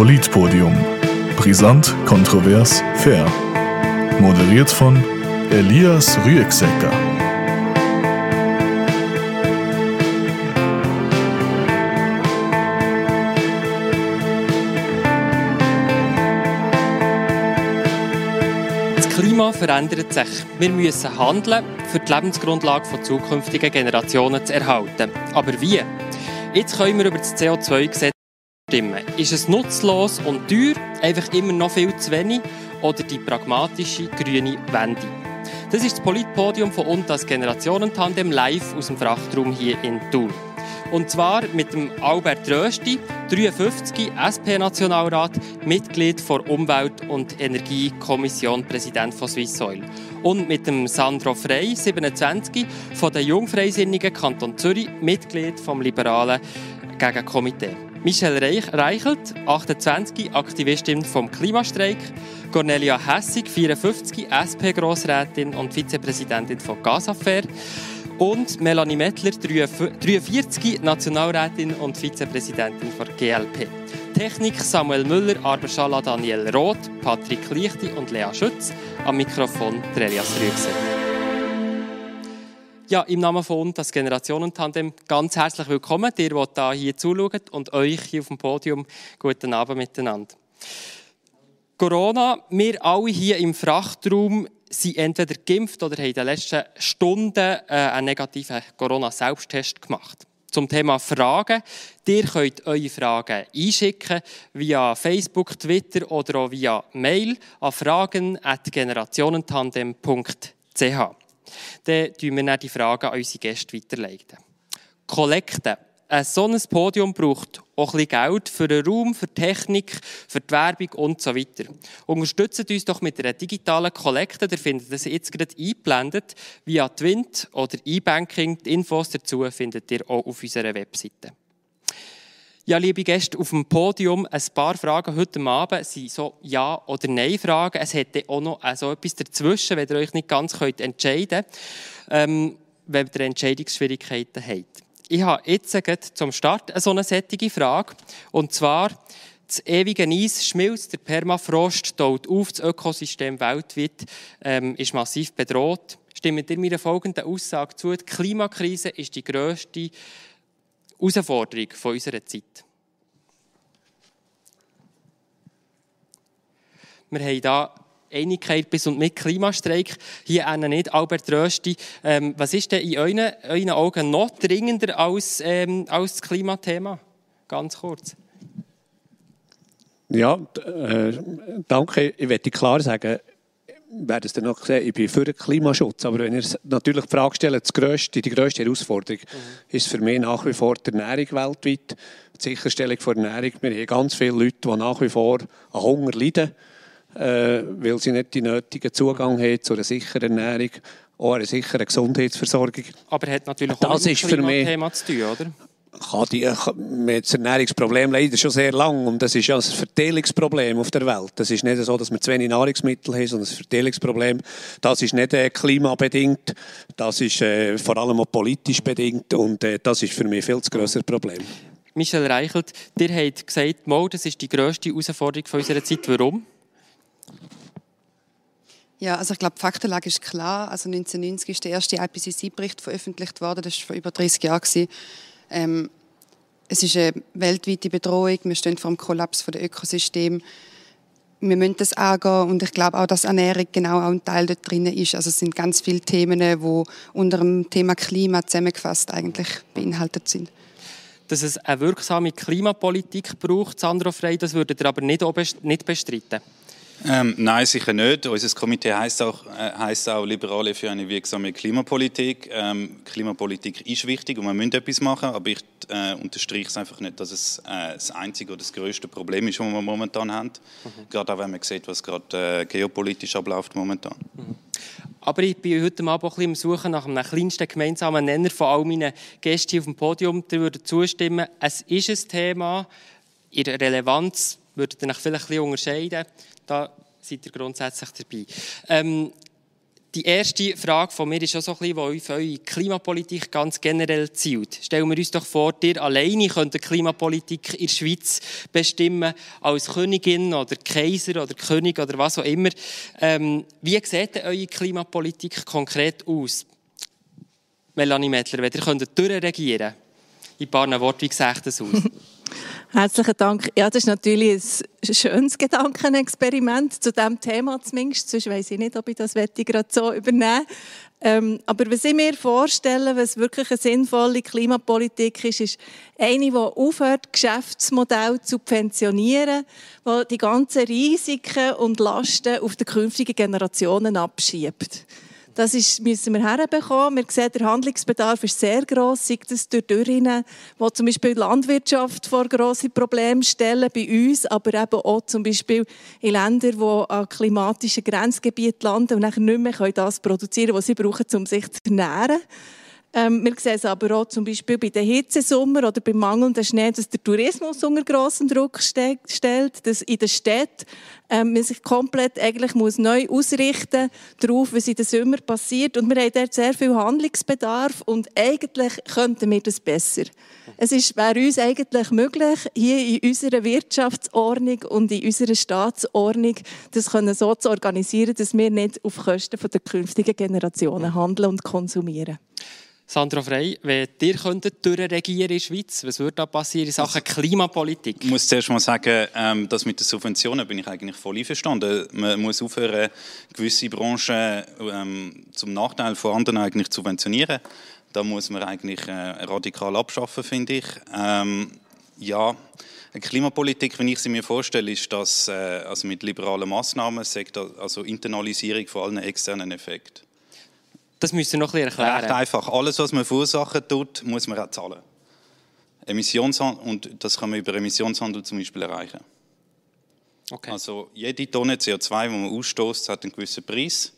Politpodium. Brisant, kontrovers, fair. Moderiert von Elias Rüegsecker. Das Klima verändert sich. Wir müssen handeln, für die Lebensgrundlage von zukünftigen Generationen zu erhalten. Aber wie? Jetzt können wir über das CO2-Gesetz stimmen. Ist es nutzlos und teuer, einfach immer noch viel zu wenig, oder die pragmatische grüne Wende? Das ist das Politpodium von und das Generationentandem live aus dem Frachtraum hier in Thun. Und zwar mit dem Albert Rösti, 53, SP-Nationalrat, Mitglied der Umwelt- und Energiekommission, Präsident von Swiss Oil. Und mit dem Sandro Frey, 27, von der Jungfreisinnigen Kanton Zürich, Mitglied vom liberalen Gegenkomitee. Michelle Reich Reichelt, 28, Aktivistin vom Klimastreik. Cornelia Hessig, 54, SP-Grossrätin und Vizepräsidentin von Gasafair. Und Melanie Mettler, 43, Nationalrätin und Vizepräsidentin der GLP. Technik Samuel Müller, Arberschala Daniel Roth, Patrick Lichti und Lea Schütz. Am Mikrofon der Elias Rüegser. Ja, im Namen von das Generationentandem ganz herzlich willkommen, ihr, die da hier zuschaut und euch hier auf dem Podium. Guten Abend miteinander. Corona, wir alle hier im Frachtraum sind entweder geimpft oder haben in den letzten Stunden äh, einen negativen Corona-Selbsttest gemacht. Zum Thema Fragen. Ihr könnt eure Fragen einschicken via Facebook, Twitter oder auch via Mail an fragen.generationentandem.ch. Dann tun wir dann die Fragen an unsere Gäste weiterleiten. Kollekte. Ein solches Podium braucht auch ein bisschen Geld für den Raum, für die Technik, für die Werbung und so weiter. Unterstützt uns doch mit einer digitalen Kollekte. Ihr findet das jetzt gerade eingeblendet via Twint oder E-Banking. Die Infos dazu findet ihr auch auf unserer Webseite. Ja, liebe Gäste, auf dem Podium ein paar Fragen heute Abend sind so Ja- oder Nein-Fragen. Es hätte auch noch so etwas dazwischen, wenn ihr euch nicht ganz könnt entscheiden könnt, ähm, wenn ihr Entscheidungsschwierigkeiten habt. Ich habe jetzt zum Start eine so eine sättige Frage. Und zwar, das ewige Eis schmilzt, der Permafrost taut auf, das Ökosystem weltweit ähm, ist massiv bedroht. Stimmt ihr mir folgenden Aussage zu? Die Klimakrise ist die grösste Herausforderung von unserer Zeit. Wir haben hier Einigkeit bis und mit Klimastreik. Hier einen nicht. Albert Rösti, ähm, was ist denn in euren, euren Augen noch dringender als, ähm, als das Klimathema? Ganz kurz. Ja, äh, danke. Ich möchte klar sagen, werde es dann noch sehen, ich bin für den Klimaschutz. Aber wenn ihr natürlich die Frage stellt, das grösste, die grösste Herausforderung mhm. ist für mich nach wie vor die Ernährung weltweit. Die Sicherstellung von Ernährung. Wir haben ganz viele Leute, die nach wie vor an Hunger leiden äh, weil sie nicht den nötigen Zugang haben zu einer sicheren Ernährung, auch einer sicheren Gesundheitsversorgung. Aber er hat natürlich auch das mit dem Klimathema zu tun, oder? Kann die, das Ernährungsproblem leider schon sehr lang und das ist ja ein Verteilungsproblem auf der Welt. Das ist nicht so, dass wir zu wenig Nahrungsmittel haben, sondern ein Verteilungsproblem. Das ist nicht äh, klimabedingt, das ist äh, vor allem auch politisch bedingt und äh, das ist für mich viel zu grösseres Problem. Michel Reichelt, dir hat gesagt, Mo, das ist die grösste Herausforderung unserer Zeit. Warum? Ja, also ich glaube, die Faktenlage ist klar. Also 1990 ist der erste IPCC-Bericht veröffentlicht worden. Das war vor über 30 Jahren. Ähm, es ist eine weltweite Bedrohung. Wir stehen vor dem Kollaps des Ökosystems. Wir müssen das angehen und ich glaube auch, dass Ernährung genau auch ein Teil dort drin ist. Also es sind ganz viele Themen, die unter dem Thema Klima zusammengefasst eigentlich beinhaltet sind. Dass es eine wirksame Klimapolitik braucht, Sandro Frey, das würdet ihr aber nicht bestreiten? Ähm, nein, sicher nicht. Unser Komitee heißt auch, äh, heißt auch Liberale für eine wirksame Klimapolitik. Ähm, Klimapolitik ist wichtig und wir müssen etwas machen, aber ich äh, unterstreiche es einfach nicht, dass es äh, das einzige oder das größte Problem ist, das wir momentan haben. Mhm. Gerade auch, wenn man sieht, was gerade äh, geopolitisch abläuft momentan. Mhm. Aber ich bin heute Abend auch ein bisschen Suchen nach einem kleinsten gemeinsamen Nenner von all meinen Gästen hier auf dem Podium. Die würden zustimmen, es ist ein Thema, der Relevanz würdet ihr euch vielleicht ein bisschen unterscheiden da seid ihr grundsätzlich dabei. Ähm, Die erste Frage von mir ist auch so ein bisschen, die auf eure Klimapolitik ganz generell zielt. Stellen wir uns doch vor, ihr alleine könnt die Klimapolitik in der Schweiz bestimmen, als Königin oder Kaiser oder König oder was auch immer. Ähm, wie sieht denn eure Klimapolitik konkret aus? Melanie Mettler, wenn ihr könnt durchregieren in ein paar Worten, wie sieht das aus? Herzlichen Dank. Ja, das ist natürlich ein schönes Gedankenexperiment zu diesem Thema zumindest. Sonst weiss ich nicht, ob ich das gerade so übernehmen ähm, Aber was ich mir vorstelle, was wirklich eine sinnvolle Klimapolitik ist, ist eine, die aufhört, Geschäftsmodelle zu subventionieren, die die ganzen Risiken und Lasten auf die künftigen Generationen abschiebt. Das ist, müssen wir herbekommen. Wir sehen, der Handlungsbedarf ist sehr gross, sei das durch Dürren, wo zum Beispiel die Landwirtschaft vor grosse Probleme stellen, bei uns, aber eben auch zum Beispiel in Ländern, die an klimatischen Grenzgebieten landen und nachher nicht mehr das produzieren können, was sie brauchen, um sich zu ernähren. Ähm, wir sehen es aber auch zum Beispiel bei den Hitzesommer oder beim mangelnden Schnee, dass der Tourismus unter grossen Druck ste stellt, dass in der Stadt ähm, man sich komplett eigentlich muss neu ausrichten darauf, was in den Sommer passiert. Und wir haben dort sehr viel Handlungsbedarf und eigentlich könnten wir das besser. Es ist, wäre uns eigentlich möglich, hier in unserer Wirtschaftsordnung und in unserer Staatsordnung das können so zu organisieren, dass wir nicht auf Kosten der künftigen Generationen handeln und konsumieren. Sandra Frey, wenn ihr könntet durchregieren in der Schweiz, was würde da passieren in Sachen Klimapolitik? Ich muss zuerst mal sagen, ähm, das mit den Subventionen bin ich eigentlich voll einverstanden. Man muss aufhören, gewisse Branchen ähm, zum Nachteil von anderen eigentlich zu subventionieren. Da muss man eigentlich äh, radikal abschaffen, finde ich. Ähm, ja, Klimapolitik, wenn ich sie mir vorstelle, ist das äh, also mit liberalen Massnahmen, also Internalisierung von allen externen Effekten. Das müsst ihr noch ein bisschen erklären. Recht einfach. Alles, was man verursachen tut, muss man auch zahlen. Emissionshandel, und das kann man über Emissionshandel zum Beispiel erreichen. Okay. Also jede Tonne CO2, die man ausstößt, hat einen gewissen Preis.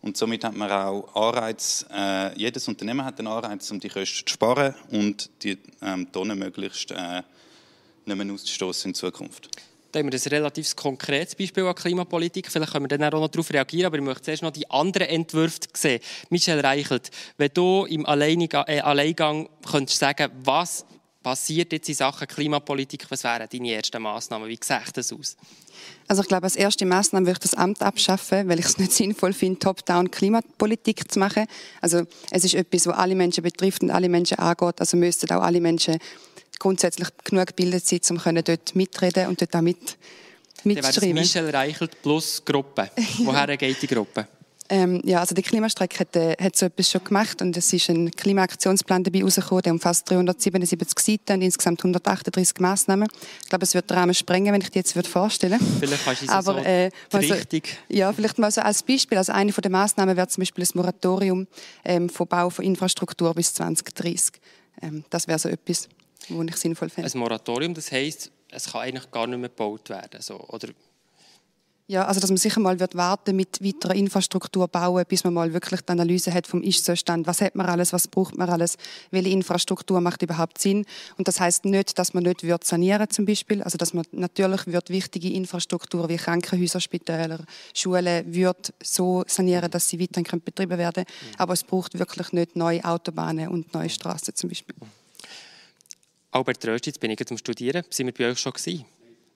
Und somit hat man auch Anreiz, äh, jedes Unternehmen hat einen Anreiz, um die Kosten zu sparen und die ähm, Tonnen möglichst äh, nicht mehr auszustoßen in Zukunft. Da haben wir ein relativ konkretes Beispiel an Klimapolitik. Vielleicht können wir dann auch noch darauf reagieren, aber ich möchte zuerst noch die anderen Entwürfe sehen. Michel Reichelt, wenn du im äh, Alleingang könntest sagen, was passiert jetzt in Sachen Klimapolitik, was wären deine ersten Massnahmen? Wie sieht das aus? Also ich glaube, als erste Maßnahme würde ich das Amt abschaffen, weil ich es nicht sinnvoll finde, Top-Down Klimapolitik zu machen. Also es ist etwas, was alle Menschen betrifft und alle Menschen angeht. Also müssten auch alle Menschen grundsätzlich genug gebildet sind, um dort mitreden und dort auch mit, mitschreiben. Michel Reichelt plus Gruppe. Woher geht die Gruppe? Ähm, ja, also der Klimastreik hat, äh, hat so etwas schon gemacht und es ist ein Klimaaktionsplan dabei rausgekommen, der umfasst 377 Seiten und insgesamt 138 Massnahmen. Ich glaube, es wird den Rahmen sprengen, wenn ich die jetzt würde vorstellen Vielleicht kannst du es Aber, so äh, richtig. ja, vielleicht mal so als Beispiel. Also eine von den Massnahmen wäre zum Beispiel das Moratorium ähm, vom Bau von Infrastruktur bis 2030. Ähm, das wäre so etwas wo ich sinnvoll finde. Ein Moratorium, das heisst, es kann eigentlich gar nicht mehr gebaut werden, so, oder? Ja, also dass man sicher mal wird warten mit weiterer Infrastruktur bauen, bis man mal wirklich die Analyse hat vom Ist-Zustand. Was hat man alles, was braucht man alles, welche Infrastruktur macht überhaupt Sinn? Und das heißt nicht, dass man nicht wird sanieren zum Beispiel, also dass man natürlich wird wichtige Infrastruktur wie Krankenhäuser, Spitäler, Schulen wird so sanieren, dass sie weiterhin betrieben werden. Mhm. Aber es braucht wirklich nicht neue Autobahnen und neue Straßen zum Beispiel. Albert Röst, jetzt bin ich zum Studieren. Sind wir bei euch schon gewesen?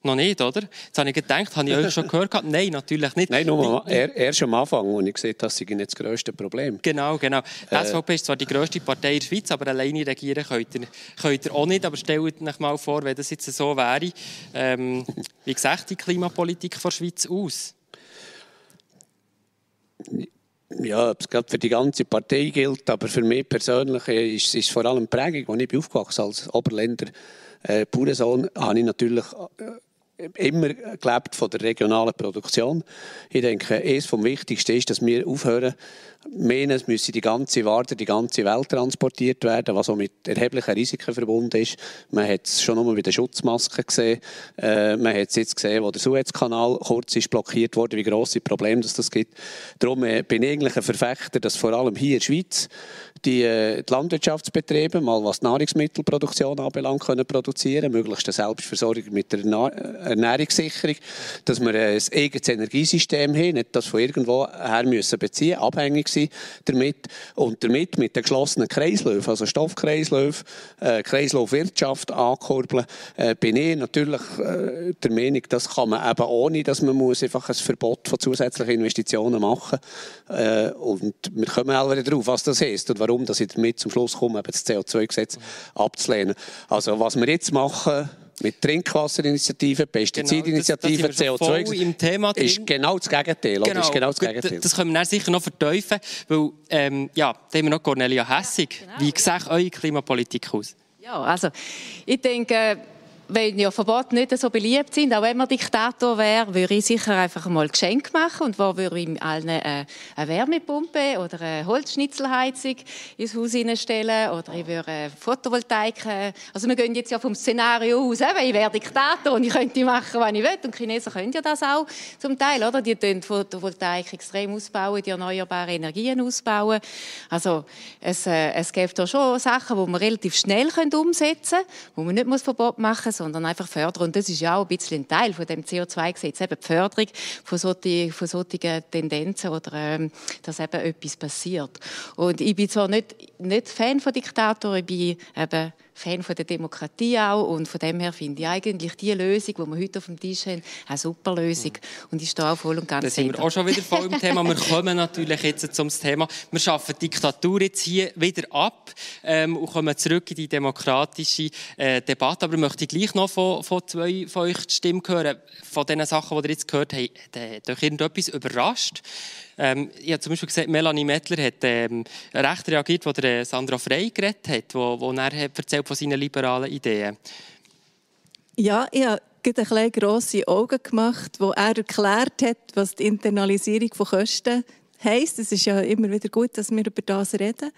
Noch nicht, oder? Jetzt habe ich gedacht, habe ich euch schon gehört? Nein, natürlich nicht. Nein, nur er, erst am Anfang, und ich sehe, das ist nicht das grösste Problem. Genau, genau. Die äh, SVP ist zwar die grösste Partei in der Schweiz, aber alleine regieren könnt ihr, könnt ihr auch nicht. Aber stellt euch mal vor, wenn das jetzt so wäre. Ähm, wie sieht die Klimapolitik der Schweiz aus? Ja, ob es gerade für die ganze Partei gilt, aber für mich persönlich ist es vor allem die Prägung, als ich aufgewachsen als Oberländer äh, Bauernsohn, habe ich natürlich äh, immer gelebt von der regionalen Produktion. Ich denke, eines vom Wichtigsten ist, dass wir aufhören, meinen, es müsse die ganze Ware, die ganze Welt transportiert werden, was auch mit erheblichen Risiken verbunden ist. Man hat es schon einmal bei den Schutzmasken gesehen. Äh, man hat es jetzt gesehen, wo der Suezkanal kurz ist blockiert wurde, wie grosse Probleme das, das gibt. Darum äh, bin ich eigentlich ein Verfechter, dass vor allem hier in der Schweiz die, äh, die Landwirtschaftsbetriebe, mal was die Nahrungsmittelproduktion anbelangt, können produzieren, möglichst eine Selbstversorgung mit der Ernährungssicherung, dass wir ein eigenes Energiesystem haben, nicht das von irgendwo her müssen beziehen, abhängig sein damit und damit mit den geschlossenen Kreisläufen, also Stoffkreisläufen, äh, Kreislaufwirtschaft ankurbeln, äh, bin ich natürlich äh, der Meinung, das kann man eben ohne, dass man muss einfach ein Verbot von zusätzlichen Investitionen machen äh, und wir kommen auch wieder drauf, was das heißt und warum dass ich damit zum Schluss komme, das CO2-Gesetz abzulehnen. Also was wir jetzt machen, mit Trinkwasserinitiativen, Pestizidinitiativen, genau, CO2 ist genau das Gegenteil. Genau. Ist genau das, Gegenteil. das können wir sicher noch verteufeln, weil ähm, ja, da haben wir noch Cornelia Hessig. Genau. Wie sieht eure Klimapolitik aus? Ja, also ich denke, wenn ja Verbote nicht so beliebt sind, auch wenn man Diktator wäre, würde ich sicher einfach mal ein Geschenk machen. Und wo würde ich allen äh, eine Wärmepumpe oder eine Holzschnitzelheizung ins Haus hineinstellen. Oder ich würde eine Photovoltaik, äh, also wir gehen jetzt ja vom Szenario aus, weil ich wäre Diktator und ich könnte machen, was ich will. Und Chinesen können ja das auch zum Teil, oder? Die tun Photovoltaik extrem ausbauen, die erneuerbare Energien ausbauen. Also es, äh, es gibt da schon Sachen, die man relativ schnell umsetzen können, wo man nicht Verbot machen muss, sondern einfach fördern. Und das ist ja auch ein bisschen ein Teil von dem CO2-Gesetz, eben die Förderung von solchen, von solchen Tendenzen oder ähm, dass eben etwas passiert. Und ich bin zwar nicht, nicht Fan von Diktatoren, ich bin eben Fan von der Demokratie auch und von dem her finde ich eigentlich die Lösung, die wir heute auf dem Tisch haben, eine super Lösung und ich stehe auch voll und ganz Da sind wir auch schon wieder voll im Thema. Wir kommen natürlich jetzt zum Thema. Wir schaffen die Diktatur jetzt hier wieder ab ähm, und kommen zurück in die demokratische äh, Debatte. Aber ich möchte gleich noch von, von zwei von euch die Stimme hören. Von den Sachen, die ihr jetzt gehört habt, hat euch irgendetwas überrascht? Ähm, ich habe zum Beispiel gesehen, Melanie Mettler hat ähm, recht reagiert, als der Sandra Frey geredet hat, wo, wo er erzählt von seinen liberalen Ideen. Ja, ich habe ein grosse Augen gemacht, wo er erklärt hat, was die Internalisierung von Kosten heisst. Es ist ja immer wieder gut, dass wir über das reden.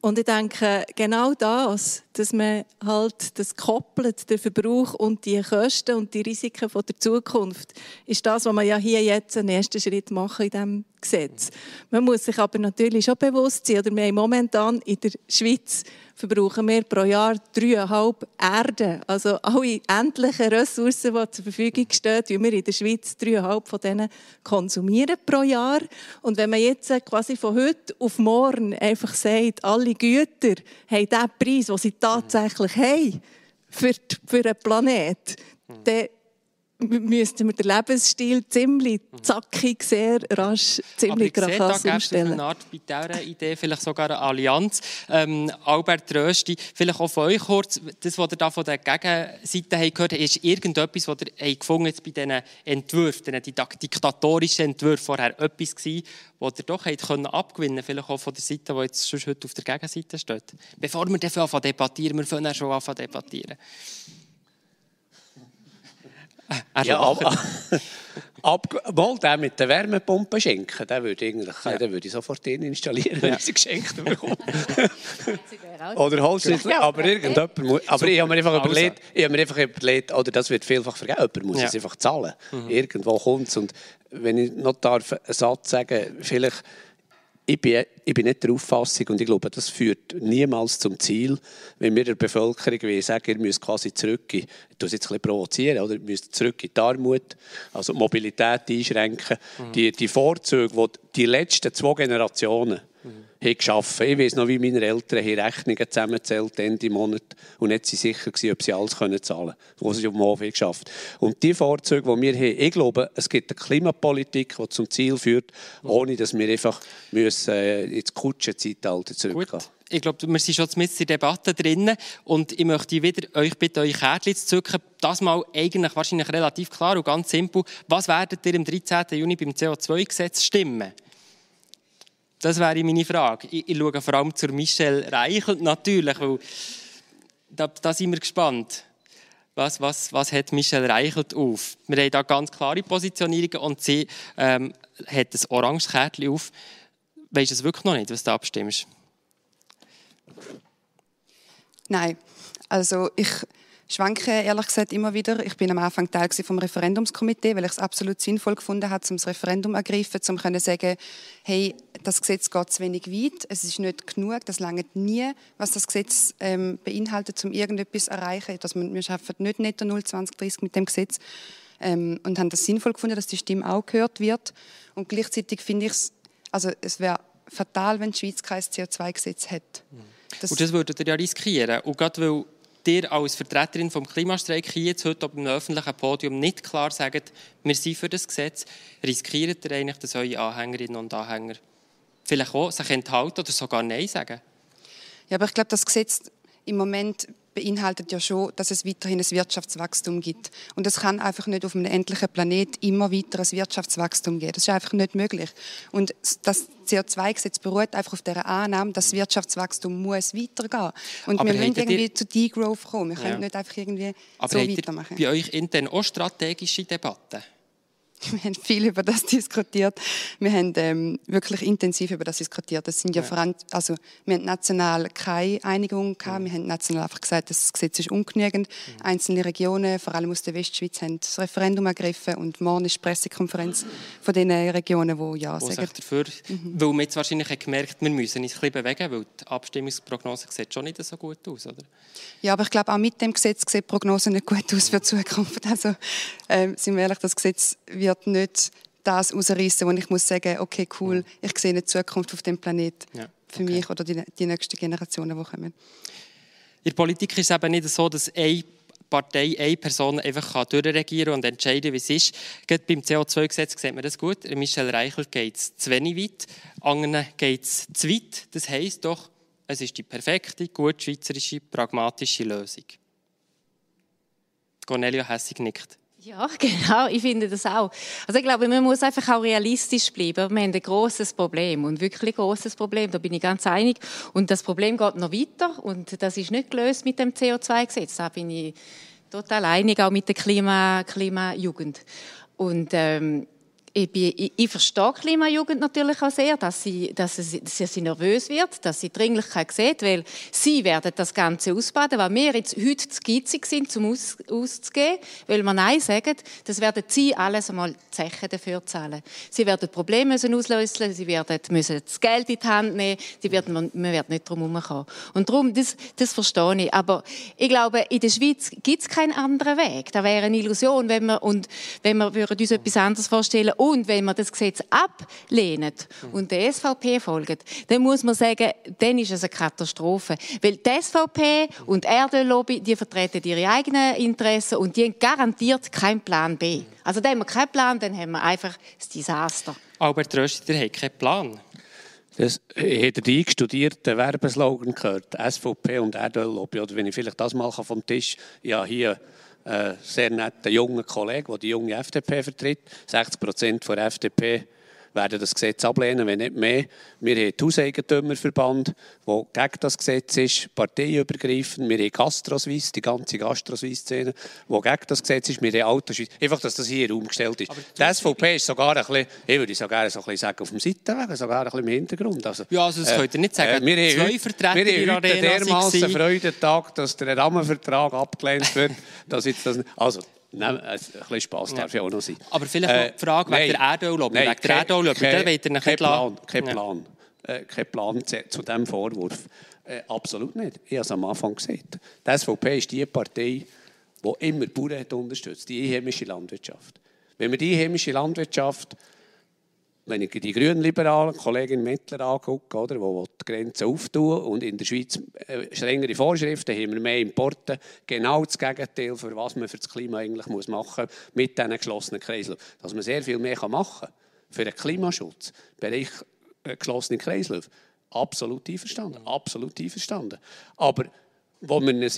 Und ich denke, genau das, dass man halt das koppelt, den Verbrauch und die Kosten und die Risiken von der Zukunft, ist das, was man ja hier jetzt einen ersten Schritt machen in diesem Gesetz. Man muss sich aber natürlich schon bewusst sein, oder wir haben momentan in der Schweiz verbrauchen wir pro Jahr dreieinhalb Erden. Also alle endlichen Ressourcen, die zur Verfügung stehen, wie wir in der Schweiz dreieinhalb von denen konsumieren pro Jahr. Und wenn man jetzt quasi von heute auf morgen einfach sagt, alle Güter haben den Preis, den sie tatsächlich haben für, für den Planeten, dann müssten wir den Lebensstil ziemlich zackig, sehr rasch, ziemlich krass umstellen. Aber eine Art bei dieser Idee vielleicht sogar eine Allianz. Ähm, Albert Rösti, vielleicht auch von euch kurz, das, was ihr da von der Gegenseite gehört habt, ist irgendetwas, was ihr gefunden habt bei diesen Entwürfen, diesen diktatorischen Entwürfen vorher, etwas gewesen, was ihr doch habt können abgewinnen vielleicht auch von der Seite, die jetzt schon heute auf der Gegenseite steht. Bevor wir dafür anfangen debattieren, wir fangen schon an debattieren. Er ja, aber, ab, mal den mit der Wärmepumpe schenken, den würde, eigentlich, ja. den würde ich sofort installieren, wenn ja. ich sie geschenkt bekomme. oder Holz, ja. aber irgendjemand muss, aber ich habe mir einfach überlegt, ich habe mir einfach überlegt, oder das wird vielfach vergessen, jemand muss ja. es einfach zahlen. Mhm. Irgendwo kommt es und wenn ich noch darf, einen Satz sagen, vielleicht ich bin, ich bin nicht der Auffassung und ich glaube, das führt niemals zum Ziel, wenn wir der Bevölkerung sagen, ihr müsst quasi zurück, in, ich tue es jetzt ein bisschen provozieren, oder? ihr müsst zurück in die Armut, also die Mobilität einschränken, mhm. die, die Vorzüge, die die letzten zwei Generationen mhm geschaffen. Ich weiß noch, wie meine Eltern haben Rechnungen zusammengezählt Ende Monat und nicht sicher gewesen, ob sie alles können zahlen können, was sie auf dem Hof geschafft Und die Vorzüge, die wir haben, ich glaube, es gibt eine Klimapolitik, die zum Ziel führt, ohne dass wir einfach müssen, äh, ins Kutschenzeitalter zurückgehen Gut. Ich glaube, wir sind schon mit in der Debatte drin und ich möchte wieder euch bitten, euch Kärtchen zu zücken. Das mal eigentlich wahrscheinlich relativ klar und ganz simpel. Was werdet ihr am 13. Juni beim CO2-Gesetz stimmen? Das wäre meine Frage. Ich, ich schaue vor allem zu Michelle Reichelt natürlich, weil da, da sind wir gespannt. Was, was, was hat Michelle Reichelt auf? Wir haben da ganz klare Positionierungen und sie ähm, hat ein oranges Kärtchen auf. Weißt du es wirklich noch nicht, was du abstimmst? Nein. Also ich schwanke ehrlich gesagt immer wieder. Ich bin am Anfang Teil vom Referendumskomitee, weil ich es absolut sinnvoll gefunden habe, zum Referendum ergreifen, um zu sagen, hey, das Gesetz geht zu wenig weit, es ist nicht genug, das langt nie, was das Gesetz ähm, beinhaltet, um irgendetwas zu erreichen. Dass man, wir schaffen nicht netto 0 2030 mit dem Gesetz ähm, und haben das sinnvoll gefunden, dass die Stimme auch gehört wird. Und gleichzeitig finde ich es, also es wäre fatal, wenn die Schweiz kein CO2-Gesetz hat. Das und das würdet ihr ja riskieren. Und gerade weil ihr als Vertreterin vom Klimastreik hier jetzt heute auf einem öffentlichen Podium nicht klar sagt, wir sind für das Gesetz, riskiert ihr eigentlich, dass eure Anhängerinnen und Anhänger vielleicht auch sich enthalten oder sogar Nein sagen? Ja, aber ich glaube, das Gesetz im Moment beinhaltet ja schon, dass es weiterhin ein Wirtschaftswachstum gibt. Und es kann einfach nicht auf einem endlichen Planet immer weiter ein Wirtschaftswachstum geben. Das ist einfach nicht möglich. Und das CO2-Gesetz beruht einfach auf der Annahme, dass das Wirtschaftswachstum muss weitergehen. Und Aber wir müssen irgendwie ihr... zu Degrowth kommen. Wir können ja. nicht einfach irgendwie Aber so weitermachen. bei euch intern auch strategische Debatten? Wir haben viel über das diskutiert. Wir haben ähm, wirklich intensiv über das diskutiert. Das sind ja, ja. Vor allem, also wir haben national keine Einigung gehabt. Ja. Wir haben national einfach gesagt, das Gesetz ist ungenügend. Mhm. Einzelne Regionen, vor allem aus der Westschweiz, haben das Referendum ergriffen und morgen ist die Pressekonferenz von den Regionen, die ja Wo sagen. Dafür, mhm. Weil man jetzt wahrscheinlich hat gemerkt, wir müssen uns ein bisschen bewegen, weil die Abstimmungsprognose sieht schon nicht so gut aus, oder? Ja, aber ich glaube auch mit dem Gesetz sieht die Prognose nicht gut aus für die Zukunft. Also ähm, sind wir ehrlich, das Gesetz wird wird nicht das rausreißen, wo ich muss sagen, okay, cool, ich sehe eine Zukunft auf dem Planet ja, okay. für mich oder die, die nächsten Generationen, die kommen. In der Politik ist es eben nicht so, dass eine Partei, eine Person einfach durchregieren und entscheiden, wie es ist. Gerade beim CO2-Gesetz sieht man das gut. Michel Reichel geht es zu wenig weit, anderen geht es zu weit. Das heisst doch, es ist die perfekte, gut schweizerische, pragmatische Lösung. Cornelia Hessig nickt. Ja, genau, ich finde das auch. Also ich glaube, man muss einfach auch realistisch bleiben. Wir haben ein großes Problem und wirklich großes Problem, da bin ich ganz einig. Und das Problem geht noch weiter und das ist nicht gelöst mit dem CO2-Gesetz. Da bin ich total einig, auch mit der Klima, Klimajugend. Und ähm, ich, bin, ich, ich verstehe Klimajugend natürlich auch sehr, dass sie, dass, sie, dass sie nervös wird, dass sie Dringlichkeit sieht, weil sie werden das Ganze ausbaden, was wir jetzt heute gitzig sind, um aus, auszugeben, weil wir Nein sagen, das werden sie alles einmal Zechen dafür zahlen. Sie werden Probleme müssen auslösen, sie werden müssen das Geld in die Hand nehmen, die werden, man, man wird nicht drum herumkommen. Und darum, das, das verstehe ich. Aber ich glaube, in der Schweiz gibt es keinen anderen Weg. Das wäre eine Illusion, wenn wir, und wenn wir uns etwas anderes vorstellen und wenn man das Gesetz ablehnt und der SVP folgt, dann muss man sagen, dann ist es eine Katastrophe. Weil die SVP und die Erdöllobby, die vertreten ihre eigenen Interessen und die haben garantiert keinen Plan B. Also dann haben wir keinen Plan, dann haben wir einfach das Desaster. Albert Rösti, der hat keinen Plan. Das hat er die eingestudierten Werbeslogan gehört, SVP und Erdöllobby. Oder wenn ich vielleicht das mal vom Tisch, ja hier äh, sehr netter junger Kollege, der die junge FDP vertritt. 60 Prozent der FDP werden das Gesetz ablehnen, wenn nicht mehr. Wir haben den Hauseigentümerverband, der gegen das Gesetz ist, parteiübergreifend. Wir haben Gastroswiss, die ganze Gastroswiss-Szene, die gegen das Gesetz ist. Wir haben Autoschweiz. Einfach, dass das hier umgestellt ist. die SVP ist sogar ein bisschen, ich würde sogar so ein bisschen sagen, auf dem Seitenweg, sogar ein bisschen im Hintergrund. Also, ja, also das äh, könnt ihr nicht sagen. Äh, wir Zwei Vertreter wir haben heute dermaßen Freudentag, dass der Rahmenvertrag abgelehnt wird. dass jetzt das, also, Nein, ein bisschen Spass darf ja auch noch sein. Aber vielleicht äh, noch die Frage wegen der Erdöllobby. Wegen der Erdöllobby, der wollt ihr nicht kein Plan, kein Plan. Ja. Äh, kein Plan zu diesem Vorwurf. Äh, absolut nicht. Ich habe es am Anfang gesagt. Die SVP ist die Partei, die immer Bauern hat unterstützt, die einheimische Landwirtschaft. Wenn wir die einheimische Landwirtschaft wenn ich die grünen Liberalen, Kollegin Mettler angucke, oder, wo die Grenzen auftun und in der Schweiz äh, strengere Vorschriften, haben wir mehr Importe. Genau das Gegenteil, für was man für das Klima eigentlich muss machen muss, mit diesen geschlossenen Kreislauf. Dass man sehr viel mehr machen kann für den Klimaschutz, Bereich äh, geschlossene Kreislauf. Absolut einverstanden, absolut einverstanden. Aber wo wir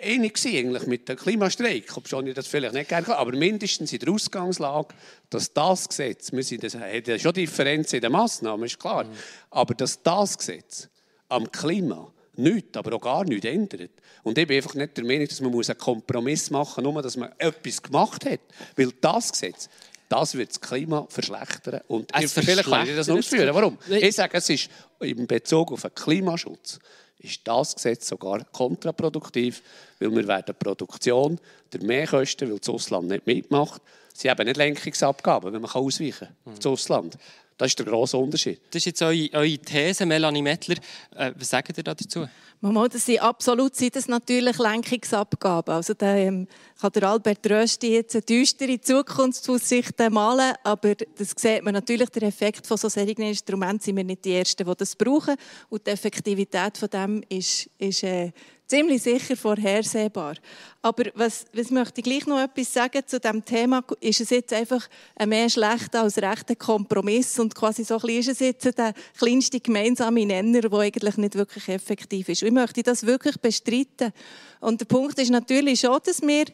einig eigentlich mit dem Klimastreik, obwohl ich das vielleicht nicht gerne aber mindestens in der Ausgangslage, dass das Gesetz, wir sind, das hat schon Differenzen in den Massnahmen, ist klar, mhm. aber dass das Gesetz am Klima nichts, aber auch gar nichts ändert. Und ich bin einfach nicht der Meinung, dass man einen Kompromiss machen muss, nur dass man etwas gemacht hat. Weil das Gesetz, das wird das Klima verschlechtern. Und es vielleicht kann ich das noch ausführen. Warum? Ich sage, es ist in Bezug auf den Klimaschutz ist das Gesetz sogar kontraproduktiv, weil wir werden die Produktion der Mehrkosten, weil das Ausland nicht mitmacht, sie haben nicht Lenkungsabgaben, wenn man ausweichen kann auf das Ausland. Das ist der grosse Unterschied. Das ist jetzt eure, eure These, Melanie Mettler. Äh, was sagt ihr dazu? Mama, das sind absolut sind das natürlich Lenkungsabgaben. Also da ähm, kann der Albert Rösti jetzt eine düstere Zukunftsaussicht malen, aber das sieht man natürlich, der Effekt von so solchen Instrumenten sind wir nicht die Ersten, die das brauchen und die Effektivität von dem ist, ist äh, ziemlich sicher vorhersehbar. Aber was, was möchte ich gleich noch etwas sagen zu dem Thema? Ist es jetzt einfach ein mehr schlechter als rechter Kompromiss und quasi so ein bisschen ist es jetzt der kleinste gemeinsame Nenner, der eigentlich nicht wirklich effektiv ist. Ich möchte das wirklich bestreiten. Und der Punkt ist natürlich schon, dass wir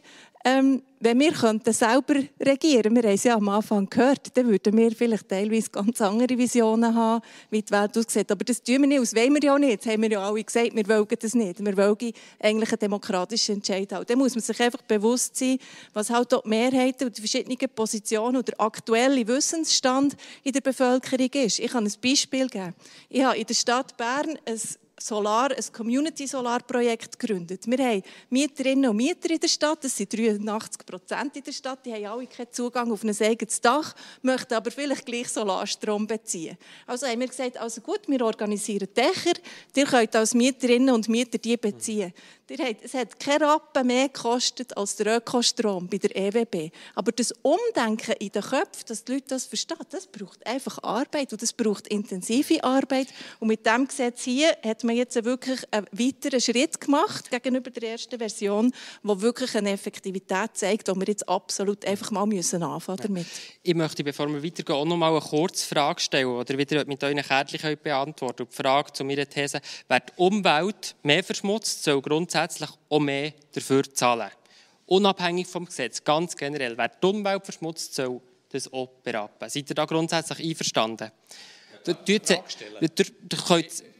ähm, wenn wir könnten selber regieren wir haben es ja am Anfang gehört, dann würden wir vielleicht teilweise ganz andere Visionen haben, wie die Welt aussieht. Aber das tun wir nicht, das wollen wir ja auch nicht. Jetzt haben wir ja alle gesagt, wir wollen das nicht. Wir wollen eigentlich einen demokratischen Entscheid haben. Dann muss man sich einfach bewusst sein, was halt die Mehrheiten und die verschiedenen Positionen und der aktuelle Wissensstand in der Bevölkerung ist. Ich kann ein Beispiel geben. Ich habe in der Stadt Bern ein Solar, ein Community-Solar-Projekt gegründet. Wir haben Mieterinnen und Mieter in der Stadt, das sind 83 Prozent in der Stadt, die haben alle keinen Zugang auf ein eigenes Dach, möchten aber vielleicht gleich Solarstrom beziehen. Also haben wir gesagt, also gut, wir organisieren Dächer, ihr könnt als Mieterinnen und Mieter die beziehen. Es hat keine Rappen mehr gekostet als der Ökostrom bei der EWB. Aber das Umdenken in den Köpfen, dass die Leute das verstehen, das braucht einfach Arbeit und das braucht intensive Arbeit. Und mit dem Gesetz hier hat man jetzt wirklich einen weiteren Schritt gemacht gegenüber der ersten Version, wo wirklich eine Effektivität zeigt, wo wir jetzt absolut einfach mal müssen anfangen damit. Ich möchte, bevor wir weitergehen, auch noch mal eine kurze Frage stellen oder wieder mit euren Kärtchen beantworten. Und die Frage zu meiner These, wer die Umwelt mehr verschmutzt, soll grundsätzlich auch mehr dafür zahlen. Unabhängig vom Gesetz, ganz generell. Wer die Umwelt verschmutzt, soll das auch berappen. Seid ihr da grundsätzlich einverstanden?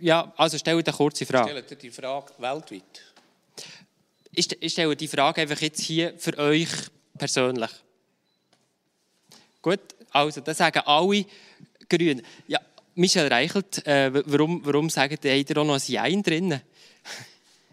Ja, also stell eine kurze Frage. Stellt ihr die Frage weltweit? Ich stelle die Frage einfach jetzt hier für euch persönlich. Gut, also das sagen alle Grünen. Ja, Michel Reichelt, äh, warum, warum sagt ihr, habt ihr auch noch ein Jein drin?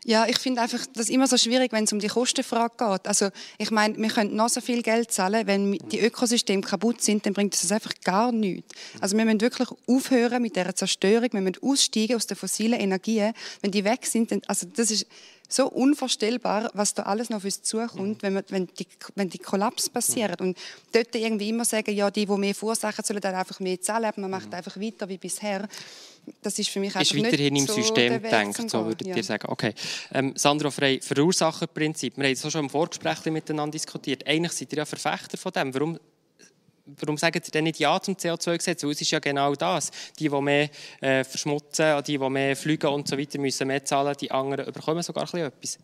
Ja, ich finde einfach das immer so schwierig, wenn es um die Kostenfrage geht. Also ich meine, wir können noch so viel Geld zahlen, wenn die Ökosysteme kaputt sind, dann bringt das einfach gar nichts. Also wir müssen wirklich aufhören mit dieser Zerstörung, wir müssen aussteigen aus den fossilen Energien. Wenn die weg sind, dann, also das ist so unvorstellbar, was da alles noch auf uns zukommt, wenn, wir, wenn, die, wenn die Kollaps passiert. Und dort irgendwie immer sagen, ja, die, die mehr verursachen, sollen dann einfach mehr zahlen, man macht einfach weiter wie bisher das ist für mich ist weiterhin im so System gedacht, so würdet ja. ihr sagen. Okay. Ähm, Sandro Frey, Verursacherprinzip. Wir haben es schon im Vorgespräch miteinander diskutiert. Eigentlich seid ihr ja Verfechter von dem. Warum, warum sagen Sie denn nicht Ja zum CO2-Gesetz? Weil es ist ja genau das. Die, die mehr äh, verschmutzen, die, die mehr fliegen und so weiter, müssen mehr zahlen. Die anderen bekommen sogar ein etwas.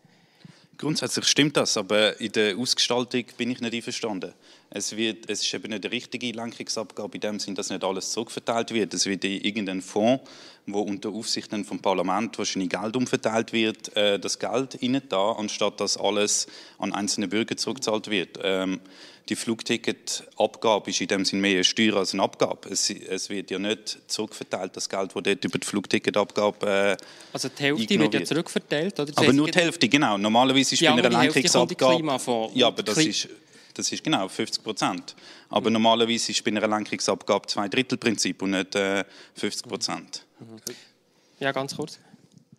Grundsätzlich stimmt das, aber in der Ausgestaltung bin ich nicht einverstanden. Es, wird, es ist eben nicht eine richtige Lenkungsabgabe in dem Sinn, dass nicht alles zurückverteilt wird. Es wird in irgendein Fonds, wo unter Aufsicht vom Parlament wahrscheinlich Geld umverteilt wird, äh, das Geld innen da, anstatt dass alles an einzelne Bürger zurückgezahlt wird. Ähm, die Flugticketabgabe ist in dem Sinne mehr eine Steuer als eine Abgabe. Es, es, wird ja nicht zurückverteilt, das Geld, das dort über die Flugticketabgabe äh, Also die Hälfte wird ja zurückverteilt, oder? Das aber nur die Hälfte, genau. Normalerweise ist bei einer Lenkungsabgabe... Ja, aber das ist, das ist genau 50 Prozent. Aber mhm. normalerweise ist bei einer Lenkungsabgabe zwei Drittel Prinzip und nicht äh, 50 Prozent. Ja, ganz kurz.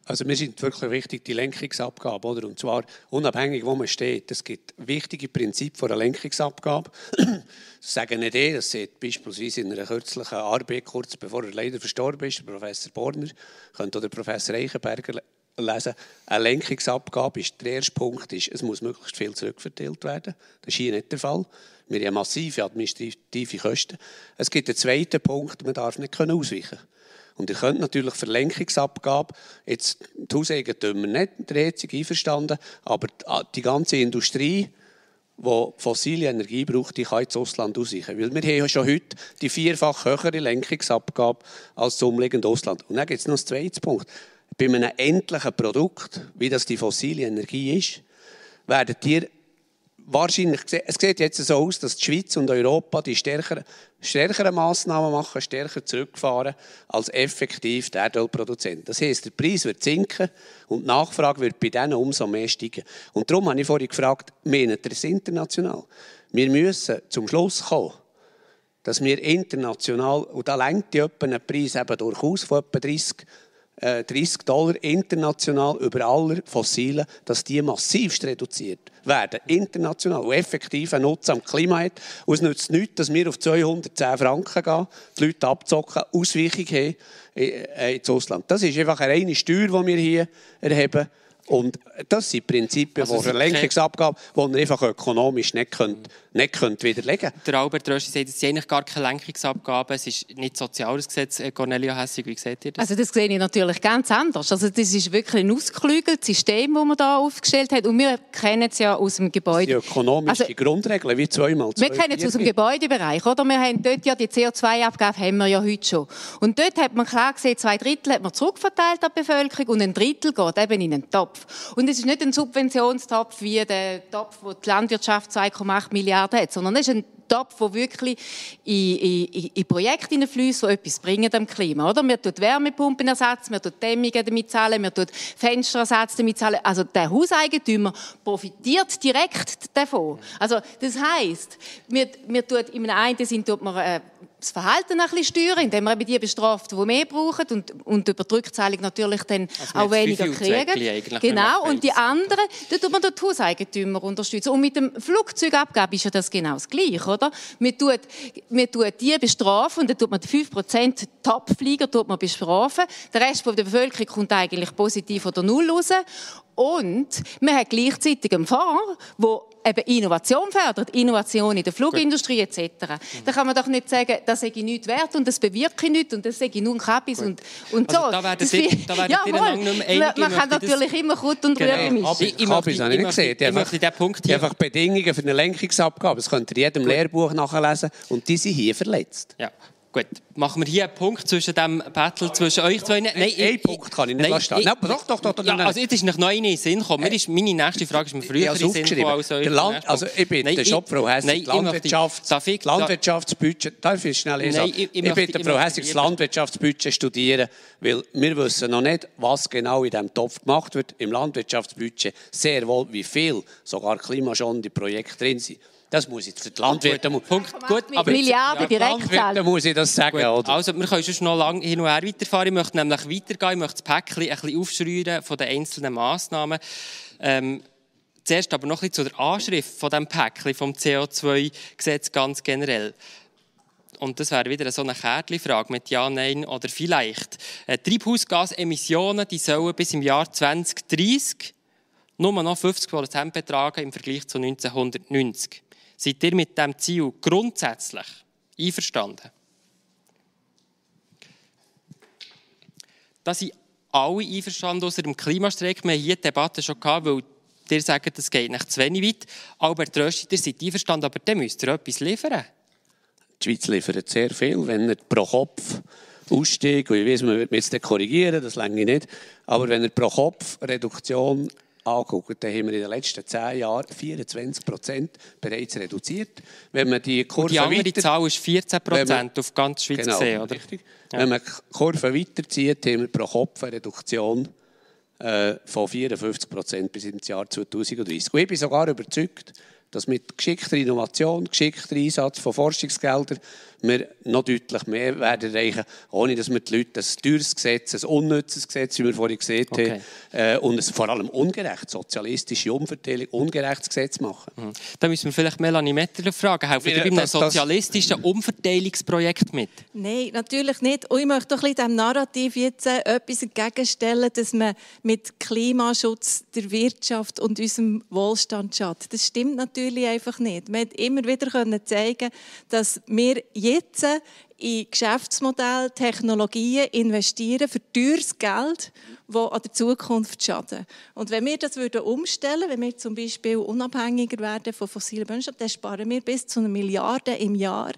Also mir sind wirklich wichtig die Lenkungsabgabe, oder? Und zwar unabhängig, wo man steht. Es gibt wichtige Prinzipien von der Lenkungsabgabe. das sagen nicht eh, das sieht beispielsweise in einer kürzlichen Arbeit, kurz bevor er leider verstorben ist, Professor Borner, könnte oder Professor Eichenberger lesen. Eine Lenkungsabgabe ist der erste Punkt, ist, es muss möglichst viel zurückverteilt werden. Das ist hier nicht der Fall. Wir haben massive administrative Kosten. Es gibt einen zweiten Punkt, man darf nicht ausweichen können. Und ihr könnt natürlich Verlenkungsabgabe, jetzt die Hauseigentümer nicht der EZG einverstanden, aber die ganze Industrie, die fossile Energie braucht, die kann ins Ausland ausweichen. Weil wir haben ja schon heute die vierfach höhere Lenkungsabgabe als das umliegende Ausland. Und dann gibt es noch einen zweiten Punkt. Bei einem endlichen Produkt, wie das die fossile Energie ist, werdet ihr wahrscheinlich, es sieht jetzt so aus, dass die Schweiz und Europa die stärkeren, stärkeren Massnahmen machen, stärker zurückfahren als effektiv der Erdölproduzent. Das heisst, der Preis wird sinken und die Nachfrage wird bei denen umso mehr steigen. Und darum habe ich vorhin gefragt, meint ihr es international? Wir müssen zum Schluss kommen, dass wir international, und da lenkt die Preis eben durchaus von etwa 30 30 äh, Dollar international über alle Fossilen, dass die massiv reduziert werden. International. Und effektiv einen Nutzen am Klima hat. Und es nützt nichts, dass wir auf 210 Franken gehen, die Leute abzocken, Ausweichung haben äh, ins Ausland. Das ist einfach eine reine Steuer, die wir hier erheben. Und das sind Prinzipien also von Lenkungsabgabe, die man einfach ökonomisch nicht, könnt, nicht könnt widerlegen Der Albert Röschi sagt, es ist eigentlich gar keine Lenkungsabgabe, es ist nicht soziales Gesetz. Äh, Cornelia Hessig, wie seht ihr das? Also das sehe ich natürlich ganz anders. Also das ist wirklich ein ausgeklügeltes System, das man da aufgestellt hat. Und wir kennen es ja aus dem Gebäude. Die ökonomische also, Grundregeln, wie zweimal zwei. Wir kennen es aus dem Gebäudebereich, oder? Wir haben dort ja die CO2-Abgabe haben wir ja heute schon. Und dort hat man klar gesehen, zwei Drittel hat man zurückverteilt an die Bevölkerung und ein Drittel geht eben in einen Topf. Und es ist nicht ein Subventionstopf wie der Topf, wo die Landwirtschaft 2,8 Milliarden hat, sondern es ist ein Topf, der wirklich in, in, in Projekte hineinfließt, die etwas bringen dem Klima. Oder? Wir tun Wärmepumpenersatz, wir tun Dämmungen damit zahlen, wir tun Fensterersatz damit zahlen. Also der Hauseigentümer profitiert direkt davon. Also das heisst, wir, wir tun, einem einen Sinn tut man äh, das Verhalten ein bisschen steuern, indem man eben die bestraft, die mehr brauchen und, und über die Rückzahlung natürlich dann also auch weniger kriegen. Genau, und die anderen, da tut man die Hauseigentümer unterstützen. Und mit dem Flugzeugabgabe ist ja das genau das Gleiche, oder? Man tut, man tut die bestrafen und dann tut man die 5% Topflieger tut man bestrafen. Der Rest der Bevölkerung kommt eigentlich positiv oder null raus. Und man hat gleichzeitig einen Fonds, der eben Innovation fördert, Innovation in der Flugindustrie etc. Mhm. Da kann man doch nicht sagen, das sei nichts wert und das bewirke nichts und das sei nur ein Kappis und, und also, so. Da werden Sie, ja, nicht mehr Man kann natürlich immer Gut und genau. Rübe mischen. Ich, ich, Kappis habe ich nicht gesehen. Die einfach, den Punkt hier. einfach Bedingungen für eine Lenkungsabgabe, das könnt ihr in jedem Lehrbuch nachlesen und die sind hier verletzt. Ja. Gut, machen wir hier einen Punkt zwischen dem Battle zwischen euch zwei. Nein, nein ein Punkt kann ich nicht lassen. Nein, doch, doch, doch, ja, also jetzt ist noch neu in den Sinn gekommen. Mir ist, meine nächste Frage ist mir früher in den Sinn gekommen als der Land, Also ich bin nein, der Shopfrau Hessig, Landwirtschafts, Landwirtschaftsbudget, darf ich schnell sagen? Ich bitte Frau Hessig, das Landwirtschaftsbudget studieren, weil wir wissen noch nicht, was genau in diesem Topf gemacht wird. Im Landwirtschaftsbudget sehr wohl, wie viel sogar klimaschonende Projekte drin sind. Das muss ich für die Landwirte. Punkt, Punkt. gut. Aber Milliarden direkt zahlen. muss ich das sagen. Oder? Also, wir können schon noch lange hin und her weiterfahren. Ich möchte nämlich weitergehen. Ich möchte das Päckchen ein bisschen aufschreiben von den einzelnen Massnahmen. Ähm, zuerst aber noch ein bisschen zu der Anschrift von dem Päckchen vom CO2-Gesetz ganz generell. Und das wäre wieder so eine Kärtchenfrage mit Ja, Nein oder vielleicht. Äh, Treibhausgasemissionen die sollen bis im Jahr 2030 nur noch 50 Prozent betragen im Vergleich zu 1990. Seid ihr mit diesem Ziel grundsätzlich einverstanden? Da sind alle einverstanden außer dem Klimastreik. Wir haben hier die Debatte schon gehabt, weil ihr sagt, das geht nicht zu wenig weit. Albert Rösti, ihr seid einverstanden, aber dann müsst ihr etwas liefern. Die Schweiz liefert sehr viel, wenn er pro Kopf aussteigt. Und ich weiß, man wird mich jetzt korrigieren, das länge nicht. Aber wenn er pro Kopf Reduktion anschauen, dann haben wir in den letzten zehn Jahren 24 Prozent bereits reduziert. Wenn man die Kurve Und die andere weiter, Zahl ist 14 Prozent auf ganz Schweiz genau, gesehen, oder? Richtig. Ja. Wenn man die Kurve weiterzieht, haben wir pro Kopf eine Reduktion äh, von 54 Prozent bis ins Jahr 2030. Und ich bin sogar überzeugt, dass mit geschickter Innovation, geschickter Einsatz von Forschungsgeldern wir noch deutlich mehr werden erreichen, ohne dass wir die Leute ein teures Gesetz, ein unnützes Gesetz, wie wir vorhin gesehen okay. haben, äh, und ein vor allem ungerecht, sozialistische Umverteilung, ungerechtes Gesetz machen. Mhm. Da müssen wir vielleicht Melanie Mettler fragen, helfen Sie bei einem sozialistischen Umverteilungsprojekt mit? Nein, natürlich nicht. Und ich möchte doch ein dem Narrativ jetzt äh, etwas entgegenstellen, dass man mit Klimaschutz der Wirtschaft und unserem Wohlstand schadet. Das stimmt natürlich einfach nicht. Man hat immer wieder zeigen dass wir jetzt in Geschäftsmodelle, Technologien investieren für teures Geld, das an der Zukunft schaden. Und wenn wir das würden umstellen wenn wir zum Beispiel unabhängiger werden von fossilen Brennstoffen, dann sparen wir bis zu einer Milliarde im Jahr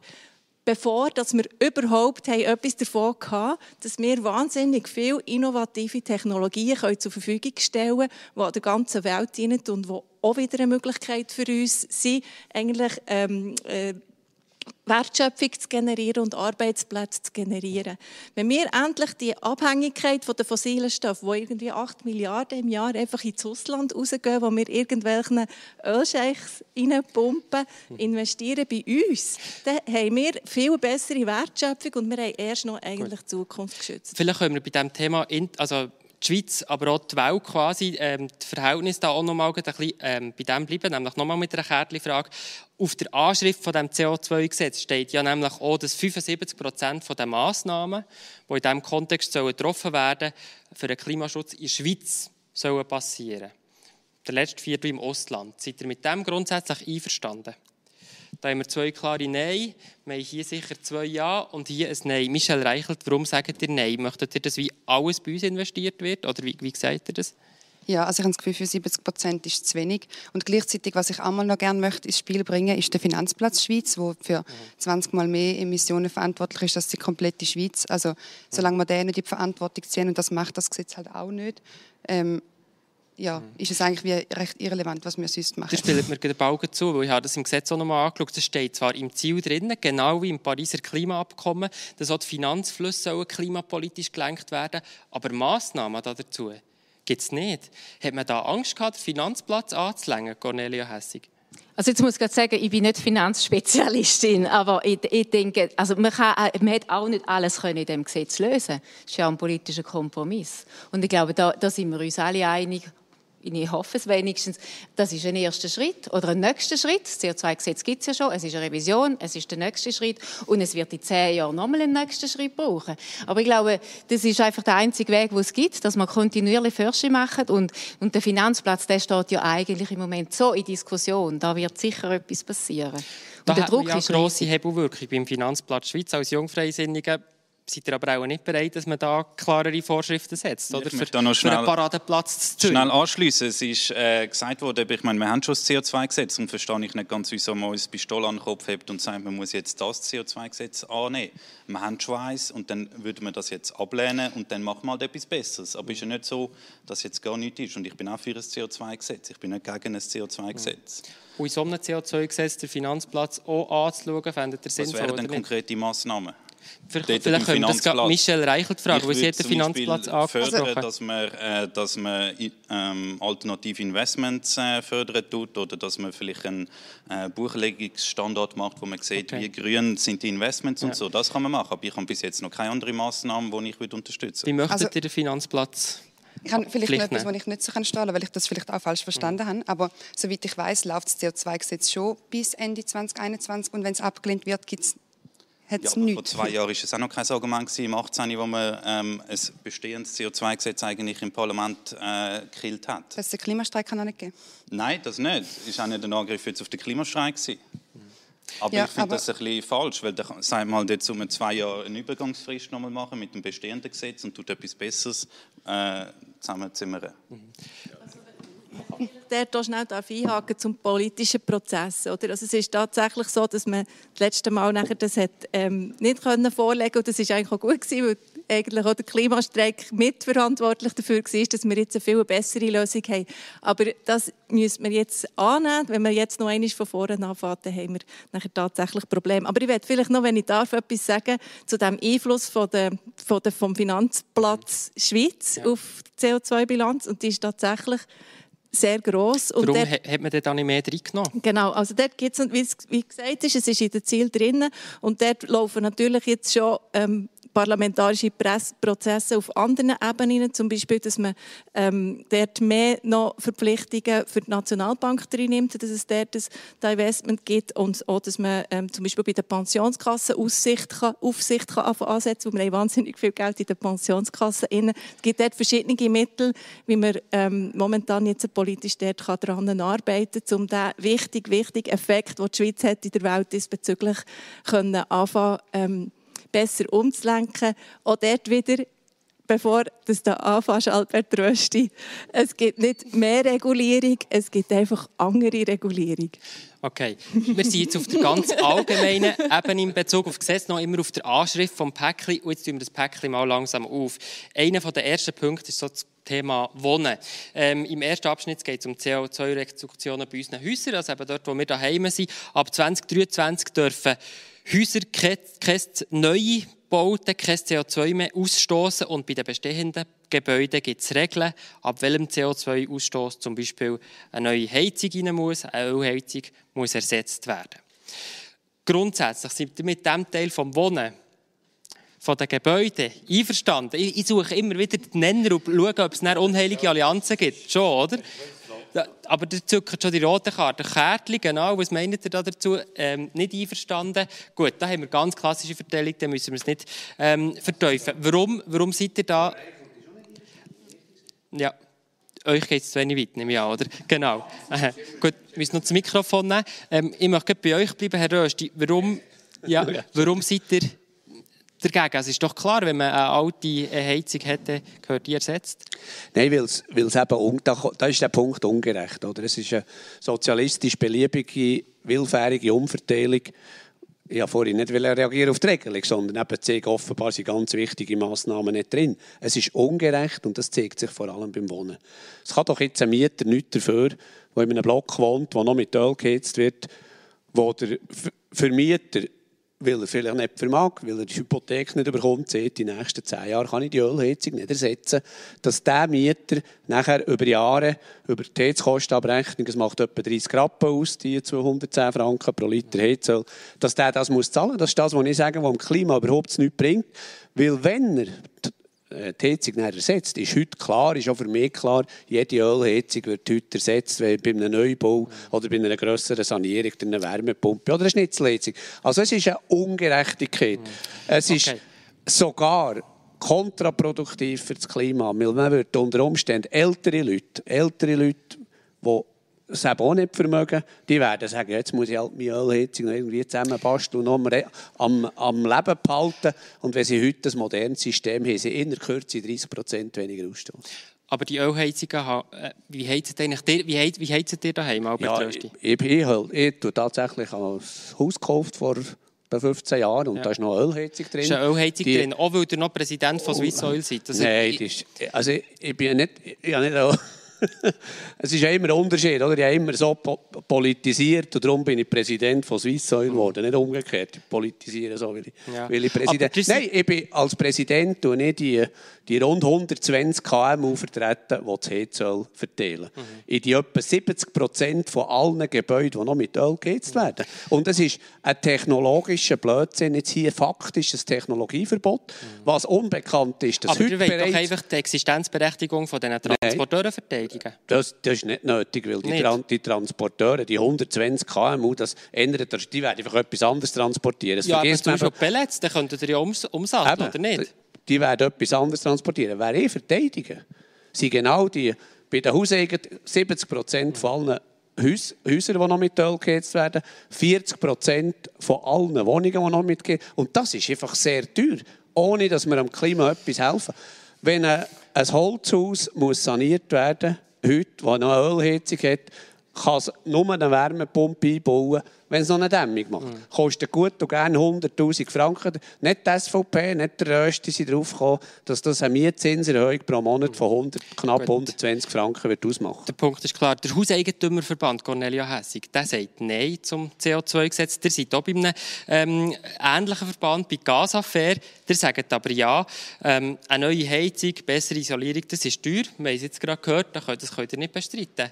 bevor dass wir überhaupt etwas davon hatten, dass wir wahnsinnig viele innovative Technologien zur Verfügung stellen können, die der ganzen Welt dienen und die auch wieder eine Möglichkeit für uns sind, eigentlich ähm, äh, Wertschöpfung zu generieren und Arbeitsplätze zu generieren. Wenn wir endlich die Abhängigkeit von den fossilen Stoffen, wo irgendwie 8 Milliarden im Jahr einfach ins Ausland rausgehen, wo wir irgendwelchen Ölscheichs reinpumpen, investieren bei uns, dann haben wir viel bessere Wertschöpfung und wir haben erst noch eigentlich die Zukunft geschützt. Vielleicht können wir bei diesem Thema, also die Schweiz, aber auch die Welt quasi, ähm, das Verhältnis da auch noch mal ein bisschen ähm, bei dem bleiben, nämlich nochmal mit einer Kärtchenfrage. Auf der Anschrift von dem CO2-Gesetz steht ja nämlich auch, dass 75 Prozent der Massnahmen, die in diesem Kontext sollen getroffen werden für den Klimaschutz in der Schweiz sollen passieren. Der letzte Viertel im Ostland. Seid ihr mit dem grundsätzlich einverstanden? Da haben wir zwei klare Nein. Wir haben hier sicher zwei Ja und hier ein Nein. Michel Reichelt, warum sagt ihr Nein? Möchtet ihr, dass wie alles bei uns investiert wird? Oder wie, wie sagt ihr das? Ja, also ich habe das Gefühl, für 70 Prozent ist zu wenig. Und gleichzeitig, was ich einmal noch gerne möchte ins Spiel bringen, ist der Finanzplatz Schweiz, der für 20 Mal mehr Emissionen verantwortlich ist als die komplette Schweiz. Also solange wir den nicht in die Verantwortung ziehen, und das macht das Gesetz halt auch nicht, ähm, ja, mhm. ist es eigentlich wie recht irrelevant, was wir sonst machen. Das spielt mir den Baugen zu, weil ich habe das im Gesetz auch noch mal angeschaut. Das steht zwar im Ziel drin, genau wie im Pariser Klimaabkommen, dass auch die Finanzflüsse klimapolitisch gelenkt werden aber Massnahmen dazu gibt es nicht. Hat man da Angst gehabt, den Finanzplatz anzulängen, Cornelia Hessig? Also jetzt muss ich gerade sagen, ich bin nicht Finanzspezialistin, aber ich, ich denke, also man, kann, man hat auch nicht alles können in dem Gesetz lösen. Das ist ja ein politischer Kompromiss. Und ich glaube, da, da sind wir uns alle einig, ich hoffe es wenigstens, das ist ein erster Schritt oder ein nächster Schritt. Das CO2-Gesetz gibt es ja schon, es ist eine Revision, es ist der nächste Schritt. Und es wird in zehn Jahren nochmal einen nächsten Schritt brauchen. Aber ich glaube, das ist einfach der einzige Weg, den es gibt, dass man kontinuierlich Forschung macht. Und, und der Finanzplatz, der steht ja eigentlich im Moment so in Diskussion, da wird sicher etwas passieren. Und da der Druck hat man ja grosse Hebelwirkung beim Finanzplatz Schweiz als Jungfreisinniger seid ihr aber auch nicht bereit, dass man da klarere Vorschriften setzt, oder? Für, noch schnell, für einen Paradeplatz zu Schnell anschließen. Es ist äh, gesagt worden, ich meine, wir haben schon das CO2-Gesetz und verstehe ich nicht ganz, wieso man uns Pistole an den Kopf hebt und sagt, man muss jetzt das CO2-Gesetz annehmen. Wir haben schon eins und dann würde man das jetzt ablehnen und dann machen wir halt etwas Besseres. Aber es ist ja nicht so, dass jetzt gar nichts ist. Und ich bin auch für ein CO2-Gesetz. Ich bin nicht gegen ein CO2-Gesetz. Und in so einem CO2-Gesetz den Finanzplatz auch anzuschauen, fändet ihr sinnvoll? Was wären denn konkrete Massnahmen? Vielleicht, vielleicht können wir das Michel Reichelt fragen, weil sie hat den Finanzplatz angesprochen. dass man, äh, dass man ähm, alternative Investments äh, fördern tut oder dass man vielleicht einen äh, Buchlegungsstandard macht, wo man sieht, okay. wie grün sind die Investments ja. und so. Das kann man machen. Aber ich habe bis jetzt noch keine andere Massnahmen, die ich würde unterstützen würde. Wie möchtet also, ihr den Finanzplatz ich habe vielleicht noch etwas, was ich nicht so kann stellen weil ich das vielleicht auch falsch verstanden mhm. habe. Aber soweit ich weiß, läuft das CO2-Gesetz schon bis Ende 2021 und wenn es abgelehnt wird, gibt es ja, nichts. Vor zwei Jahren war es auch noch kein Argument, gewesen, im 18., wo man ähm, ein bestehendes CO2-Gesetz eigentlich im Parlament äh, gekillt hat. Das den Klimastreik kann nicht geben? Nein, das nicht. Es war auch nicht ein Angriff jetzt auf den Klimastreik. Gewesen. Aber ja, ich finde das ein bisschen falsch, weil da sagt man jetzt um zwei Jahre eine Übergangsfrist nochmal machen mit dem bestehenden Gesetz und tut etwas Besseres äh, zusammenzimmern. Mhm dort auch schnell einhaken zum politischen Prozess. Oder? Also es ist tatsächlich so, dass man das letzte Mal nachher das hat, ähm, nicht können vorlegen und das ist eigentlich auch gut gewesen, weil eigentlich auch der Klimastreik mitverantwortlich dafür war, dass wir jetzt eine viel bessere Lösung haben. Aber das müssen wir jetzt annehmen. Wenn wir jetzt noch einmal von vorne anfangen, dann haben wir nachher tatsächlich Probleme. Aber ich werde vielleicht noch, wenn ich darf, etwas sagen zu dem Einfluss von der, von der, vom Finanzplatz Schweiz ja. auf die CO2-Bilanz. Und die ist tatsächlich sehr gross. Und Darum dort, hat man dort nicht mehr reingenommen. Genau, also dort gibt es, wie gesagt ist, es ist in den Ziel drin und dort laufen natürlich jetzt schon ähm, parlamentarische Prozesse auf anderen Ebenen, zum Beispiel, dass man ähm, dort mehr noch Verpflichtungen für die Nationalbank nimmt, dass es dort ein Investment gibt und auch, dass man ähm, zum Beispiel bei der Pensionskasse Aussicht kann, Aufsicht kann ansetzen kann, weil wir haben wahnsinnig viel Geld in der Pensionskasse inne. Es gibt dort verschiedene Mittel, wie man ähm, momentan jetzt politisch dort daran arbeiten kann, um diesen wichtigen, wichtigen Effekt, den die Schweiz hat in der Welt diesbezüglich können anfangen, ähm, besser umzulenken. Auch dort wieder bevor du da anfängst, Albert Rösti. Es gibt nicht mehr Regulierung, es gibt einfach andere Regulierung. Okay, wir sind jetzt auf der ganz allgemeinen Ebene in Bezug auf das Gesetz noch immer auf der Anschrift vom Päckchen und jetzt tun wir das Päckchen mal langsam auf. Einer der ersten Punkte ist so das Thema Wohnen. Ähm, Im ersten Abschnitt geht es um CO2-Reduktionen bei unseren Häusern, also eben dort, wo wir daheim sind. Ab 2023 dürfen Häuser keine neue Bauten kein CO2 mehr ausstoßen und bei den bestehenden Gebäuden gibt es Regeln, ab welchem CO2-Ausstoß zum Beispiel eine neue Heizung rein muss, eine Ölheizung muss ersetzt werden. Grundsätzlich sind wir mit diesem Teil vom Wohnen von den Gebäuden einverstanden. Ich, ich suche immer wieder die Nenner und schaue, ob es unheilige Allianzen gibt. Schon, oder? Aber der zückt schon die rote Karte. Kärtchen, genau, was meint ihr da dazu? Ähm, nicht einverstanden. Gut, da haben wir ganz klassische Verteilung, da müssen wir es nicht ähm, verteufeln. Warum, warum seid ihr da... Ja, euch geht es zu wenig weit, nehme ich an, oder? Genau. Äh, gut, wir müssen noch das Mikrofon nehmen. Ähm, ich möchte bei euch bleiben, Herr Rösti. Warum, ja, warum seid ihr dagegen? Es ist doch klar, wenn man eine alte Heizung hätte, gehört die ersetzt? Nein, weil es eben, da, da ist der Punkt ungerecht. Oder? Es ist eine sozialistisch beliebige, willfährige Umverteilung. Ich wollte vorhin nicht reagieren auf die Regelung, sondern eben zeigt offenbar sind ganz wichtige Massnahmen nicht drin. Es ist ungerecht und das zeigt sich vor allem beim Wohnen. Es kann doch jetzt ein Mieter nichts dafür, der in einem Block wohnt, der noch mit Öl geheizt wird, wo der Vermieter weil er vielleicht nicht vermag, weil er die Hypothek nicht bekommt, sieht, die nächsten zehn Jahre kann ich die Ölheizung nicht ersetzen, dass der Mieter nachher über Jahre, über die Heizkostenabrechnung, es macht etwa 30 Rappen aus, die 210 Franken pro Liter Heizöl, dass der das muss zahlen muss. Das ist das, was ich sage, was dem Klima überhaupt nichts bringt. Weil wenn er äh, die Heizung ersetzt, ist heute klar, ist auch für mich klar, jede Ölheizung wird heute ersetzt bei einem Neubau oder bei einer grösseren Sanierung durch eine Wärmepumpe oder eine Schnitzelheizung. Also es ist eine Ungerechtigkeit. Es ist okay. sogar kontraproduktiv für das Klima, weil man wird unter Umständen ältere Leute, ältere Leute, die es eben auch nicht vermögen, die werden sagen, jetzt muss ich halt meine Ölheizung irgendwie zusammenbasteln und noch am, am Leben behalten. Und wenn sie heute ein modernes System haben, sie in der Kürze 30 Prozent weniger Ausstoß. Aber die Ölheizungen, äh, wie heizt ihr, wie heizt, wie heizt ihr daheim, Albert ja, ich, ich, ich, ich, ich tatsächlich ein Haus gekauft vor 15 Jahren und ja. da ist noch Ölheizung drin. Ist eine Ölheizung die, drin, auch weil ihr noch Präsident von Swiss Oil seid? Also, Nein, ich, ist, also ich, ich bin nicht, ich habe nicht es ist ja immer ein Unterschied, oder? Ich habe immer so politisiert und darum bin ich Präsident von Swiss Oil geworden, nicht umgekehrt. Ich politisiere so, weil ich, ja. weil ich Präsident... Nein, ich bin als Präsident und nicht die, die rund 120 KMU vertreten, die das Heizöl verteilen. Mhm. In die etwa 70 Prozent von allen Gebäuden, die noch mit Öl geheizt werden. Und es ist ein technologischer Blödsinn, jetzt hier faktisch ein Technologieverbot, mhm. was unbekannt ist. Aber heute bereits... doch einfach die Existenzberechtigung von diesen Transporteuren verteidigen beschäftigen? Das, das ist nicht nötig, weil die, Tran die Transporteure, die 120 kMU, das ändert, die werden einfach etwas anderes transportieren. Das ja, aber zum Beispiel Pellets, dann könntet ihr ja ums umsatteln, oder nicht? Die werden etwas anderes transportieren. Wer ich verteidigen, sind genau die, bei den Hauseigentümern 70 Prozent von allen Häuser, die noch mit Öl geheizt werden, 40 Prozent von allen Wohnungen, die noch mit Und das ist einfach sehr teuer, ohne dass wir am Klima etwas helfen. Wenn ein, ein Holzhaus muss saniert werden heute, das noch eine Ölheizung hat, kann es nur eine Wärmepumpe einbauen, wenn es noch eine Dämmung macht. Mhm. Kostet gut und gerne 100'000 Franken. Nicht die SVP, nicht der Rösti sind darauf gekommen, dass das eine Mietzinserhöhung pro Monat von 100, knapp gut. 120 Franken wird ausmachen. Der Punkt ist klar. Der Hauseigentümerverband Cornelia Hessig, der sagt Nein zum CO2-Gesetz. Der seid auch bei einem ähm, ähnlichen Verband, bei Gasaffäre. Der sagt aber Ja. Ähm, eine neue Heizung, bessere Isolierung, das ist teuer. Wir haben es jetzt gerade gehört, das könnt ihr nicht bestreiten.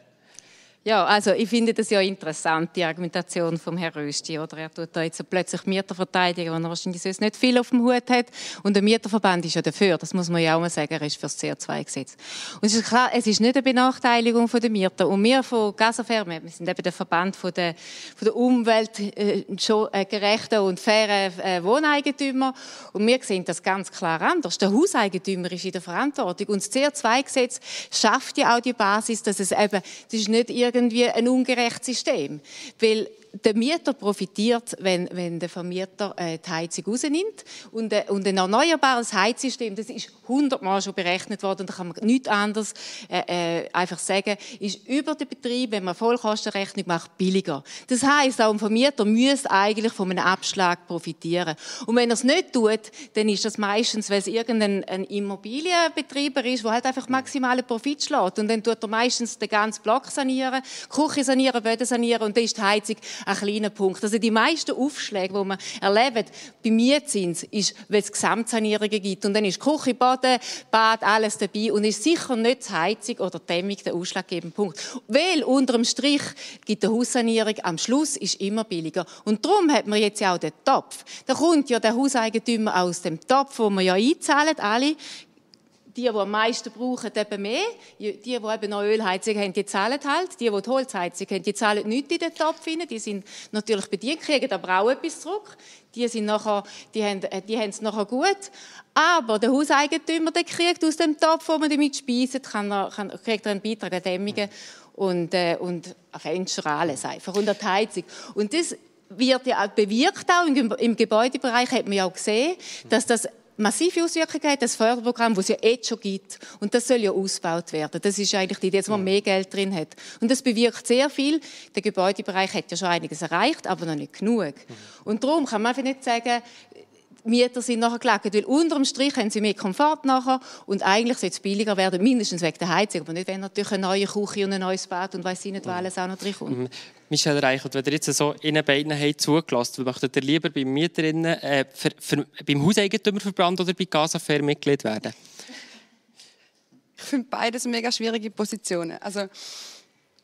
Ja, also ich finde das ja interessant, die Argumentation vom Herrn Rösti. Oder? Er tut da jetzt plötzlich Mieter verteidigen, wenn er wahrscheinlich sonst nicht viel auf dem Hut hat. Und der Mieterverband ist ja dafür, das muss man ja auch mal sagen, er ist für das CO2-Gesetz. Und es ist klar, es ist nicht eine Benachteiligung der Mieter. Und wir von Gasaferme, wir sind eben der Verband von der, von der umweltgerechten äh, und fairen äh, Wohneigentümer. Und wir sehen das ganz klar anders. Der Hauseigentümer ist in der Verantwortung. Und das CO2-Gesetz schafft ja auch die Basis, dass es eben, das ist nicht ein ungerechtes System. Weil der Mieter profitiert, wenn, wenn der Vermieter äh, die Heizung rausnimmt. Und, äh, und ein erneuerbares Heizsystem, das ist hundertmal schon berechnet worden, da kann man nichts anderes äh, äh, einfach sagen, ist über den Betrieb, wenn man Vollkostenrechnung macht, billiger. Das heißt, auch ein Vermieter müsste eigentlich von einem Abschlag profitieren. Und wenn er es nicht tut, dann ist das meistens, weil es irgendein ein Immobilienbetreiber ist, der halt einfach maximalen Profit schlägt. Und dann tut er meistens den ganzen Block sanieren, Küche sanieren, Böden sanieren und dann ist die Heizung ein kleiner Punkt. Also die meisten Aufschläge, die man erlebt bei Mietzins, ist, wenn es Gesamtsanierungen gibt. Und dann ist Küche, Boden, Bad, alles dabei und ist sicher nicht die Heizung oder die Dämmung der ausschlaggebende Punkt. Weil unter dem Strich gibt die Haussanierung am Schluss ist immer billiger. Und darum hat man jetzt ja auch den Topf. Da kommt ja der Hauseigentümer aus dem Topf, wo wir ja einzahlen, alle, die, die am meisten brauchen, eben mehr. Die, die eben noch Ölheizung haben, die zahlen halt. Die, die die Holzheizung haben, die zahlen nichts in den Topf rein. Die sind natürlich bedient, kriegen aber auch etwas zurück. Die, sind nachher, die, haben, die haben es nachher gut. Aber der Hauseigentümer, der kriegt aus dem Topf, wo man damit speisen kann, kann, kriegt er einen Beitrag an Dämmungen und, äh, und Fenster, alles einfach. Und an die Heizung. Und das wird ja bewirkt auch im, im Gebäudebereich, hat man ja auch gesehen, dass das massive Auswirkungen hat, das Förderprogramm, das es ja jetzt schon gibt. Und das soll ja ausgebaut werden. Das ist eigentlich die Idee, dass man mehr Geld drin hat. Und das bewirkt sehr viel. Der Gebäudebereich hat ja schon einiges erreicht, aber noch nicht genug. Und darum kann man einfach nicht sagen, Mieter sind nachher gelagert, weil unter dem Strich haben sie mehr Komfort nachher und eigentlich soll es billiger werden, mindestens wegen der Heizung, aber nicht, wenn natürlich eine neue Küche und ein neues Bad und weiss ich nicht, was alles auch noch drin kommt. Mhm. Michel Reichelt, wenn ihr jetzt so Ihnen beiden habt zugelassen, möchtet ihr lieber beim Mieterinnen, äh, für, für, beim Hauseigentümerverband oder bei Gasafair Mitglied werden? Ich finde beides mega schwierige Positionen. Also,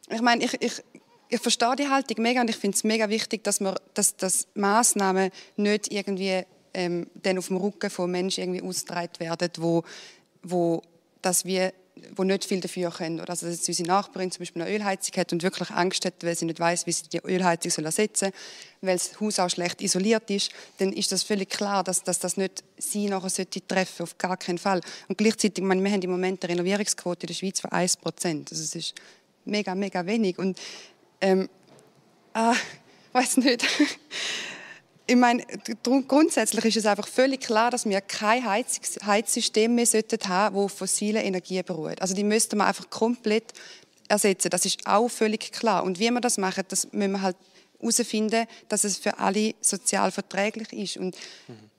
ich meine, ich, ich, ich verstehe die Haltung mega und ich finde es mega wichtig, dass, man, dass, dass Massnahmen nicht irgendwie ähm, dann auf dem Rücken von Menschen irgendwie ausgetragen werden, wo, wo das wir wo nicht viel dafür können. Oder also, dass unsere Nachbarin zum Beispiel eine Ölheizung hat und wirklich Angst hat, weil sie nicht weiß, wie sie die Ölheizung soll ersetzen soll, weil das Haus auch schlecht isoliert ist, dann ist das völlig klar, dass, dass das nicht sie nachher sollte treffen, auf gar keinen Fall. Und gleichzeitig, meine, wir haben im Moment eine Renovierungsquote in der Schweiz von 1 Prozent. Also es ist mega, mega wenig. Und ähm, ah, weiß nicht. Ich meine, grundsätzlich ist es einfach völlig klar, dass wir kein Heizsystem mehr haben sollten, das auf fossilen Energien beruht. Also die müssten wir einfach komplett ersetzen. Das ist auch völlig klar. Und wie wir das machen, das müssen wir halt herausfinden, dass es für alle sozial verträglich ist. Und mhm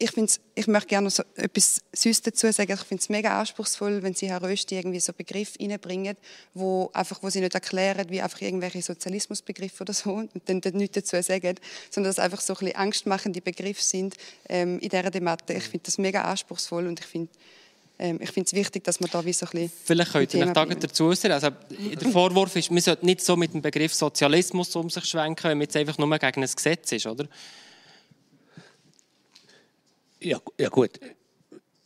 ich, ich möchte gerne noch so etwas Süßes dazu sagen. Ich finde es mega anspruchsvoll, wenn Sie, Herr Rösti, irgendwie so Begriffe reinbringen, wo, einfach, wo Sie nicht erklären, wie einfach irgendwelche Sozialismusbegriffe oder so, und dann, dann nichts dazu sagen, sondern dass einfach so ein bisschen angstmachende Begriffe sind ähm, in dieser Debatte. Ich finde das mega anspruchsvoll und ich finde ähm, ich finde es wichtig, dass man da wie so ein bisschen Vielleicht könnt ihr euch dazu äußern. Also, der Vorwurf ist, man sollte nicht so mit dem Begriff Sozialismus um sich schwenken, wenn man jetzt einfach nur gegen ein Gesetz ist, oder? Ja, ja gut,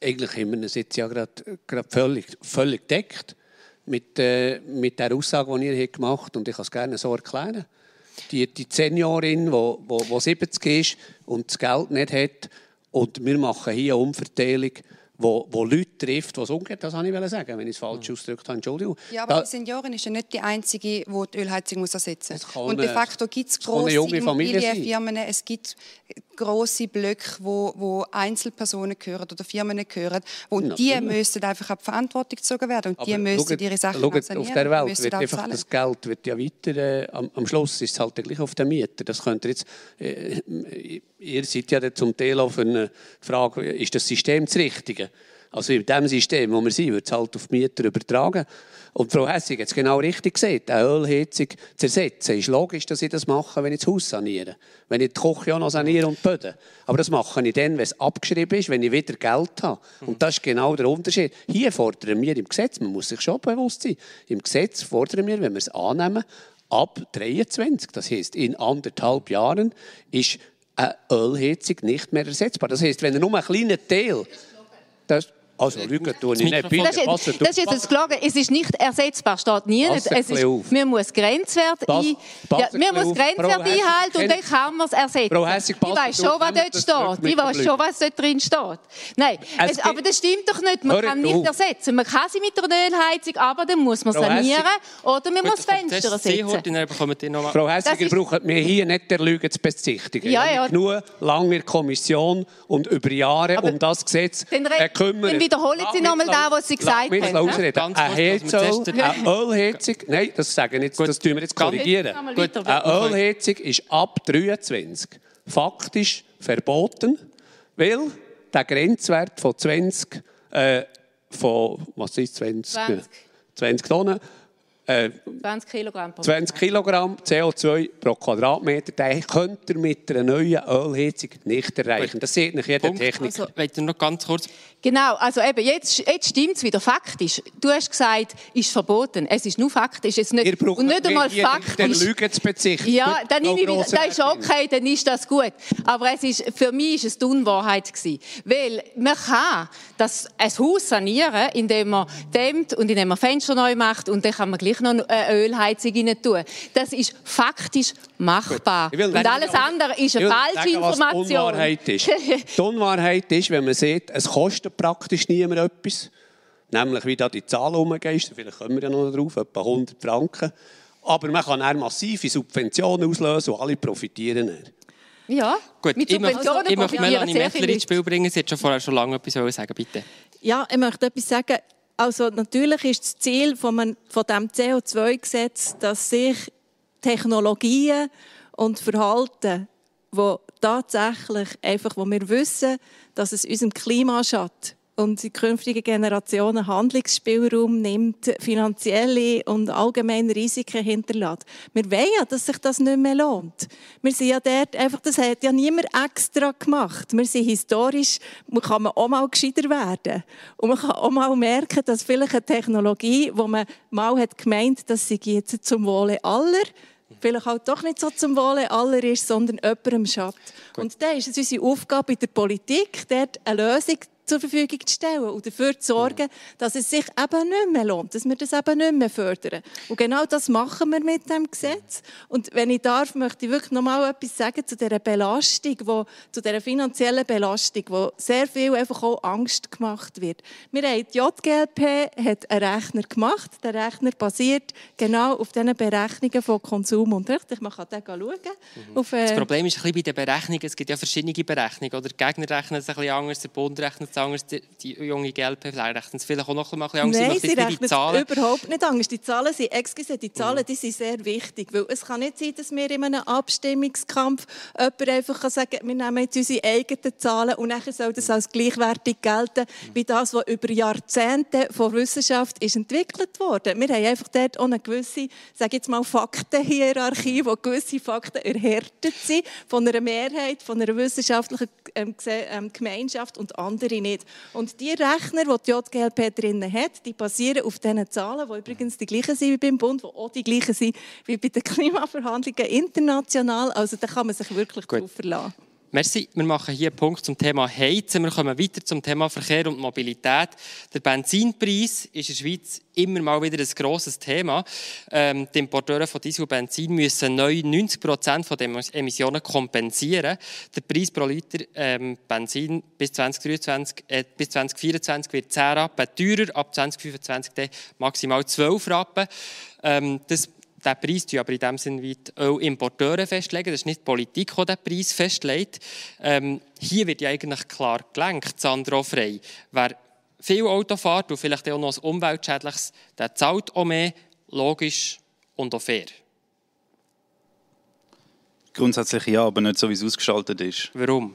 eigentlich haben wir es jetzt ja gerade völlig, völlig deckt mit, äh, mit der Aussage, die ihr gemacht habt. Und ich kann es gerne so erklären. Die, die Seniorin, die wo, wo, wo 70 ist und das Geld nicht hat, und wir machen hier eine Umverteilung wo, wo Leute trifft, was umgeht, das wollte ich sagen, wenn ich es falsch mhm. ausgedrückt habe. Entschuldigung. Ja, aber da, die Seniorin ist ja nicht die Einzige, die die Ölheizung muss ersetzen muss. Und de facto gibt es große Immobilienfirmen, es gibt große Blöcke, wo, wo Einzelpersonen gehören oder Firmen gehören, wo ja, die müssen einfach auf Verantwortung gezogen werden und aber die müssen schaut, ihre Sachen schaut, sanieren. Auf der Welt wird einfach das Geld wird ja weiter, äh, am, am, Schluss ist es halt gleich auf den Mieter. Das könnt ihr jetzt, äh, ihr seid ja zum Teil auf eine Frage, ist das System das Richtige? Also in dem System, wo wir sind, wird es halt auf Mieter übertragen. Und Frau Hessig hat es genau richtig gesagt. Eine Ölheizung zu ersetzen, ist logisch, dass ich das mache, wenn ich das Haus saniere. Wenn ich die Küche auch noch saniere und die Böden. Aber das mache ich dann, wenn es abgeschrieben ist, wenn ich wieder Geld habe. Und das ist genau der Unterschied. Hier fordern wir im Gesetz, man muss sich schon bewusst sein, im Gesetz fordern wir, wenn wir es annehmen, ab 23, das heisst, in anderthalb Jahren ist eine Ölheizung nicht mehr ersetzbar. Das heisst, wenn er nur einen kleinen Teil... Das, Also, Lügen tue ich Das nicht. Bitte, Das ist, passt das ist jetzt das Klagen. Es ist nicht ersetzbar, steht nie. Es ist, bisschen auf. man muss Grenzwert Pass- ein, ja, ein man bisschen muss auf. Grenzwert Frau Hässig, einhalten und dann kann man es ersetzen. Frau Hässig, ich weiß schon, was dort steht. Ich weiß schon, was dort drin steht. Nein, Es aber das stimmt doch nicht. Man kann nicht ersetzen. Man kann sie mit einer Ölheizung, aber dann muss man sanieren oder man muss Fenster ersetzen. ihr. Frau Hässiger ist- braucht mir hier nicht der Lüge zu bezichtigen. Ja, ja. genug lange in der Kommission und über Jahre um das Gesetz dann wiederholen Sie Lass noch mal mich- das, was Sie gesagt lass mich haben, ausreden. Eine Heizöl, Ölheizung, nein, das sagen wir jetzt, Gut. das tun wir jetzt korrigieren. Eine Ölheizung ist ab 23 faktisch verboten, weil der Grenzwert von 20, äh, von, was ist 20? 20. 20 Tonnen, äh, 20 Kilogramm pro 20 Kilogramm CO2 pro Quadratmeter, den könnt ihr mit einer neuen Ölheizung nicht erreichen. Das sieht nicht jeder Punkt. Techniker. Also, wollt ihr noch ganz kurz... Genau, also eben, jetzt, jetzt stimmt es wieder faktisch. Du hast gesagt, ist verboten. Es ist nur faktisch. Es ist nicht, Ihr und nicht einmal faktisch. Lüge zu bezichtigen. Ja, dann nehme ich wieder, das ist okay, dann ist das gut. Aber es ist, für mich ist es die Unwahrheit gewesen. Weil man kann das, ein Haus sanieren, indem man dämmt und indem man Fenster neu macht und dann kann man gleich noch eine Ölheizung rein tun. Das ist faktisch machbar. Und alles andere ist eine falsche sagen. Unwahrheit ist. Die Unwahrheit ist, wenn man sieht, es kostet praktisch niemand etwas. Nämlich, wie da die Zahl umgeht. Vielleicht kommen wir ja noch drauf, etwa 100 Franken. Aber man kann dann massive Subventionen auslösen und alle profitieren. dann. Ja, Gut, mit ich möchte, ich möchte Melanie Mettler ins Spiel bringen. Sie hat schon vorher schon lange etwas sagen bitte. Ja, ich möchte etwas sagen. Also natürlich ist das Ziel von, dem CO2-Gesetz, dass sich Technologien und Verhalten, wo tatsächlich einfach, wo wir wissen, dass es unserem Klima schadet und die künftigen Generationen Handlungsspielraum nimmt, finanzielle und allgemeine Risiken hinterlässt. Wir wollen ja, dass sich das nicht mehr lohnt. Wir sind ja dort einfach, das hat ja niemand extra gemacht. Wir sind historisch, man kann man auch mal gescheiter werden. Und man kann auch mal merken, dass vielleicht eine Technologie, wo man mal hat gemeint, dass sie jetzt zum Wohle aller, vielleicht halt doch nicht so zum Wohle aller ist, sondern jemandem schadet. Und dann ist es unsere Aufgabe in der Politik, dort eine Lösung zur Verfügung zu stellen und dafür zu sorgen, dass es sich eben nicht mehr lohnt, dass wir das eben nicht mehr fördern. Und genau das machen wir mit dem Gesetz. Und wenn ich darf, möchte ich wirklich noch mal etwas sagen zu dieser Belastung, wo, zu dieser finanziellen Belastung, wo sehr viel einfach auch Angst gemacht wird. Wir haben die JGLP hat einen Rechner gemacht. Der Rechner basiert genau auf diesen Berechnungen von Konsum und Recht. Man kann den schauen. Auf, äh, Das Problem ist ein bisschen bei den Berechnungen, es gibt ja verschiedene Berechnungen. Oder die Gegner rechnen es ein bisschen anders, der Bund rechnet es anders, die, die junge GLP vielleicht rechnet es vielleicht auch noch ein bisschen anders. Nein, sie rechnen Zahlen. überhaupt nicht anders. Die Zahlen sind, excuse, die Zahlen die sind sehr wichtig, weil es kann nicht sein, dass wir in einem Abstimmungskampf jemand einfach kann sagen wir nehmen jetzt unsere eigenen Zahlen und nachher soll das als gleichwertig gelten, wie das, was über Jahrzehnte von Wissenschaft ist entwickelt wurde. Wir haben einfach dort auch eine gewisse, sage jetzt mal, Faktenhierarchie, wo gewisse Fakten erhärtet sind von einer Mehrheit, von einer wissenschaftlichen ähm, ähm, Gemeinschaft und andere nicht. Und die Rechner, die die JGLP drin hat, die basieren auf diesen Zahlen, die übrigens die gleichen sind wie beim Bund, die auch die gleichen sind wie bei den Klimaverhandlungen international. Also da kann man sich wirklich Gut. drauf verlassen. Merci. Wir machen hier einen Punkt zum Thema Heizen. Wir kommen weiter zum Thema Verkehr und Mobilität. Der Benzinpreis ist in der Schweiz immer mal wieder ein grosses Thema. Ähm, die Importeure von Diesel und Benzin müssen neu 90 Prozent der Emissionen kompensieren. Der Preis pro Liter ähm, Benzin bis 2023, äh, bis 2024 wird 10 Rappen teurer, ab 2025 dann maximal 12 Rappen. Ähm, das den Preis tun aber in dem Sinne wie die Ölimporteure festlegen. Das ist nicht die Politik, die den Preis festlegt. Ähm, hier wird ja eigentlich klar gelenkt, Sandro Frey. Wer viel Auto fährt und vielleicht auch noch ein umweltschädliches, der zahlt auch mehr, logisch und auch fair. Grundsätzlich ja, aber nicht so, wie es ausgestaltet ist. Warum?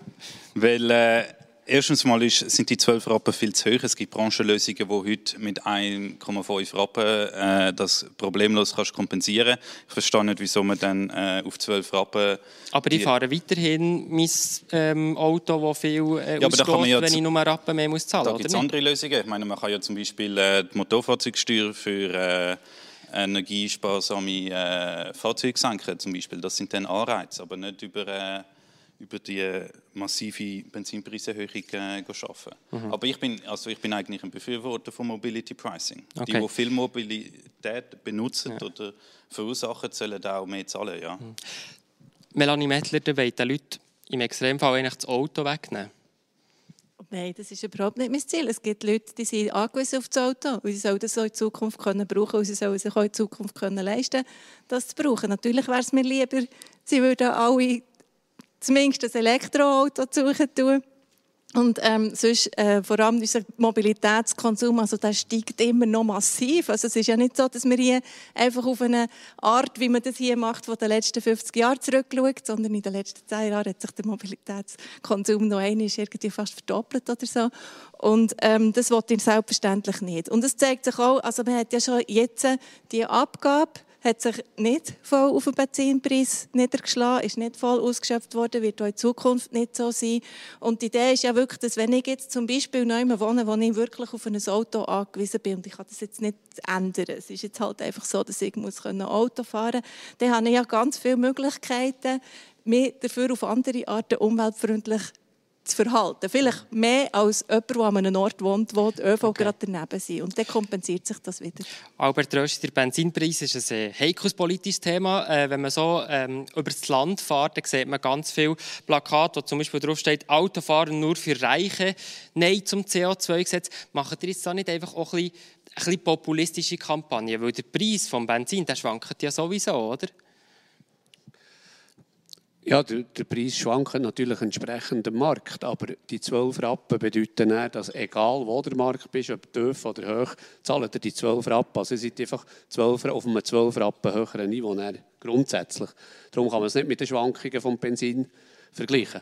Weil äh, erstens mal ist, sind die 12 Rappen viel zu hoch. Es gibt Branchenlösungen, die heute mit 1,5 Rappen äh, das problemlos kannst kompensieren Ich verstehe nicht, wieso man dann äh, auf 12 Rappen... Aber ich die- fahre weiterhin mein ähm, Auto, das viel äh, Ja, da ausstößt, ja wenn ich nur Rappen mehr muss zahlen Da muss. gibt es andere Lösungen. Ich meine, man kann ja zum Beispiel äh, die Motorfahrzeugsteuer für äh, energiesparsame äh, Fahrzeuge senken. Zum Beispiel. Das sind dann Anreize, aber nicht über, äh, über die massive Benzinpreiserhöhung äh, arbeiten. Mhm. Aber ich bin, also ich bin eigentlich ein Befürworter von Mobility Pricing. Okay. Die, die viel Mobilität benutzen ja. oder verursachen, sollen auch mehr zahlen. Ja. Mhm. Melanie Mettler, da wollen den Leuten im Extremfall eigentlich das Auto wegnehmen. Nein, das ist überhaupt nicht mein Ziel. Es gibt Leute, die sind angewiesen auf das Auto und sie sollen das auch in Zukunft können brauchen und sie sollen sich auch in Zukunft können leisten das zu brauchen. Natürlich wäre es mir lieber, sie würden alle zumindest ein Elektroauto suchen tun. Und ähm, sonst, äh, vor allem unser Mobilitätskonsum, also der steigt immer noch massiv. Also es ist ja nicht so, dass wir hier einfach auf eine Art, wie man das hier macht, von den letzten 50 Jahren zurückschaut, sondern in den letzten 10 Jahren hat sich der Mobilitätskonsum noch einmal irgendwie fast verdoppelt oder so. Und ähm, das wollte ich selbstverständlich nicht. Und es zeigt sich auch, also man hat ja schon jetzt die Abgabe hat sich nicht voll auf den Benzinpreis niedergeschlagen, ist nicht voll ausgeschöpft worden, wird auch in Zukunft nicht so sein. Und die Idee ist ja wirklich, dass wenn ich jetzt zum Beispiel neu wohne, wo ich wirklich auf ein Auto angewiesen bin und ich kann das jetzt nicht ändern, es ist jetzt halt einfach so, dass ich muss Auto fahren muss, dann habe ich ja ganz viele Möglichkeiten, mich dafür auf andere Arten umweltfreundlich zu verhalten. Vielleicht mehr als jemand, der an einem Ort wohnt, wo die ÖV okay. gerade daneben sind. Und dann kompensiert sich das wieder. Albert Rösch, der Benzinpreis ist ein heikles politisches Thema. Äh, wenn man so ähm, über das Land fährt, dann sieht man ganz viele Plakate, wo zum Beispiel draufsteht, Autofahren nur für Reiche, Nein zum CO2-Gesetz. Machen ihr jetzt da nicht einfach auch ein bisschen, ein bisschen populistische Kampagne? Weil der Preis des Benzin, der schwankt ja sowieso, oder? Ja, der, der, Preis schwankt natürlich entsprechend dem Markt, aber die 12 Rappen bedeuten nicht, dass egal wo der Markt ist, ob tief oder hoch, er die 12 Rappen. Also ihr seid einfach 12, auf einem 12 Rappen höheren Niveau grundsätzlich. Darum kann man es nicht mit den Schwankungen vom Benzin vergleichen,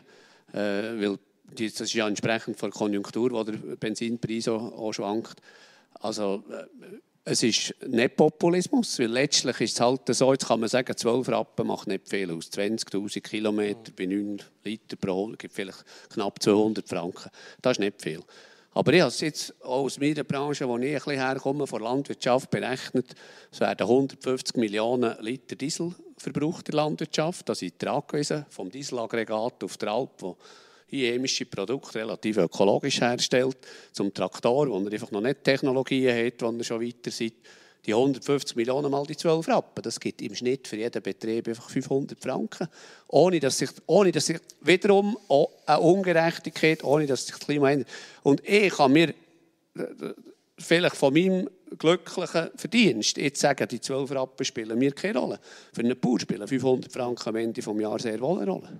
äh, weil die, das ist ja entsprechend von der Konjunktur, wo der Benzinpreis auch, auch schwankt. Also äh, es ist nicht Populismus, weil letztlich ist es halt so, jetzt kann man sagen, 12 Rappen macht nicht viel aus. 20'000 Kilometer bei 9 Liter pro gibt vielleicht knapp 200 Franken. Das ist nicht viel. Aber ich habe es jetzt aus meiner Branche, wo ich ein bisschen herkomme, von Landwirtschaft berechnet, es werden 150 Millionen Liter Diesel verbraucht in der Landwirtschaft. Das sind die Tragweisen vom Dieselaggregat auf der Alp, heimische Produkte relativ ökologisch herstellt, zum Traktor, wo er einfach noch nicht Technologien hat, wo er schon weiter seid. Die 150 Millionen mal die 12 Rappen, das gibt im Schnitt für jeden Betrieb einfach 500 Franken. Ohne dass sich, ohne dass sich wiederum eine Ungerechtigkeit, ohne dass sich das Klima ändert. Und ich kann mir vielleicht von meinem glücklichen Verdienst jetzt sagen, die 12 Rappen spielen mir keine Rolle. Für einen Bauer spielen 500 Franken am Ende des Jahres sehr wohl eine Rolle.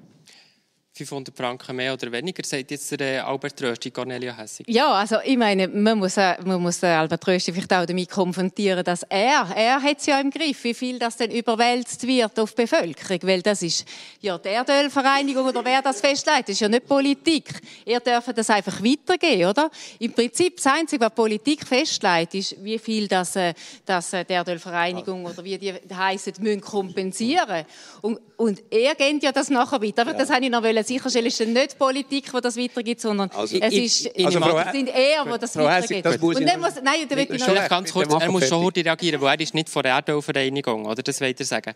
500 Franken mehr oder weniger, sagt jetzt der äh, Albert Rösti, Cornelia Hessig. Ja, also ich meine, man muss, äh, man muss Albert Rösti vielleicht auch damit konfrontieren, dass er, er hat es ja im Griff, wie viel das denn überwälzt wird auf die Bevölkerung, weil das ist ja die Erdölvereinigung oder wer das festlegt, das ist ja nicht Politik. Ihr dürft das einfach weitergeben, oder? Im Prinzip das Einzige, was Politik festlegt, ist, wie viel das, äh, das die Erdölvereinigung oder wie die heissen, müssen kompensieren. Und, und er geht ja das nachher weiter. Aber ja. das habe ich noch sicherstellen, ist es nicht die Politik, die das weitergibt, sondern also, es ist, ich, also, Frau, sind er, die das weitergibt. Das muss und dann muss, nein, da will ich noch... Ganz kurz, er muss schon heute reagieren, weil er ist nicht von der Erdölvereinigung, oder? Das wollte er sagen.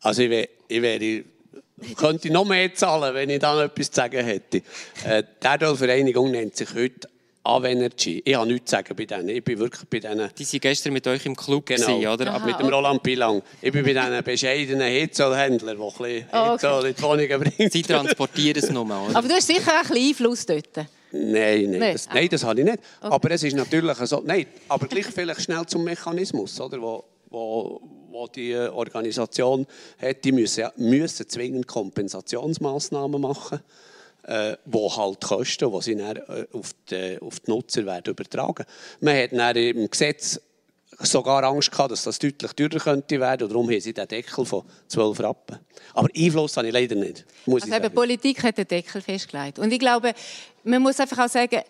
Also ich, wäre, ich wäre könnte noch mehr zahlen, wenn ich da etwas zu sagen hätte. Äh, die Erdölvereinigung nennt sich heute Avenergy. Ich habe nichts zu sagen bei denen. Ich bin wirklich bei denen... Die waren gestern mit euch im Club, genau. gewesen, oder? Aha, mit dem Roland Bilang. Ich bin bei diesen bescheidenen Hitzollhändlern, die ein bisschen oh, okay. in die Wohnungen bringen. Sie transportieren es nur, oder? Aber du hast sicher ein bisschen Einfluss dort. Nein, nein, das, nein, das habe ich nicht. Okay. Aber es ist natürlich so... Nein, aber gleich vielleicht schnell zum Mechanismus, oder? Wo, wo, wo die Organisation hat, die müssen, müssen zwingend Kompensationsmaßnahmen machen äh, wo halt Kosten, die sie dann, äh, auf, die, auf die Nutzer werden übertragen. Man hat dann im Gesetz sogar Angst gehabt, dass das deutlich teurer könnte werden. Und darum haben sie den Deckel von 12 Rappen. Aber Einfluss habe ich leider nicht. Muss also eben, Politik hat den Deckel festgelegt. Und ich glaube, man muss einfach auch sagen,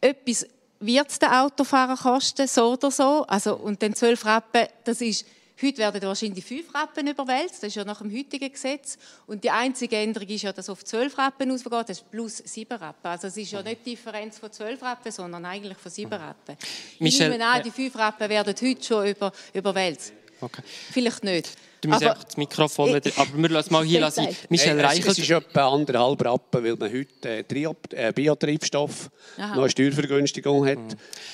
etwas wird es den Autofahrer kosten, so oder so. Also, und dann 12 Rappen, das ist Heute werden wahrscheinlich fünf Rappen überwälzt, das ist ja nach dem heutigen Gesetz. Und die einzige Änderung ist ja, dass auf zwölf Rappen ausgeht, das ist plus sieben Rappen. Also es ist ja nicht die Differenz von zwölf Rappen, sondern eigentlich von sieben Rappen. Ich nehme an, die fünf Rappen werden heute schon über, überwälzt. Okay. Vielleicht nicht. Du musst einfach das Mikrofon wieder... Aber wir lassen mal hier lassen. Michel Hey, Reichelt... Es ist etwa anderthalb Rappen, weil man heute äh, äh, Biotreibstoff Aha. noch eine Steuervergünstigung hat.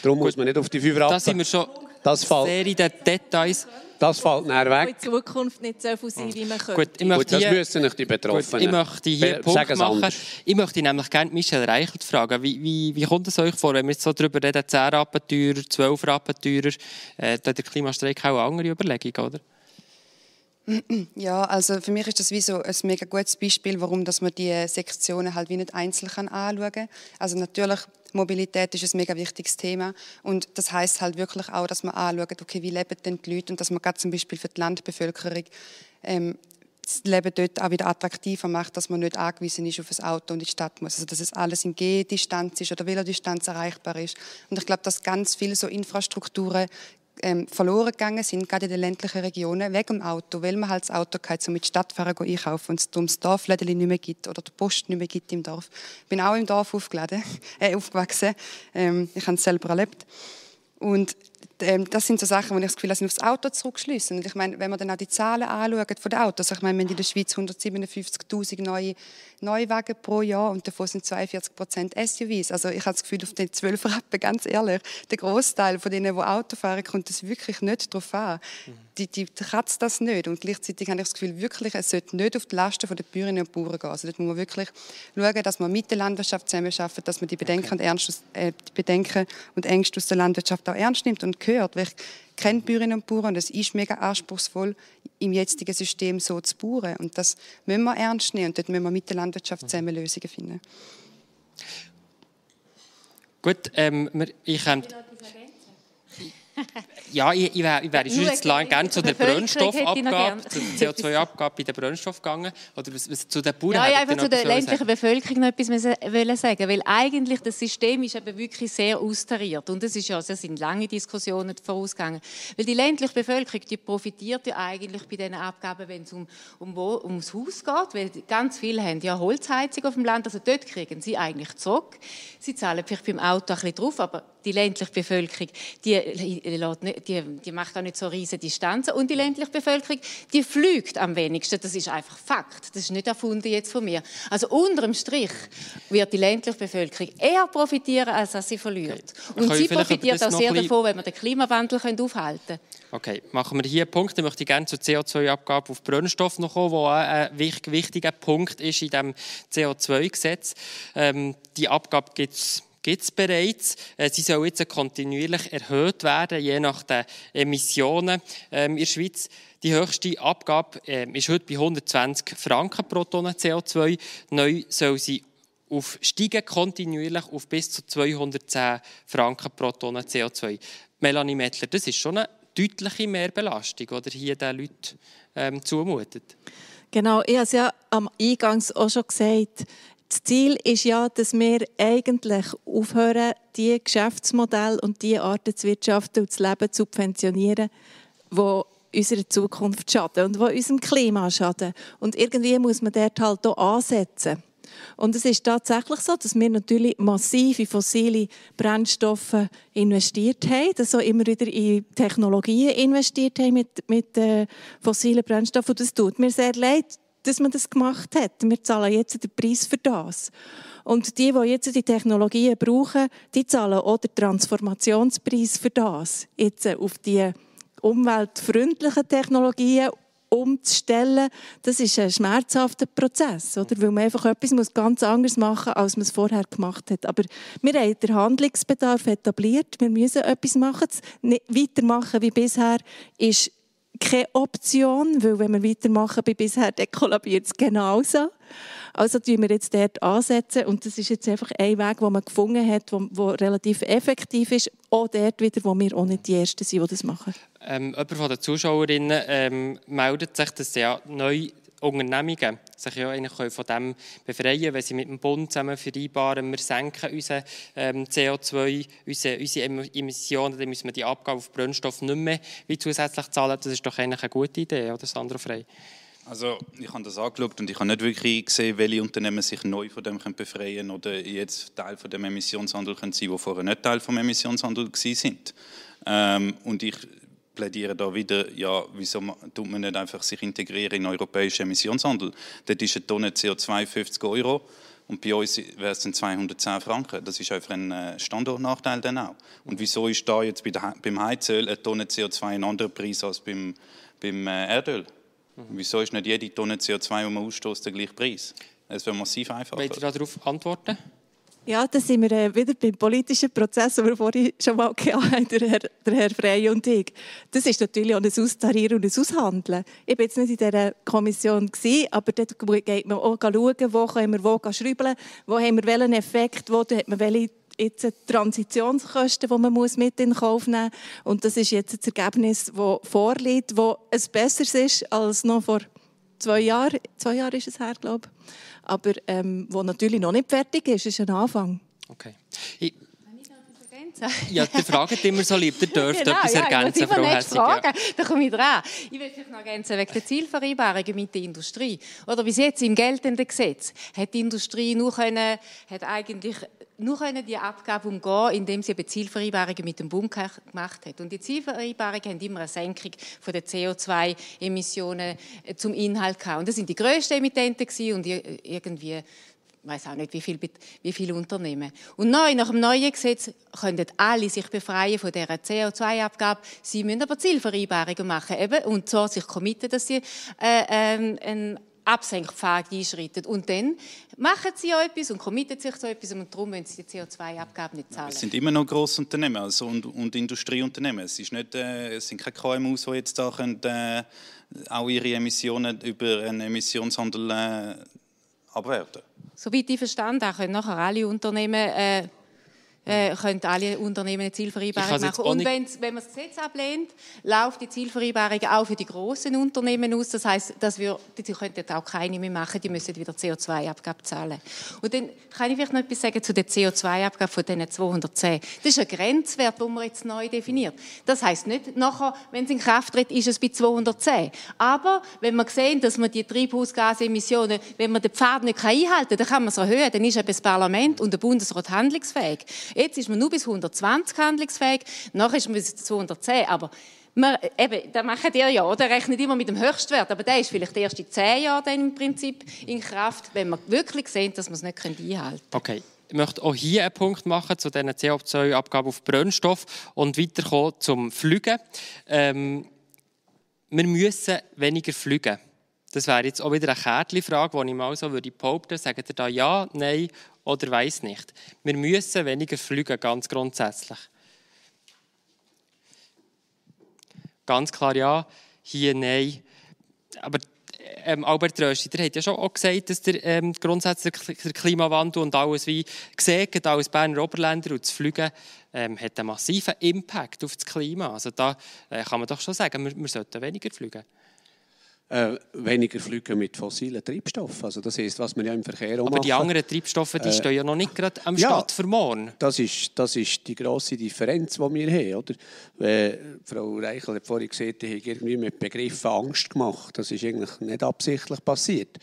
Darum muss man nicht auf die 5 Rappen. Da sind wir schon das, fällt, sehr in den Details. das fällt nachher Die in weg. Zukunft nicht so viel sein, wie man könnte. Gut, ich Gut, das hier... müssen nicht die Gut, Betroffenen. ich möchte hier Be- Punkt machen. anders. Ich möchte nämlich gerne Michel Reichelt fragen. Wie, wie, wie kommt es euch vor, wenn wir jetzt so darüber reden, 10 Rappen teurer, 12 Rappen teurer, äh, da hat der Klimastreik auch eine andere Überlegung, oder? Ja, also für mich ist das wie so ein mega gutes Beispiel, warum dass man die Sektionen halt wie nicht einzeln kann anschauen kann. Also natürlich, Mobilität ist ein mega wichtiges Thema und das heißt halt wirklich auch, dass man anschaut, okay, wie leben denn die Leute und dass man gerade zum Beispiel für die Landbevölkerung ähm, das Leben dort auch wieder attraktiver macht, dass man nicht angewiesen ist auf ein Auto und in die Stadt muss. Also dass es alles in Gehdistanz ist oder Velodistanz erreichbar ist. Und ich glaube, dass ganz viele so Infrastrukturen ähm, verloren gegangen sind, gerade in den ländlichen Regionen, wegen dem Auto, weil man halt das Auto hat, um in die Stadt fahren, einkaufen und es darum das Dorflädeli nicht mehr gibt oder die Post nicht mehr gibt im Dorf. Ich bin auch im Dorf aufgeladen, äh, aufgewachsen. Ähm, ich habe es selber erlebt. Und das sind so Sachen, wo ich das Gefühl habe, sind aufs Auto zurückschliessen. Und ich meine, wenn man dann auch die Zahlen anschaut von den Autos, ich meine, wir haben in der Schweiz 157'000 neue Neuwagen pro Jahr und davon sind 42 Prozent SUVs. Also ich habe das Gefühl, auf den 12 Rappen, ganz ehrlich, der Großteil von denen, die Auto fahren, kommt es wirklich nicht darauf an. Die, die kratzt das nicht. Und gleichzeitig habe ich das Gefühl, wirklich, es sollte nicht auf die Lasten der Bäuerinnen und Bauern gehen. Also dort muss man wirklich schauen, dass man mit der Landwirtschaft zusammenarbeitet, dass man die Bedenken, und, Ernst, aus- äh, die Bedenken und Ängste aus der Landwirtschaft auch ernst nimmt und hört. Weil ich kenne Bäuerinnen und Bauern und es ist mega anspruchsvoll, im jetzigen System so zu bauen. Und das müssen wir ernst nehmen und dort müssen wir mit der Landwirtschaft zusammen Lösungen finden. Gut, ähm, ich ähm, ja, ich, ich wäre wär jetzt lang gerne zu der Brennstoffabgabe, zur CO2-Abgabe bei der Brennstoff gegangen. Oder zu den Bauern Ja, ja, einfach zu der ländlichen? Bevölkerung noch etwas wollen sagen, weil eigentlich das System ist eben wirklich sehr austariert und es ist ja, es sind lange Diskussionen vorausgegangen, weil die ländliche Bevölkerung, die profitiert ja eigentlich bei diesen Abgaben, wenn es um, um wo, ums Haus geht, weil ganz viele haben ja Holzheizung auf dem Land, also dort kriegen sie eigentlich zurück. Sie zahlen vielleicht beim Auto ein bisschen drauf, aber die ländliche Bevölkerung, die, nicht- die, die macht auch nicht so riesige Distanzen und die ländliche Bevölkerung, die fliegt am wenigsten. Das ist einfach Fakt. Das ist nicht erfunden jetzt von mir. Also unterm Strich wird die ländliche Bevölkerung eher profitieren, als dass sie verliert. Wir Und sie profitiert auch sehr davon, wenn wir den Klimawandel können aufhalten können. Okay, machen wir hier einen Punkt. Dann möchte ich gerne zur CO2-Abgabe auf Brennstoff noch kommen, wo auch ein wich- wichtiger Punkt ist in diesem CO2-Gesetz. Ähm, die Abgabe gibt es gibt es bereits. Äh, Sie soll jetzt kontinuierlich erhöht werden, je nach den Emissionen ähm, in der Schweiz. Die höchste Abgabe ähm, ist heute bei 120 Franken pro Tonne CO2. Neu soll sie auf steigen kontinuierlich auf bis zu 210 Franken pro Tonne CO2. Melanie Mettler, das ist schon eine deutliche Mehrbelastung, ihr hier den Leuten ähm, zumutet. Genau, ich habe es ja am Eingangs auch schon gesagt. Das Ziel ist ja, dass wir eigentlich aufhören, die Geschäftsmodelle und die Arten zu wirtschaften und zu leben zu subventionieren, die unserer Zukunft schaden und die unserem Klima schaden. Und irgendwie muss man dort halt auch ansetzen. Und es ist tatsächlich so, dass wir natürlich massiv in fossile Brennstoffe investiert haben, dass auch immer wieder in Technologien investiert haben mit, mit äh, fossilen Brennstoffen. Und das tut mir sehr leid, dass man das gemacht hat. Wir zahlen jetzt den Preis für das. Und die, die jetzt die Technologien brauchen, die zahlen auch den Transformationspreis für das. Jetzt äh, auf die umweltfreundlichen Technologien umzustellen, das ist ein schmerzhafter Prozess, oder? weil man einfach etwas ganz anders machen muss, als man es vorher gemacht hat. Aber wir haben den Handlungsbedarf etabliert, wir müssen etwas machen. Das weitermachen wie bisher ist keine Option, weil wenn wir weitermachen wie bisher, dann kollabiert es genauso. Also tun wir jetzt dort ansetzen und das ist jetzt einfach ein Weg, den man gefunden hat, der relativ effektiv ist, auch dort wieder, wo wir auch nicht die Ersten sind, die das machen. Ähm, jemand von den Zuschauerinnen ähm, meldet sich, dass ja neue Unternehmungen sich ja eigentlich können von dem befreien können, wenn sie mit dem Bund zusammen vereinbaren, wir senken unsere ähm, CO2, unsere, unsere Em- Emissionen, dann müssen wir die Abgabe auf Brennstoff nicht mehr wie zusätzlich zahlen. Das ist doch eigentlich eine gute Idee, oder Sandro Frey? Also ich habe das angeschaut und ich habe nicht wirklich gesehen, welche Unternehmen sich neu von dem können befreien oder jetzt Teil von dem Emissionshandel können sein, die vorher nicht Teil vom Emissionshandel gewesen sind. Ähm, und ich plädieren da wieder, ja, wieso tut man nicht einfach sich integrieren in den europäischen Emissionshandel? Dort ist eine Tonne CO2 50 Euro und bei uns wäre es dann 210 Franken. Das ist einfach ein äh, Standortnachteil dann auch. Und wieso ist da jetzt beim Heizöl eine Tonne CO2 ein anderer Preis als beim, beim äh, Erdöl? Mhm. Wieso ist nicht jede Tonne CO2, die man ausstößt, der gleiche Preis? Es wäre massiv einfacher. Wollt ihr darauf antworten? Ja, da sind wir äh, wieder beim politischen Prozess, den wir vorhin schon mal haben, der Herr, der Herr Frey und ich. Das ist natürlich auch ein Austarieren und ein Aushandeln. Ich war jetzt nicht in dieser Kommission, aber dort geht man auch schauen, wo können wir wo schrauben, wo haben wir welchen Effekt, wo hat man welche jetzt Transitionskosten, die man muss mit in Kauf nehmen muss. Und das ist jetzt das Ergebnis, das vorliegt, das ein besseres ist als noch vor zwei Jahren. Zwei Jahre ist es her, glaube ich aber ähm, wo natürlich noch nicht fertig ist, ist ein Anfang. Okay. Ich ja, der fragt immer so lieb, der dürft genau, etwas ja, ergänzen, ich Frau Hessig. Ja. Da komme ich dran. Ich will vielleicht noch ergänzen wegen der Zielvereinbarungen mit der Industrie. Oder bis jetzt im geltenden Gesetz hat die Industrie nur können, hat eigentlich nur können die Abgabe umgehen, indem sie Zielvereinbarungen mit dem Bund gemacht hat. Und die Zielvereinbarungen haben immer eine Senkung von der CO2-Emissionen äh, zum Inhalt gehabt. Und das sind die grössten Emittenten und irgendwie weiß auch nicht, wie viele wie viel Unternehmen. Und neu, nach dem neuen Gesetz können alle sich befreien von dieser CO2-Abgabe. Sie müssen aber Zielvereinbarungen machen eben, und zwar sich committen, dass sie äh, äh, einen Absenkpfad einschreiten. Und dann machen sie ja etwas und committen sich zu etwas und darum müssen sie die CO2-Abgabe nicht zahlen. Es sind immer noch grosse Unternehmen also und, und Industrieunternehmen. Es, ist nicht, äh, es sind keine KMUs, die jetzt da können, äh, auch ihre Emissionen über einen Emissionshandel äh, abwerten Soweit ich verstanden habe, können nachher alle Unternehmen äh, äh, können alle Unternehmen eine Zielvereinbarung machen. Und wenn man das Gesetz ablehnt, läuft die Zielvereinbarung auch für die großen Unternehmen aus. Das heißt, dass wir, die könnten auch keine mehr machen, die müssen wieder CO2-Abgabe zahlen. Und dann kann ich vielleicht noch etwas sagen zu der CO2-Abgabe von diesen 210. Das ist ein Grenzwert, den man jetzt neu definiert. Das heißt nicht, nachher, wenn es in Kraft tritt, ist es bei 210. Aber wenn man sehen, dass man die Treibhausgasemissionen, wenn man den Pfad nicht einhalten kann, dann kann man es erhöhen. Dann ist eben das Parlament und der Bundesrat handlungsfähig. Jetzt ist man nur bis 120 handlungsfähig, nachher ist man bis 210. Aber man, eben, das macht ihr ja, oder? Rechnet immer mit dem Höchstwert, aber der ist vielleicht erst in zehn Jahren dann im Prinzip in Kraft, wenn man wirklich sehen, dass man es nicht einhalten kann. Okay. Ich möchte auch hier einen Punkt machen zu diesen CO2-Abgaben auf Brennstoff und weiterkommen zum Fliegen. Ähm, wir müssen weniger fliegen. Das wäre jetzt auch wieder eine Kärtchen-Frage, die ich mal so würde behaupten. Sagt ihr da ja, nein oder weiß nicht? Wir müssen weniger fliegen, ganz grundsätzlich. Ganz klar ja, hier nein. Aber ähm, Albert Rösti, der hat ja schon auch gesagt, dass der ähm, grundsätzlich der Klimawandel und alles wie gesehen als Berner Oberländer und das Fliegen ähm, hat einen massiven Impact auf das Klima. Also da äh, kann man doch schon sagen, wir, wir sollten weniger fliegen äh, weniger fliegen mit fossilen Treibstoffen. Also das ist, was man ja im Verkehr auch Aber die anderen Treibstoffe, die äh, stehen ja noch nicht gerade am ja, Start für morgen. Das ist, das ist die grosse Differenz, die wir haben. Oder? Äh, Frau Reichel hat vorhin gesagt, ich habe irgendwie mit Begriffen Angst gemacht. Das ist eigentlich nicht absichtlich passiert.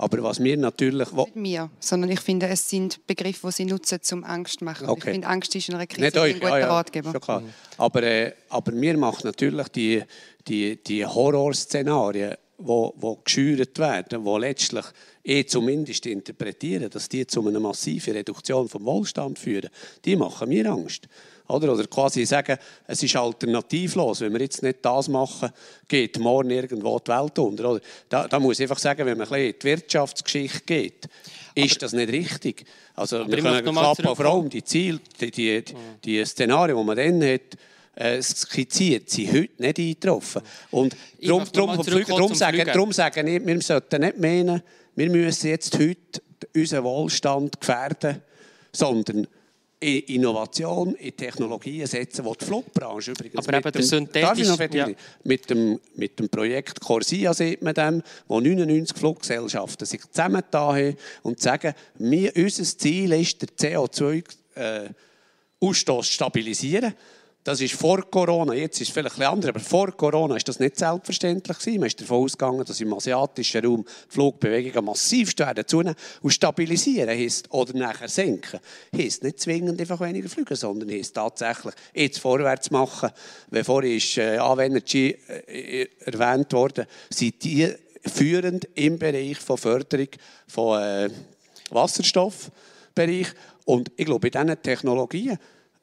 Aber was wir natürlich... Nicht mir, sondern ich finde, es sind Begriffe, die sie nutzen, um Angst zu machen. Okay. Ich finde, Angst ist in einer Krise Nicht euch, ein guter ah, ja, Ratgeber. Schon klar. Aber, äh, aber mir macht natürlich die, die, die Horrorszenarien wo, wo geschürt werden, wo letztlich ich zumindest interpretieren, dass die zu einer massiven Reduktion vom Wohlstand führen, die machen mir Angst. Oder, oder quasi sagen, es ist alternativlos. Wenn wir jetzt nicht das machen, geht morgen irgendwo die Welt unter. Oder? Da, da muss ich einfach sagen, wenn man ein bisschen in die Wirtschaftsgeschichte geht, ist aber, das nicht richtig. Also wir können klappen vor allem die Ziele, die, die, die, die Szenarien, die man dann hat, äh, skizziert, sind heute nicht eingetroffen. Und darum, darum, darum, sagen, darum sagen wir, wir sollten nicht meinen, wir müssen jetzt heute unseren Wohlstand gefährden, sondern in Innovation, in Technologien setzen, die die Flugbranche übrigens... Aber eben der synthetische... Ja. Mit, dem, mit dem Projekt Corsia sieht man dem, wo 99 Fluggesellschaften sich zusammengetan haben und sagen, wir, unser Ziel ist, den CO2-Ausstoß äh, zu stabilisieren. Das ist vor Corona, jetzt ist es vielleicht ein bisschen anders, aber vor Corona ist das nicht selbstverständlich gewesen. Man ist davon ausgegangen, dass im asiatischen Raum die Flugbewegungen massiv werden zunehmen und stabilisieren heisst, oder nachher senken, heisst nicht zwingend einfach weniger fliegen, sondern heisst tatsächlich jetzt vorwärts machen. Wie vorhin ist äh, Anwendergy äh, erwähnt worden, sind die führend im Bereich von Förderung von äh, Wasserstoffbereich. Und ich glaube, bei diesen Technologien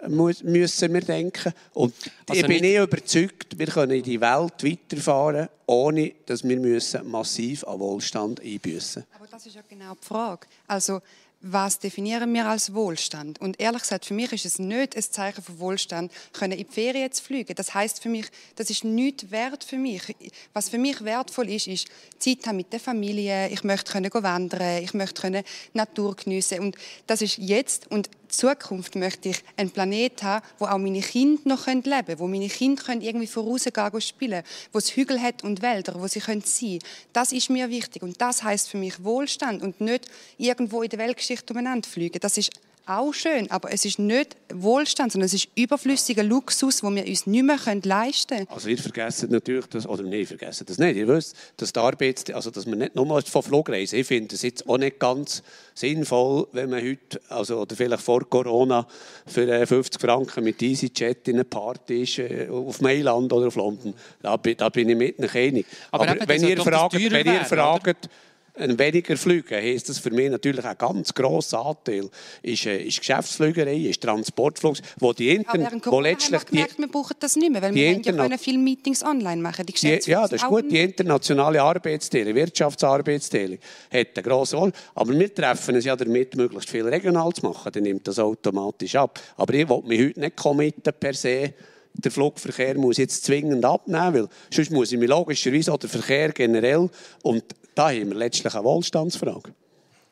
müssen wir denken. Und also ich bin nicht überzeugt, wir können in die Welt weiterfahren, ohne dass wir massiv an Wohlstand einbüßen. Aber das ist ja genau die Frage. Also was definieren wir als Wohlstand? Und ehrlich gesagt, für mich ist es nicht ein Zeichen von Wohlstand, können in die Ferien zu fliegen. Das heißt für mich, das ist nicht wert für mich. Was für mich wertvoll ist, ist Zeit haben mit der Familie. Ich möchte können wandern, ich möchte können Natur geniessen. Und das ist jetzt und Zukunft möchte ich einen Planet haben, wo auch meine Kinder noch leben können, wo meine Kinder können irgendwie vorausgehen und spielen wo es Hügel hat und Wälder, wo sie sein können. Das ist mir wichtig und das heißt für mich Wohlstand und nicht irgendwo in der Weltgeschichte umeinander fliegen. Das ist auch schön, aber es ist nicht Wohlstand, sondern es ist überflüssiger Luxus, den wir uns nicht mehr leisten können. Also ihr vergessen natürlich, das, oder nein, vergessen das nicht. Ihr wisst, dass, die Arbeits also dass man nicht nur von Flugreisen, ich finde es jetzt auch nicht ganz sinnvoll, wenn man heute, also, oder vielleicht vor Corona, für 50 äh, Franken mit EasyJet in eine Party ist, äh, auf Mailand oder auf London. Da, da bin ich mit nicht einig. Aber, aber wenn, ihr fragt, wenn ihr fragt, ein weniger Flüge heisst das für mich natürlich ein ganz grosser Anteil ist, äh, ist Geschäftsflügerei, ist Transportflug, wo die Inter wo letztlich wir gemerkt, wir brauchen das nicht mehr, weil wir ja können viele Meetings online machen. Die die, ja, das ist gut. Die internationale Arbeitsteilung, Wirtschaftsarbeitsteilung hat eine grosse Rolle. Aber wir treffen es ja damit, möglichst viel regional zu machen. Dann nimmt das automatisch ab. Aber ich will mich heute nicht committen per se der Flugverkehr muss jetzt zwingend abnehmen, weil sonst muss ich mir logischerweise auch der Verkehr generell und da haben wir letztlich eine Wohlstandsfrage.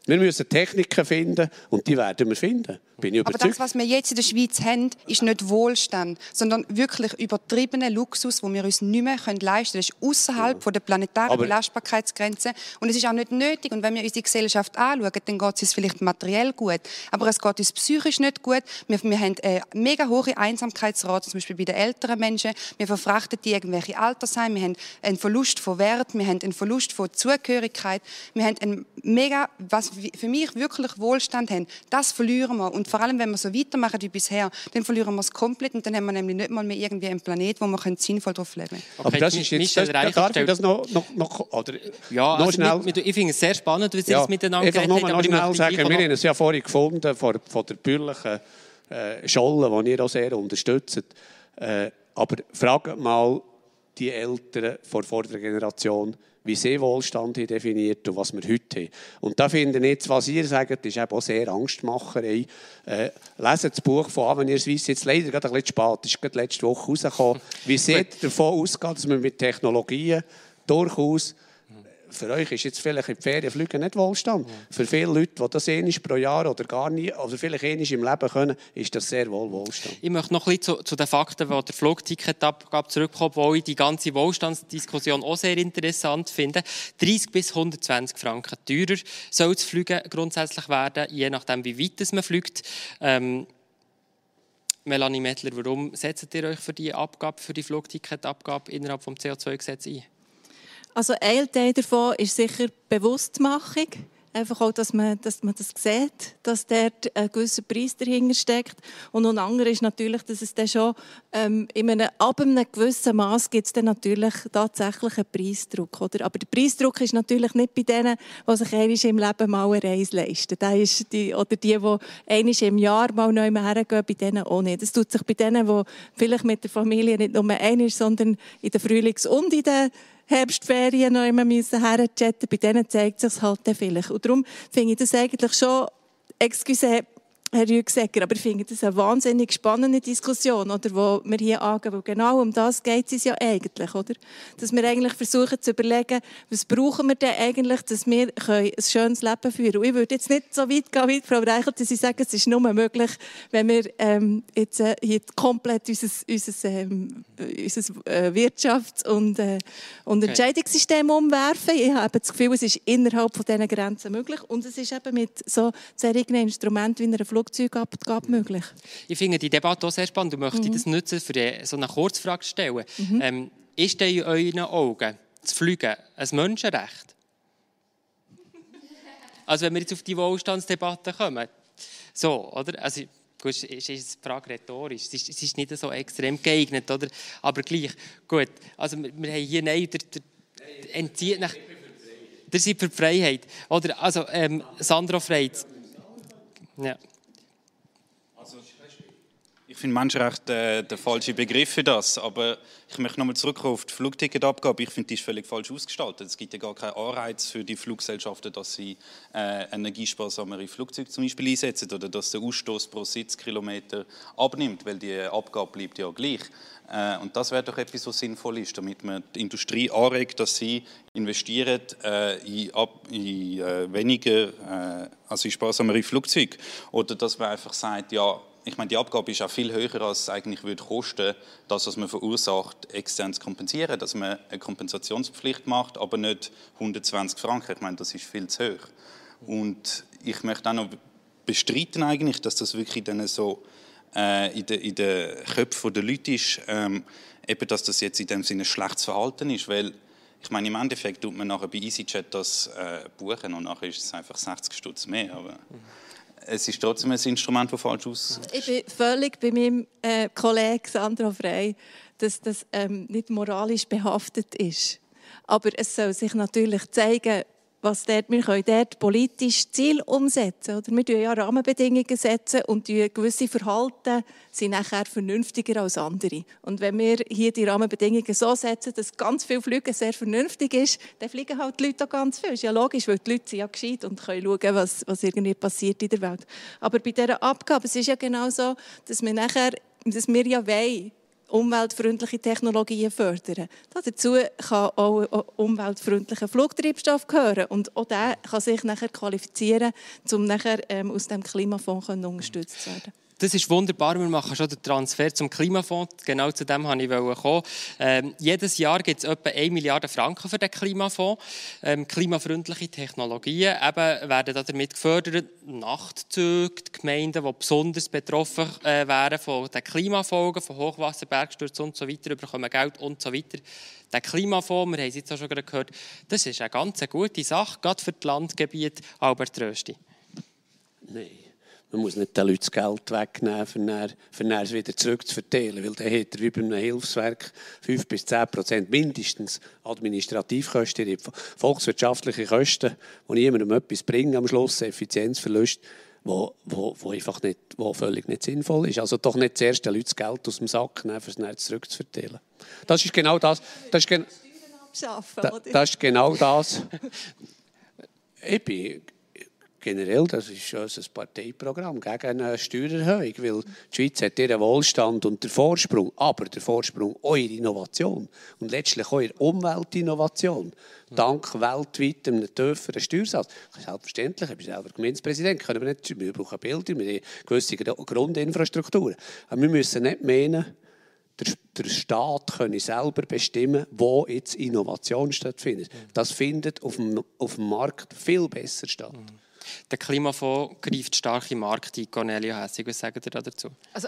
Wir müssen Techniken finden und die werden wir finden. Bin ich überzeugt. Aber das, was wir jetzt in der Schweiz haben, ist nicht Wohlstand, sondern wirklich übertriebener Luxus, den wir uns nicht mehr leisten können. Das ist außerhalb ja. der planetaren Belastbarkeitsgrenze. Und es ist auch nicht nötig. Und wenn wir unsere Gesellschaft anschauen, dann geht es uns vielleicht materiell gut. Aber es geht uns psychisch nicht gut. Wir, wir haben eine mega hohe Einsamkeitsrate, zum Beispiel bei den älteren Menschen. Wir verfrachten die irgendwelche Altersheime. Wir haben einen Verlust von Wert. Wir haben einen Verlust von Zugehörigkeit. Wir haben einen mega, was für mich wirklich Wohlstand haben, das verlieren wir. Und vor allem, wenn wir so weitermachen wie bisher, dann verlieren wir es komplett und dann haben wir nämlich nicht mal mehr irgendwie einen Planet, wo wir sinnvoll drauf leben können. Okay, Aber das ist jetzt, das, das, darf ich das noch, noch, noch oder ja, noch also schnell? Mit, mit, ich finde es sehr spannend, wie Sie ja, das miteinander Einfach nur noch schnell sagen, wir haben es ja vorhin gefunden, von, von der bürgerlichen äh, Scholle, die ihr auch sehr unterstützt. Äh, aber fragt mal die Eltern vor der Generation, wie sie Wohlstand definiert und was wir heute haben. Und da finde ich jetzt, was ihr sagt, ist eben auch sehr Angstmacherei. Äh, lesen das Buch von Avenir Suisse, jetzt leider gerade ein bisschen spät, ist gerade letzte Woche rausgekommen, wie sie davon ausgeht, dass man mit Technologien durchaus für euch ist jetzt vielleicht in die Ferienflüge nicht Wohlstand. Ja. Für viele Leute, die das einmal pro Jahr oder gar nie, oder vielleicht einmal im Leben können, ist das sehr wohl Wohlstand. Ich möchte noch ein bisschen zu, zu den Fakten, die der Flugticketabgabe zurückkommt, wo ich die ganze Wohlstandsdiskussion auch sehr interessant finde. 30 bis 120 Franken teurer soll das Fliegen grundsätzlich werden, je nachdem, wie weit man fliegt. Ähm, Melanie Mettler, warum setzt ihr euch für die Abgabe, für die Flugticketabgabe innerhalb des CO2-Gesetzes ein? Also ein Teil davon ist sicher Bewusstmachung. Einfach auch, dass man, dass man das sieht, dass dort ein gewisser Preis dahinter steckt. Und ein anderer ist natürlich, dass es dann schon ähm, in einem, ab einem gewissen Maß gibt es dann natürlich tatsächlich einen Preisdruck. Oder? Aber der Preisdruck ist natürlich nicht bei denen, die sich einmal im Leben mal eine Reise leisten. Der ist die, oder die, die einmal im Jahr mal neu hergehen, bei denen auch nicht. Das tut sich bei denen, die vielleicht mit der Familie nicht nur einmal, sondern in der Frühlings- und in der Herbstferien noch immer herchatten Bei denen zeigt es sich halt vielleicht. Und darum finde ich das eigentlich schon, excuse, Herr Rüegsegger, aber ich finde das eine wahnsinnig spannende Diskussion, oder, wo wir hier angehen, weil genau um das geht es ja eigentlich, oder? Dass wir eigentlich versuchen zu überlegen, was brauchen wir denn eigentlich, dass wir ein schönes Leben führen können. Ich würde jetzt nicht so weit gehen wie Frau Reichelt, dass ich sage, es ist nur möglich, wenn wir ähm, jetzt äh, hier komplett unser, unser, ähm, unser äh, Wirtschafts- und, äh, und Entscheidungssystem umwerfen. Ich habe das Gefühl, es ist innerhalb von diesen Grenzen möglich und es ist eben mit so solchen Instrumenten wie einer Flug Flugzeugabgabe möglich. Ich finde die Debatte auch sehr spannend und möchte das nutzen, für so eine Kurzfrage zu stellen. Ähm, ist denn in euren Augen das Fliegen ein Menschenrecht? Also wenn wir jetzt auf die Wohlstandsdebatte kommen, so, oder? Also, gut, es ist eine Frage rhetorisch, es ist, es ist nicht so extrem geeignet, oder? Aber gleich, gut, also wir, wir haben hier, nein, der, der entzieht nach... Der seid für die Freiheit. Oder, also, ähm, Sandro Freitz. Ja. Also Ich finde Menschenrecht äh, der falsche Begriff für das, aber ich möchte nochmal zurückkommen auf die Flugticketabgabe. Ich finde, die ist völlig falsch ausgestaltet. Es gibt ja gar keinen Anreiz für die Fluggesellschaften, dass sie äh, energiesparsamere Flugzeuge zum Beispiel einsetzen oder dass der Ausstoß pro Sitzkilometer abnimmt, weil die Abgabe bleibt ja gleich. Äh, und das wäre doch etwas, was sinnvoll ist, damit man die Industrie anregt, dass sie investieren äh, in, ab, in äh, weniger, äh, also in sparsamere Flugzeuge. Oder dass man einfach sagt, ja, ich meine, die Abgabe ist auch viel höher, als es eigentlich würde kosten, das, was man verursacht, extern zu kompensieren. Dass man eine Kompensationspflicht macht, aber nicht 120 Franken. Ich meine, das ist viel zu hoch. Und ich möchte auch noch bestreiten eigentlich, dass das wirklich dann so äh, in den in de Köpfen der Leute ist, ähm, eben, dass das jetzt in dem Sinne schlechtes Verhalten ist, weil ich meine, im Endeffekt tut man nachher bei EasyJet das äh, buchen und nachher ist es einfach 60 Stutz mehr. Aber es ist trotzdem ein Instrument, das falsch aus. Ich bin völlig bei meinem äh, Kollegen Sandro Frey, dass das ähm, nicht moralisch behaftet ist. Aber es soll sich natürlich zeigen, was dort, wir können dort politisch Ziel umsetzen. Oder wir setzen ja Rahmenbedingungen setzen und gewisse Verhalten sind nachher vernünftiger als andere. Und wenn wir hier die Rahmenbedingungen so setzen, dass ganz viel Fliegen sehr vernünftig ist, dann fliegen halt die Leute auch ganz viel. Das ist ja logisch, weil die Leute sind ja gescheit und können schauen, was, was irgendwie passiert in der Welt. Aber bei dieser Abgabe, es ist ja genau so, dass wir nachher, dass wir ja wollen, umweltfreundliche Technologien fördern. Dazu kann auch umweltfreundlicher Flugtreibstoff gehören und auch der kann sich nachher qualifizieren, um nachher ähm, aus dem Klimafonds unterstützt zu werden. Das ist wunderbar. Wir machen schon den Transfer zum Klimafonds. Genau zu dem wollte ich kommen. Ähm, jedes Jahr gibt es etwa 1 Milliarde Franken für den Klimafonds. Ähm, klimafreundliche Technologien eben werden damit gefördert. Nachtzüge, die Gemeinden, die besonders betroffen äh, wären von den Klimafolgen, von Hochwasser, Bergstürzen und so weiter, bekommen Geld und so weiter. Der Klimafonds, wir haben es jetzt auch schon gehört, das ist eine ganz gute Sache, gerade für das Landgebiet Albert Rösti. Nein. Man muss nicht den Leuten das Geld wegnehmen, um es wieder zurückzuverteilen. Weil dann hat er wie bei einem Hilfswerk 5 bis 10 Prozent mindestens Administrativkosten, volkswirtschaftliche Kosten, die niemandem etwas bringen am Schluss, Effizienzverlust, wo, wo, wo einfach nicht, wo völlig nicht sinnvoll ist. Also doch nicht zuerst den Leuten das Geld aus dem Sack nehmen, um es dann zurückzuverteilen. Das ist genau das. Das ist, gen das ist genau das. Ich bin generell, das ist unser Parteiprogramm gegen eine Steuererhöhung, weil die Schweiz hat ihren Wohlstand und den Vorsprung, aber der Vorsprung eure Innovation und letztlich eure Umweltinnovation, dank weltweit einem tieferen Steuersatz. Selbstverständlich, ich bin selber Gemeindepräsident, können wir, nicht, wir brauchen Bilder, wir haben gewisse Grundinfrastrukturen. Aber wir müssen nicht meinen, der, der Staat könne selber bestimmen, wo jetzt Innovation stattfindet. Das findet auf dem, auf dem Markt viel besser statt. Mhm. Der Klimafonds greift stark im Markt ein. Cornelia Hessig, was sagt ihr dazu? Also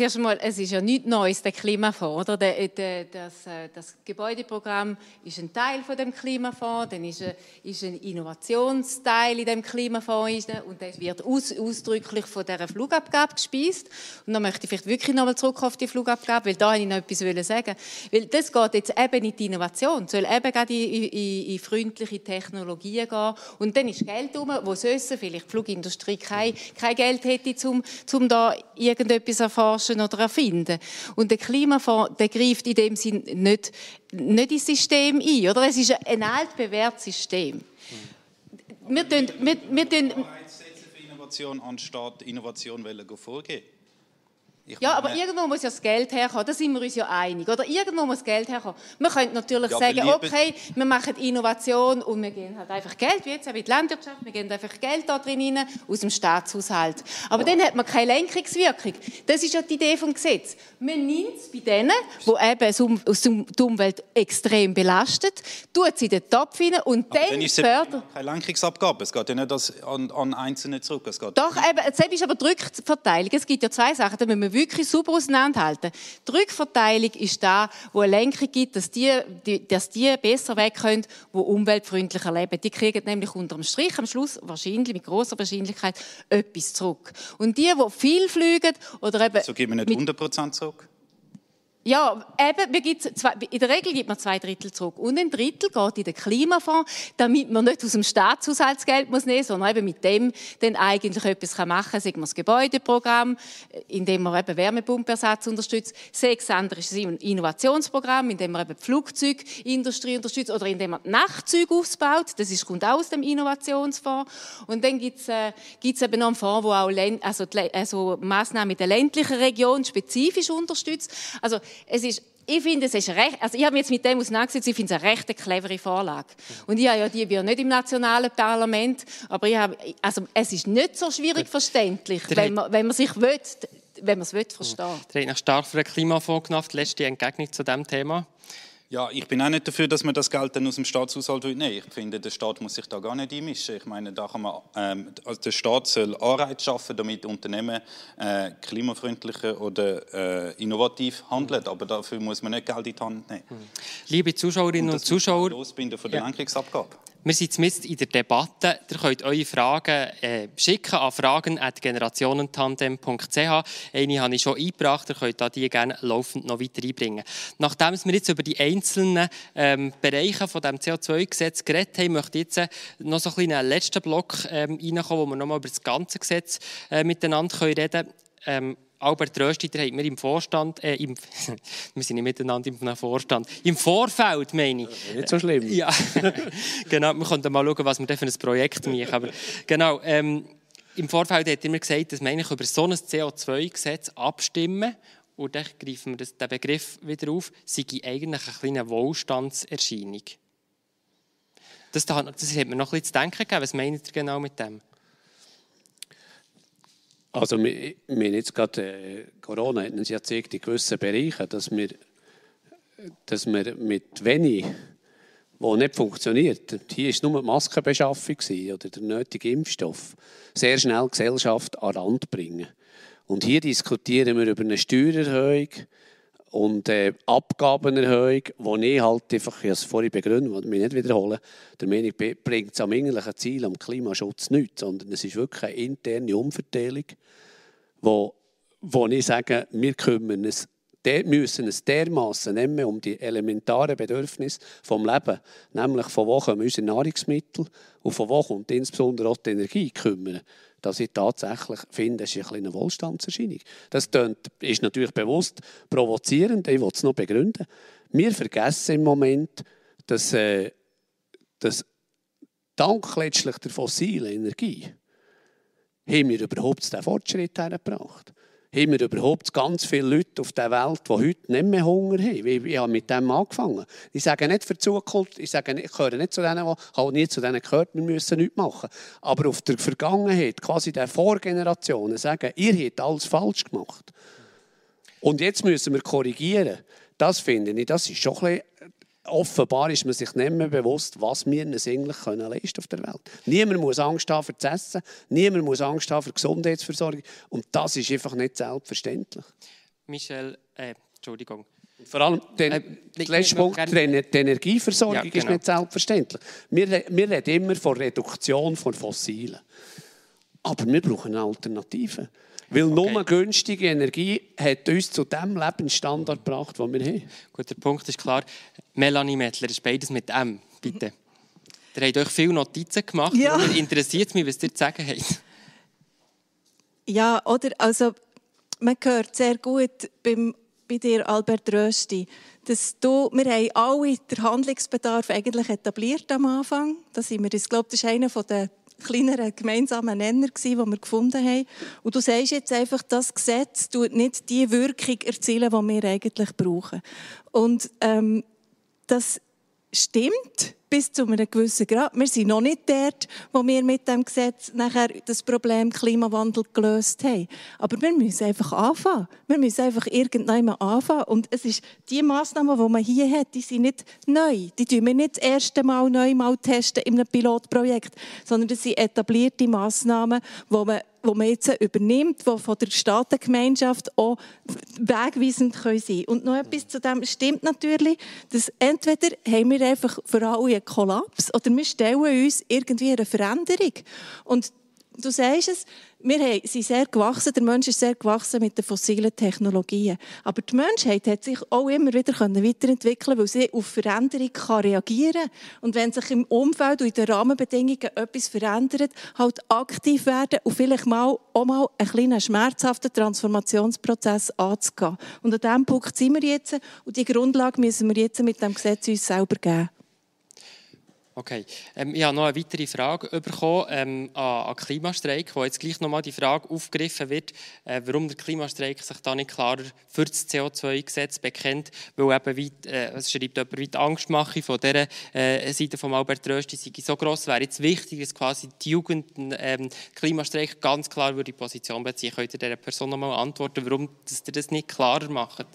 Zuerst einmal, es ist ja nichts Neues, der Klimafonds. Oder? Der, der, das, äh, das, Gebäudeprogramm ist ein Teil von dem Klimafonds, dann ist ein, ist ein Innovationsteil in dem Klimafonds und der wird aus, ausdrücklich von dieser Flugabgabe gespeist. Und dann möchte ich vielleicht wirklich nochmal zurück auf die Flugabgabe, weil da wollte ich noch etwas sagen. Weil das geht jetzt eben in die Innovation, soll eben gerade in, in, in freundliche Technologien gehen. Und dann ist Geld rum, wo sonst vielleicht die Flugindustrie kein, kein Geld hätte, um, um da irgendetwas zu erforschen erforschen oder erfinden. Und der Klimafonds der greift in dem Sinn nicht, nicht ins System ein. Oder? Es ist ein altbewährtes System. Wir tun, wir, wir tun, anstatt Innovation vorgehen. Ja, aber irgendwo muss ja das Geld herkommen, da sind wir uns ja einig. Oder irgendwo muss Geld herkommen. Man könnte natürlich ja, sagen, okay, wir machen Innovation und wir geben halt einfach Geld, wie jetzt auch in die Landwirtschaft, wir geben einfach Geld da drin rein, aus dem Staatshaushalt. Aber dann hat man keine Lenkungswirkung. Das ist ja die Idee des Gesetzes. Man nimmt es bei denen, die eben aus die Umwelt extrem belastet, tut sie in den Topf rein und aber dann, dann ist fördert... keine Lenkungsabgabe, es geht ja nicht an, an Einzelne zurück. Es geht Doch, eben, es ist aber die Rückverteilung. Es gibt ja zwei Sachen, da müssen wir wirklich super auseinanderhalten. Die Rückverteilung ist da, wo eine Lenkung gibt, dass die, die, dass die besser weg können, die umweltfreundlicher leben. Die kriegen nämlich unter dem Strich am Schluss wahrscheinlich, mit großer Wahrscheinlichkeit, etwas zurück. Und die, die viel fliegen oder eben... So geben wir nicht 100% zurück? Ja, eben, in der Regel gibt man zwei Drittel zurück. Und ein Drittel geht in den Klimafonds, damit man nicht aus dem Staatshaushaltsgeld muss nehmen sondern eben mit dem dann eigentlich etwas machen kann. Sagen wir das Gebäudeprogramm, indem man eben Wärmepumpersatz unterstützt. Sechs andere ist ein Innovationsprogramm, indem man eben die Flugzeugindustrie unterstützt oder indem man Nachtzüge aufbaut. Das ist, kommt auch aus dem Innovationsfonds. Und dann gibt es äh, eben noch einen Fonds, der auch also, also Massnahmen in der ländlichen Region spezifisch unterstützt. Also es ist ich finde, es ist recht, also ich habe mich jetzt mit dem auseinandergesetzt, ich finde es eine recht clevere Vorlage. Und ich habe ja die bin nicht im nationalen Parlament, aber ich habe, also es ist nicht so schwierig verständlich, wenn man, wenn man sich will, wenn man es will, verstehen. Der hat stark für den Klimafonds gemacht, letzte Entgegnung zu diesem Thema. Ja, ich bin auch nicht dafür, dass man das Geld dann aus dem Staatshaushalt nehmen Ich finde, der Staat muss sich da gar nicht einmischen. Ich meine, da kann man, ähm, also der Staat soll Anreize schaffen, damit Unternehmen äh, klimafreundlicher oder äh, innovativ handeln. Aber dafür muss man nicht Geld in die Hand nehmen. Liebe Zuschauerinnen und, und Zuschauer, losbinden von der ja. Lenkungsabgabe. Wir sind jetzt in der Debatte. Ihr könnt eure Fragen äh, schicken an fragen.generationentandem.ch. Eine habe ich schon eingebracht. Ihr könnt da die gerne laufend noch weiter einbringen. Nachdem wir jetzt über die einzelnen ähm, Bereiche von dem CO2-Gesetz geredet haben, möchte ich jetzt äh, noch so ein einen letzten Block ähm, reinkommen, wo wir noch mal über das ganze Gesetz äh, miteinander reden können. Ähm, Albert Röstiter hat mir im Vorstand, äh, im, wir sind nicht miteinander im Vorstand, im Vorfeld, meine ich. Nicht so schlimm. Ja, genau, wir können mal schauen, was wir für ein Projekt machen. Aber genau, ähm, im Vorfeld hat er mir gesagt, dass wir eigentlich über so ein CO2-Gesetz abstimmen und dann greifen wir das, den Begriff wieder auf, sei eigentlich eine kleine Wohlstandserscheinung. Das, das hat mir noch ein bisschen zu denken gegeben. Was meint ihr genau mit dem? Also wir, jetzt gerade, äh, Corona hat uns ja gezeigt, in gewissen Bereichen, dass wir, dass wir mit wenig, wo nicht funktioniert, hier war nur die Maskenbeschaffung oder der nötige Impfstoff, sehr schnell Gesellschaft an Rand bringen. Und hier diskutieren wir über eine Steuererhöhung, und äh, Abgabenerhöhung, wo ich halt einfach, ich habe es vorhin begründet, und mich nicht wiederholen, der Meinung bringt es am eigentlichen Ziel, am Klimaschutz nichts, sondern es ist wirklich eine interne Umverteilung, wo, wo ich sage, wir kümmern uns müssen es dermaßen nehmen um die elementaren Bedürfnisse vom Leben, nämlich von wo kommen unsere Nahrungsmittel und von wo kommt insbesondere auch die Energie kümmern dass ich tatsächlich finde, es ist eine Wohlstandserscheinung. Das ist natürlich bewusst provozierend, ich will es noch begründen. Wir vergessen im Moment, dass, äh, dass dank letztlich der fossilen Energie haben wir überhaupt den Fortschritt hergebracht haben wir überhaupt ganz viele Leute auf der Welt, die heute nicht mehr Hunger haben. Ich, habe mit dem angefangen. Ich sage nicht für die Zukunft, ich, sage nicht, ich gehöre nicht zu denen, die halt nie zu denen gehört, wir müssen nichts machen. Aber auf der Vergangenheit, quasi der Vorgenerationen, sagen, ihr habt alles falsch gemacht. Und jetzt müssen wir korrigieren. Das finde ich, das ist schon ein bisschen offenbar ist man sich nicht mehr bewusst, was wir uns eigentlich können leisten auf der Welt. Niemand muss Angst haben für das Essen, niemand muss Angst haben für die Gesundheitsversorgung und das ist einfach nicht selbstverständlich. Michel, äh, Entschuldigung. Vor allem der äh, letzte Punkt, die Energieversorgung ja, genau. ist nicht selbstverständlich. Wir, wir reden immer von Reduktion von Fossilen. Aber wir brauchen eine Alternative. Weil okay. nur günstige Energie hat uns zu dem Lebensstandard gebracht, den wir haben. Gut, der Punkt ist klar. Melanie Mettler ist beides mit M, bitte. Ihr habt euch viele Notizen gemacht. Ja. Und interessiert mich, was ihr zu sagen habt. Ja, oder? Also, man hört sehr gut beim, bei dir, Albert Rösti, dass du, wir haben alle den Handlungsbedarf eigentlich etabliert am Anfang. Da sind wir, ich glaube, das ist einer der kleineren gemeinsamen Nenner, den wir gefunden haben. Und du sagst jetzt einfach, das Gesetz tut nicht die Wirkung erzielen, die wir eigentlich brauchen. Und ähm, das stimmt bis zu einem gewissen Grad. Wir sind noch nicht dort, wo wir mit dem Gesetz nachher das Problem Klimawandel gelöst haben. Aber wir müssen einfach anfangen. Wir müssen einfach irgendwann anfangen. Und es ist die Massnahmen, die man hier hat, die sind nicht neu. Die testen wir nicht das erste Mal neu mal testen in einem Pilotprojekt, sondern das sind etablierte Massnahmen, die man die man jetzt übernimmt, die von der Staatengemeinschaft auch wegweisend sein können. Und noch etwas zu dem stimmt natürlich, dass entweder haben wir einfach für alle einen Kollaps oder wir stellen uns irgendwie eine Veränderung. Und du sagst es, wir sind sehr gewachsen, der Mensch ist sehr gewachsen mit den fossilen Technologien. Aber die Menschheit hat sich auch immer wieder weiterentwickeln weil sie auf Veränderung reagieren kann. Und wenn sich im Umfeld und in den Rahmenbedingungen etwas verändert, halt aktiv werden und vielleicht mal, auch mal einen kleinen schmerzhaften Transformationsprozess anzugehen. Und an diesem Punkt sind wir jetzt und die Grundlage müssen wir jetzt mit dem Gesetz uns selber geben. Okay. Ähm, ich habe noch eine weitere Frage bekommen ähm, an, an Klimastreik, wo jetzt gleich nochmal die Frage aufgegriffen wird, äh, warum der Klimastreik sich da nicht klarer für das CO2-Gesetz bekennt, weil eben, weit, äh, es schreibt jemand, wie die Angstmache von dieser äh, Seite von Albert Rösti sei so gross, wäre jetzt wichtig, dass quasi die Jugend ähm, Klimastreik ganz klar würde die Position beziehen. Könnt ihr dieser Person nochmal antworten, warum dass ihr das nicht klarer macht?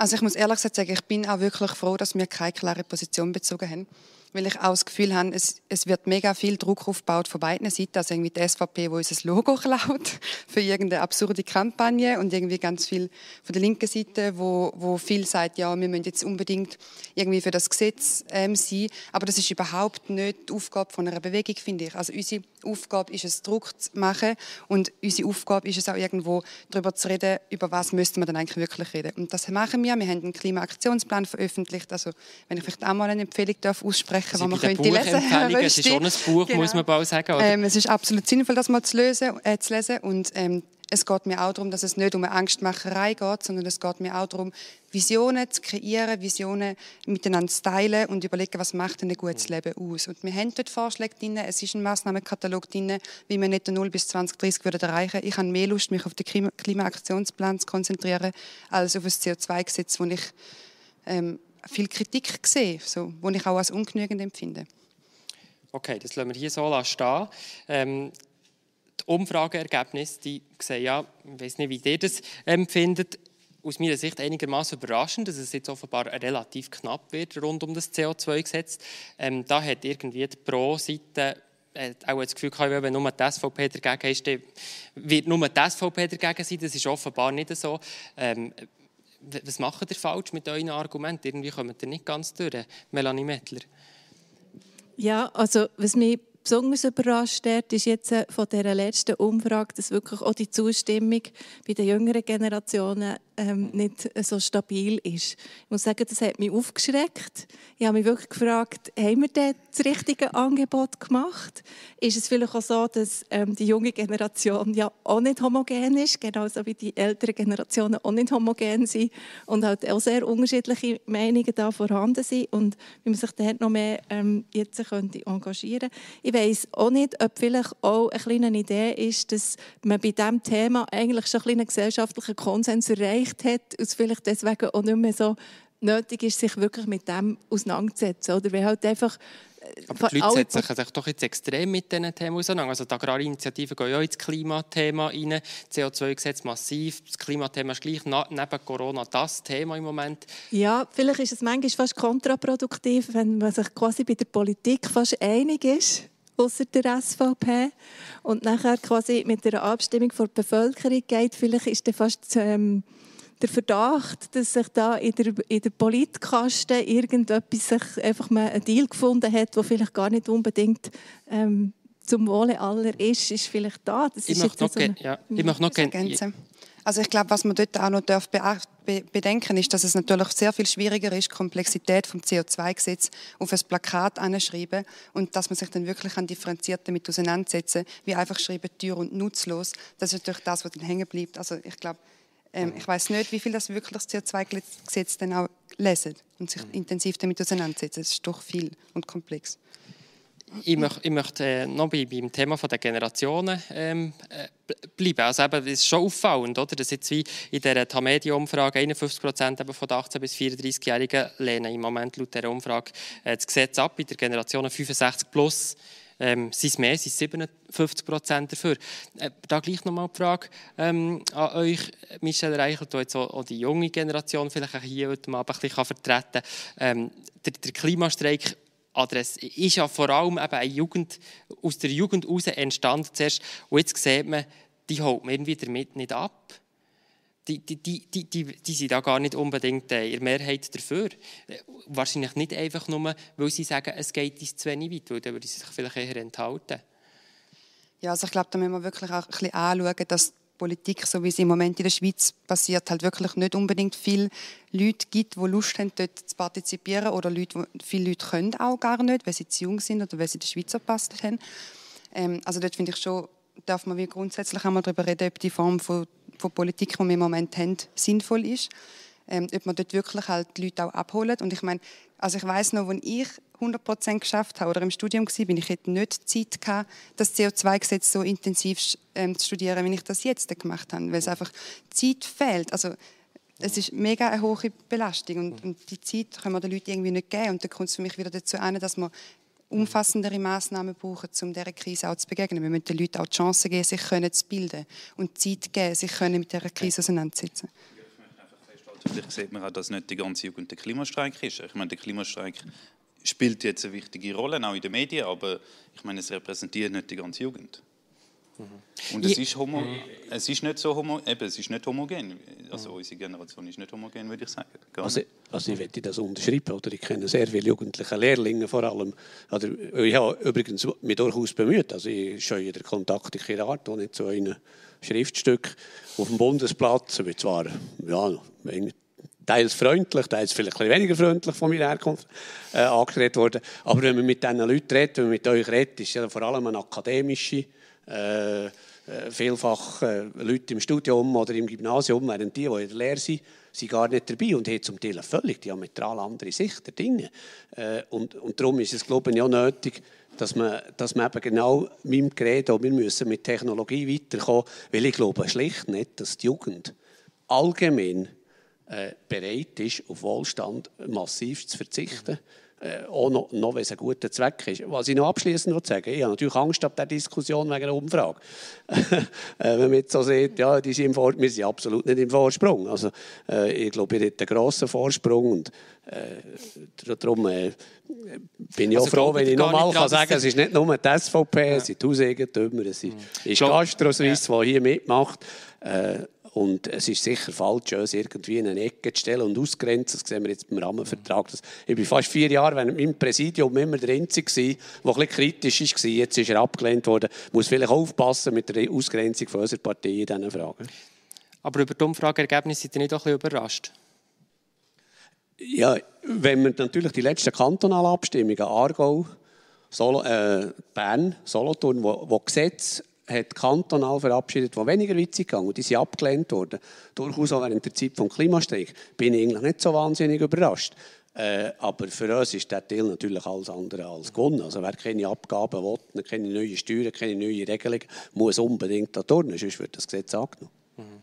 Also ich muss ehrlich gesagt sagen, ich bin auch wirklich froh, dass wir keine klare Position bezogen haben weil ich auch das Gefühl habe, es, es wird mega viel Druck aufgebaut von beiden Seiten. Also irgendwie die SVP, wo unser Logo klaut für irgendeine absurde Kampagne und irgendwie ganz viel von der linken Seite, wo, wo viel sagt, ja, wir müssen jetzt unbedingt irgendwie für das Gesetz ähm, sein. Aber das ist überhaupt nicht die Aufgabe von einer Bewegung, finde ich. Also unsere Aufgabe ist es, Druck zu machen und unsere Aufgabe ist es auch irgendwo darüber zu reden, über was müsste man dann eigentlich wirklich reden. Und das machen wir. Wir haben einen Klimaaktionsplan veröffentlicht. Also wenn ich vielleicht auch mal eine Empfehlung darf aussprechen besprechen, Sie was man könnte lesen Es ist schon ein Buch, genau. muss man bald sagen. Ähm, es ist absolut sinnvoll, das mal zu, lösen, äh, zu lesen. Und ähm, es geht mir auch darum, dass es nicht um eine Angstmacherei geht, sondern es geht mir auch darum, Visionen zu kreieren, Visionen miteinander zu teilen und überlegen, was macht ein gutes Leben aus. Und wir haben dort Vorschläge drin, es ist ein Massnahmenkatalog drin, wie wir nicht 0 bis 2030 würden erreichen Ich habe mehr Lust, mich auf den Klimaaktionsplan zu konzentrieren, als auf das CO2-Gesetz, wo ich ähm, viel Kritik gesehen, so, die ich auch als ungenügend empfinde. Okay, das lassen wir hier so stehen. Ähm, die Umfrageergebnisse, die sehen ja, ich weiß nicht, wie ihr das empfindet, aus meiner Sicht einigermaßen überraschend, dass es jetzt offenbar relativ knapp wird rund um das CO2-Gesetz. Ähm, da hat irgendwie die Pro-Seite äh, auch das Gefühl gehabt, wenn nur die SVP dagegen ist, dann wird nur die SVP dagegen sein. Das ist offenbar nicht so. Ähm, was macht ihr falsch mit euren Argumenten? Irgendwie kommt ihr nicht ganz durch, Melanie Mettler. Ja, also was mich besonders überrascht hat, ist jetzt äh, von dieser letzten Umfrage, dass wirklich auch die Zustimmung bei den jüngeren Generationen ähm, nicht so stabil ist. Ich muss sagen, das hat mich aufgeschreckt. Ich habe mich wirklich gefragt, haben wir denn das richtige Angebot gemacht? Ist es vielleicht auch so, dass ähm, die junge Generation ja auch nicht homogen ist, genauso wie die älteren Generationen auch nicht homogen sind und halt auch sehr unterschiedliche Meinungen da vorhanden sind und wie man sich dort noch mehr ähm, jetzt könnte engagieren Ich weiß auch nicht, ob vielleicht auch eine kleine Idee ist, dass man bei diesem Thema eigentlich schon einen gesellschaftlichen Konsens erreicht erreicht hat und es vielleicht deswegen auch nicht mehr so nötig ist, sich wirklich mit dem auseinanderzusetzen. Oder weil halt einfach äh, aber die Leute setzen sich doch jetzt extrem mit diesen Themen auseinander. Also die Agrarinitiativen gehen ja ins Klimathema rein, CO2-Gesetz massiv, das Klimathema ist gleich neben Corona das Thema im Moment. Ja, vielleicht ist es manchmal fast kontraproduktiv, wenn man sich quasi bei der Politik fast einig ist außer der SVP. Und nachher quasi mit der Abstimmung der Bevölkerung geht, vielleicht ist dann fast ähm, der Verdacht, dass sich da in der, in der Politkaste irgendetwas sich einfach mal ein Deal gefunden hat, wo vielleicht gar nicht unbedingt ähm, zum Wohle aller ist, ist vielleicht da. Das ich möchte noch, so eine, ja, ich möchte noch ergänzen. Also ich glaube, was man dort auch noch darf bedenken ist, dass es natürlich sehr viel schwieriger ist, die Komplexität vom CO2-Gesetz auf ein Plakat anzuschreiben und dass man sich dann wirklich an differenziert damit auseinandersetzen, wie einfach schreiben, teuer und nutzlos. Das ist natürlich das, was dann hängen bleibt. Also ich glaube, ähm, ich weiß nicht, wie viel das wirklich das CO2-Gesetz dann auch lesen und sich mhm. intensiv damit auseinandersetzen. Es ist doch viel und komplex. ich, möchte, ich möchte äh, noch bei, beim Thema der Generationen ähm, äh, bleiben. Also eben, es ist schon auffallend, oder? dass jetzt wie in der Tamedia-Umfrage 51 Prozent von den 18- bis 34-Jährigen lehnen im Moment laut dieser Umfrage äh, das Gesetz ab. In der Generation 65 plus ähm, sind es mehr, sind 57 Prozent dafür. Äh, da gleich nochmal die Frage ähm, an euch, Michel Reichelt, die jetzt auch, auch, die junge Generation vielleicht auch hier heute Abend ein bisschen vertreten kann. Ähm, der, der Klimastreik Adresse ist ja vor allem eben eine Jugend, aus der Jugend heraus entstanden zuerst. Und jetzt sieht man, die holt man irgendwie damit nicht ab. Die, die, die, die, die, sind da gar nicht unbedingt äh, in Mehrheit dafür. Wahrscheinlich nicht einfach nur, weil sie sagen, es geht uns zu wenig weit, weil dann würde sie sich vielleicht eher enthalten. Ja, also ich glaube, da müssen wir wirklich auch ein bisschen anschauen, dass Politik, so wie sie im Moment in der Schweiz passiert, halt wirklich nicht unbedingt viele Leute gibt, die Lust haben, dort zu partizipieren oder Leute, viele Leute können auch gar nicht, weil sie zu jung sind oder weil sie in der Schweiz verpasst haben. Ähm, also dort finde ich schon, darf man wie grundsätzlich einmal darüber reden, ob die Form von, von Politik, die wir im Moment haben, sinnvoll ist. Ähm, ob man dort wirklich halt die Leute auch abholt. Und ich meine, also ich weiß noch, als ich 100% geschafft habe oder im Studium war, bin ich hätte nicht Zeit gehabt, das CO2-Gesetz so intensiv ähm, zu studieren, wie ich das jetzt gemacht habe, weil es einfach Zeit fehlt. Also es ist mega eine hohe Belastung und, und die Zeit können wir den Leuten irgendwie nicht geben und dann kommt es für mich wieder dazu ein, dass wir umfassendere Maßnahmen brauchen, um dieser Krise auch zu begegnen. Wir müssen den Leuten auch die Chance geben, sich zu bilden und Zeit geben, sich mit dieser Krise auseinanderzusetzen. Vielleicht sieht man auch, dass nicht die ganze Jugend der Klimastreik ist. Ich meine, der Klimastreik spielt jetzt eine wichtige Rolle, auch in den Medien, aber ich meine, es repräsentiert nicht die ganze Jugend. Mhm. Und es ist, homo, es ist nicht so homo, eben, es ist nicht homogen. Also mhm. unsere Generation ist nicht homogen, würde ich sagen. Also, also, ich möchte das unterschreiben. Oder? Ich kenne sehr viele jugendliche Lehrlinge vor allem. Oder, ich habe übrigens mich durchaus bemüht. Also ich scheue den Kontakt in Chirat, wo nicht so ein Schriftstück auf dem Bundesplatz, aber zwar ja, teils freundlich, teils vielleicht ein weniger freundlich von meiner Herkunft äh, worden. Aber wenn man mit diesen Leuten redet, wenn man mit euch redet, ist ja vor allem eine akademische, äh, äh, vielfach äh, Leute im Studium oder im Gymnasium, während die, die in der Lehre sind, sind gar nicht dabei und haben zum Teil eine völlig diametral andere Sicht der Dinge. Äh, und, und darum ist es, glaube ich, auch nötig, dass man, dass man eben genau meinem Gerät, wir müssen mit Technologie weiterkommen, weil ich glaube schlicht nicht, dass die Jugend allgemein bereit ist, auf Wohlstand massiv zu verzichten. Äh, auch noch, noch wenn es ein guter Zweck ist. Was ich noch abschließend sagen ich habe natürlich Angst ab der Diskussion wegen der Umfrage. äh, wenn man jetzt so sieht, ja, die sind im Vor wir sind absolut nicht im Vorsprung. Also, äh, ich glaube, ihr habt einen grossen Vorsprung und äh, darum äh, bin ich also auch froh, wenn ich nochmal kann sagen kann, es ist nicht nur die SVP, ja. es sind die Hauseigentümer, es ist, mhm. Gastro Suisse, ja. die hier mitmacht. Und es ist sicher falsch, uns irgendwie in eine Ecke zu stellen und auszugrenzen. Das sehen wir jetzt beim Rahmenvertrag. Ich war fast vier Jahre während meinem Präsidium immer der Einzige, der ein bisschen kritisch war. Jetzt ist er abgelehnt worden. Ich muss vielleicht aufpassen mit der Ausgrenzung von unserer Partei in diesen Fragen. Aber über die Umfrageergebnisse seid ihr nicht auch ein bisschen überrascht? Ja, wenn man natürlich die letzten kantonalen Abstimmungen, Aargau, Solo, äh, Bern, Solothurn, wo, wo Gesetze hat kantonal verabschiedet, die weniger weit gegangen und die sind abgelehnt worden. Durchaus auch während der Zeit des Klimastreiks. Bin ich eigentlich nicht so wahnsinnig überrascht. Äh, aber für uns ist der Teil natürlich alles andere als gewonnen. Also wer keine Abgaben will, keine neuen Steuern, keine neuen Regelungen, muss unbedingt da turnen, sonst wird das Gesetz angenommen. Mhm.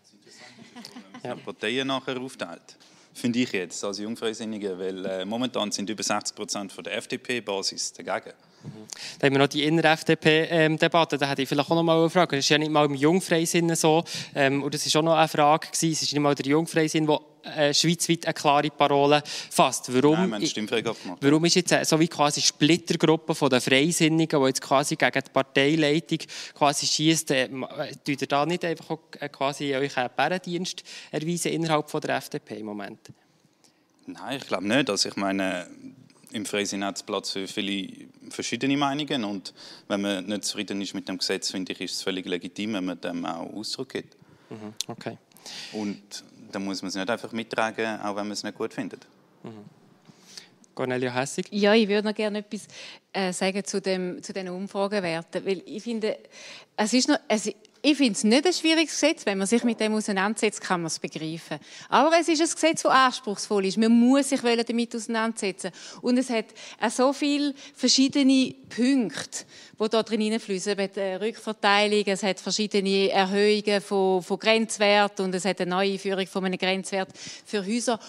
Ja. Parteien nachher aufteilt finde ich jetzt als Jungfreisinnige, weil äh, momentan sind über 60 Prozent von der FDP-Basis dagegen. Da haben wir noch die Inner-FDP-Debatte, ähm, da hätte ich vielleicht auch noch mal eine Frage. Das ist ja nicht mal im Jungfreisinn so, ähm, und das war auch noch eine Frage, gewesen. es ist nicht mal der Jungfreisinn, der äh, schweizweit eine klare Parole fasst. Warum, Nein, warum ist jetzt so wie quasi Splittergruppe von den Freisinnigen, die jetzt quasi gegen die Parteileitung quasi schießt, äh, tut ihr da nicht einfach auch, äh, quasi euch einen Bärendienst erweisen innerhalb von der FDP im Moment? Nein, ich glaube nicht. Also ich meine, im es Platz für viele verschiedene Meinungen und wenn man nicht zufrieden ist mit dem Gesetz, finde ich, ist es völlig legitim, wenn man dem auch Ausdruck gibt. Mhm, okay. Und dann muss man es nicht einfach mittragen, auch wenn man es nicht gut findet. Mhm. Cornelia Hessig. Ja, ich würde noch gerne etwas äh, sagen zu, dem, zu den Umfragewerten, weil ich finde, es ist noch, es, ich finde es nicht ein schwieriges Gesetz. Wenn man sich mit dem auseinandersetzt, kann man es begreifen. Aber es ist ein Gesetz, das anspruchsvoll ist. Man muss sich damit auseinandersetzen. Und es hat auch so viele verschiedene Punkte, die da drin hineinfließen. Eine Rückverteilung, es hat verschiedene Erhöhungen von, von Grenzwerten und es hat eine Neueinführung von einem Grenzwert für Häuser.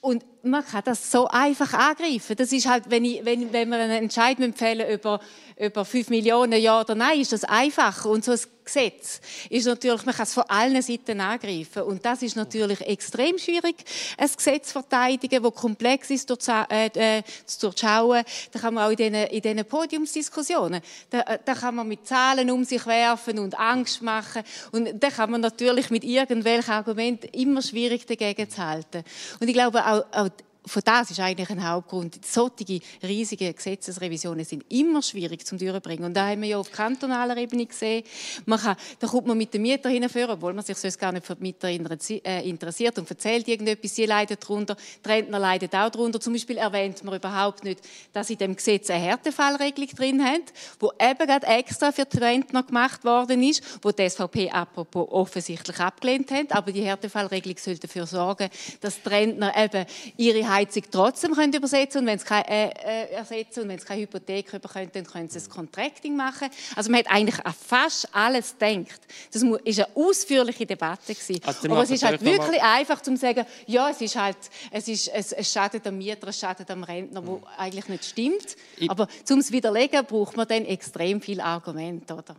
Und man kann das so einfach angreifen. Das ist halt, wenn, ich, wenn, wenn wir einen Entscheid empfehlen über, über 5 Millionen Ja oder Nein, ist das einfacher. Und so ein Gesetz ist natürlich, man kann es von allen Seiten angreifen. Und das ist natürlich extrem schwierig, ein Gesetz zu verteidigen, das komplex ist äh, äh, zu durchschauen. Da kann man auch in diesen, in diesen Podiumsdiskussionen, da, äh, da kann man mit Zahlen um sich werfen und Angst machen. Und da kann man natürlich mit irgendwelchen Argumenten immer schwierig dagegen zu halten. Und ich glaube, auch, auch von das ist eigentlich ein Hauptgrund. Solche riesige Gesetzesrevisionen sind immer schwierig zum durchbringen. Und da haben wir ja auf kantonaler Ebene gesehen, man kann, da kommt man mit den Mietern hinführen, obwohl man sich sonst gar nicht für die Mieter äh, interessiert und erzählt irgendetwas, sie leiden darunter, die Rentner leiden auch darunter. Zum Beispiel erwähnt man überhaupt nicht, dass in dem Gesetz eine Härtefallregelung drin haben, wo eben gerade extra für die Rentner gemacht worden ist, wo die SVP apropos offensichtlich abgelehnt hat. Aber die Härtefallregelung soll dafür sorgen, dass die Rentner eben ihre Heizung trotzdem können übersetzen und wenn es keine äh, äh, ersetzen und wenn es keine Hypothek bekommen, dann können sie das Contracting machen. Also man hat eigentlich an fast alles gedacht. Das war eine ausführliche Debatte Also Aber es ist halt wirklich einfach zu sagen, ja, es ist halt, es ist, es, es schadet am Mieter, es schadet am Rentner, wo eigentlich nicht stimmt. Ich Aber um es widerlegen, braucht man dann extrem viel Argument, oder?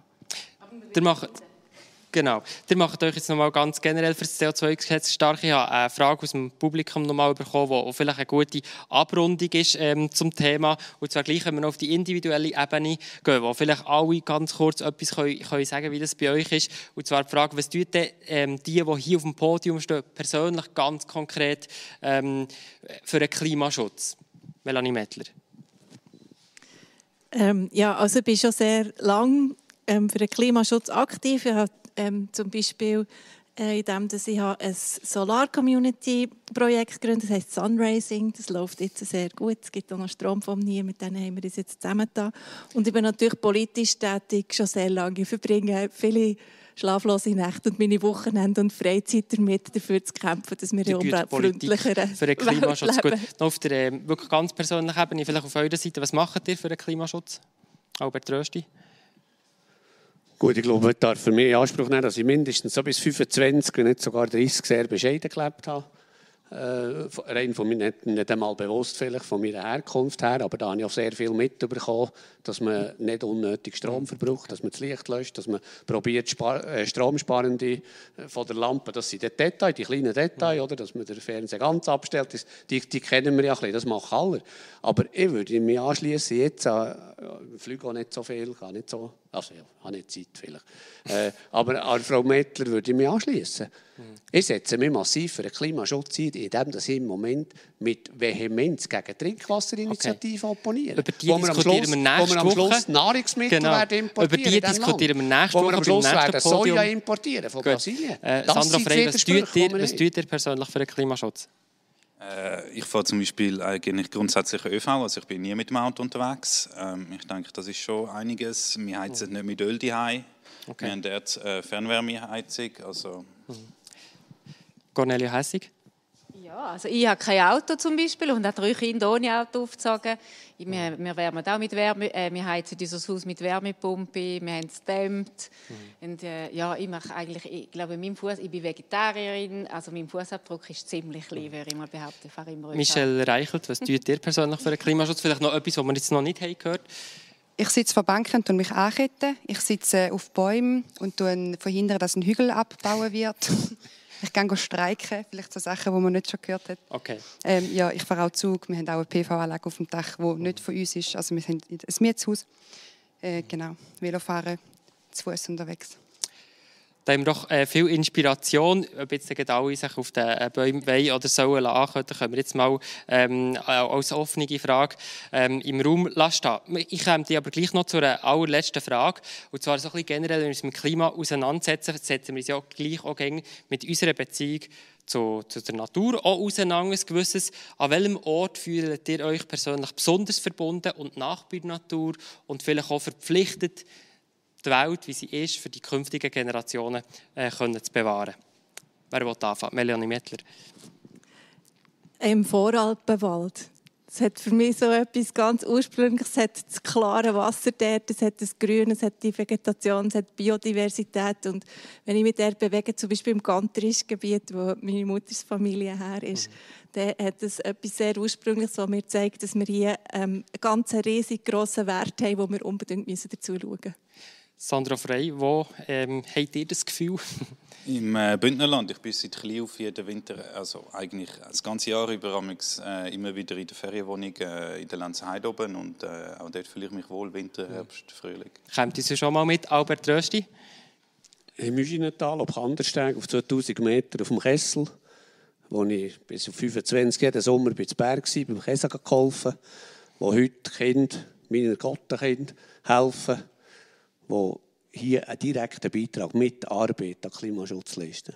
Der macht Genau. Ihr macht euch jetzt nochmal ganz generell für das CO2-Gesetz stark. Ich habe eine Frage aus dem Publikum nochmal bekommen, die vielleicht eine gute Abrundung ist ähm, zum Thema. Und zwar gleich, wenn wir noch auf die individuelle Ebene gehen, wo vielleicht alle ganz kurz etwas können, können sagen wie das bei euch ist. Und zwar die Frage, was denn, ähm, die, die hier auf dem Podium stehen, persönlich ganz konkret ähm, für den Klimaschutz? Melanie Mettler. Ähm, ja, also ich bin schon sehr lang ähm, für den Klimaschutz aktiv. Ich habe ähm, zum Beispiel äh, in dem, dass ich ein Solar-Community-Projekt gegründet das heißt Sunraising. Das läuft jetzt sehr gut. Es gibt auch noch Strom von mir, mit denen haben wir uns jetzt zusammen da. Und ich bin natürlich politisch tätig, schon sehr lange. Ich verbringe viele schlaflose Nächte und meine Wochenende und Freizeit damit, dafür zu kämpfen, dass wir eine umweltfreundlichere für den Klimaschutz gut. Noch auf der äh, wirklich ganz persönlichen Ebene, vielleicht auf eurer Seite, was macht ihr für den Klimaschutz? Albert Rösti? Gut, ich glaube, ich darf für mich in Anspruch nehmen, dass ich mindestens so bis 25, wenn nicht sogar 30 sehr bescheiden gelebt habe. Äh, rein von mir nicht, nicht einmal bewusst vielleicht von meiner Herkunft her, aber da habe ich auch sehr viel mitbekommen, dass man nicht unnötig Strom verbraucht, dass man das Licht löscht, dass man probiert äh, Stromsparende äh, von der Lampe, das sind die Details, die kleinen Details, oder, dass man den Fernseher ganz abstellt, die, die kennen wir ja ein bisschen, das machen alle. Aber ich würde mich anschließen jetzt, ich fliege auch nicht so viel, kann nicht so also ja, habe nicht Zeit vielleicht. Äh, aber an Frau Mettler würde ich mich anschließen. Mhm. Ich setze mich massiv für den Klimaschutz ein, indem ich im Moment mit Vehemenz gegen Trinkwasserinitiative okay. opponiere. Über die wo diskutieren wir nächste Wo wir am Schluss Nahrungsmittel genau. werden importieren Über die diskutieren wir nächste Woche. Wo wir am Schluss werden Soja importieren von Gut. Brasilien. Äh, Sandra Frey, was tut, ihr, was tut ihr persönlich für den Klimaschutz? Äh, ich fahre zum Beispiel eigentlich grundsätzlich ÖV, also ich bin nie mit dem Auto unterwegs. Ähm, ich denke, das ist schon einiges. Wir heizen nicht mit Öl daheim. Okay. Wir haben dort äh, Fernwärmeheizung. Also. Mhm. Cornelia Hessig? Ja, also ich habe kein Auto zum Beispiel und habe drei Kinder ohne Auto aufgezogen. Wir, wir wärmen auch mit Wärme, äh, wir heizen unser Haus mit Wärmepumpe, wir haben es gedämmt. Mhm. Und, äh, ja, ich mache eigentlich, ich glaube, mein Fuß, ich bin Vegetarierin, also mein Fußabdruck ist ziemlich klein, würde ich mal behaupten. Ich immer Michelle Reichelt, was tut ihr persönlich für den Klimaschutz? Vielleicht noch etwas, was wir jetzt noch nicht haben gehört ich sitze vor Banken und mich anketten. Ich sitze auf Bäumen und verhindere, dass ein Hügel abgebaut wird. Ich gehe streiken, vielleicht so Sachen, die man nicht schon gehört hat. Okay. Ähm, ja, ich fahre auch Zug. Wir haben auch eine PV-Anlage auf dem Dach, die nicht von uns ist. Also wir sind ein Mietshaus. Äh, genau, Velofahren, zu Fuß unterwegs. Da haben wir doch äh, viel Inspiration, ob jetzt die alle sich auf den äh, Bäumen oder sollen lassen, da können wir jetzt mal ähm, äh, als offene Frage ähm, im Raum lassen. Ich komme aber gleich noch zu einer allerletzten Frage. Und zwar so ein bisschen generell, wenn wir uns mit dem Klima auseinandersetzen, setzen wir uns ja gleich auch mit unserer Beziehung zu, zu der Natur auch auseinander, ein gewisses. An welchem Ort fühlt ihr euch persönlich besonders verbunden und nach bei der Natur und vielleicht auch verpflichtet, die Welt, wie sie ist, für die künftigen Generationen äh, können zu bewahren? Wer will anfangen? Melanie Mettler. Im Voralpenwald. Es hat für mich so etwas ganz Ursprüngliches. Es hat das klare Wasser dort, es hat das Grün, es hat die Vegetation, es hat Biodiversität. Und wenn ich mich dort bewege, zum Beispiel im Gantrischen Gebiet, wo meine Mutters Familie her ist, mhm. dann hat es etwas sehr Ursprüngliches, das mir zeigt, dass wir hier ähm, einen ganz riesig grossen Wert haben, wo wir unbedingt dazu schauen müssen. Sandra Frey, wo ähm, habt ihr das Gefühl? Im äh, Bündnerland. Ich bin seit klein auf jeden Winter, also eigentlich das ganze Jahr über, äh, immer wieder in der Ferienwohnung äh, in der Lenzheide oben und äh, auch dort fühle ich mich wohl, Winter, Herbst, Frühling. Kommt ihr schon mal mit, Albert Rösti? Im Müschinental, auf Kandersteg, auf 2000 Meter, auf dem Kessel, wo ich bis auf 25 jeden Sommer bei Berg war, beim Käse geholfen, wo heute Kinder, meine Gottenkinder, helfen die hier einen direkten Beitrag mit Arbeit an Klimaschutz leisten.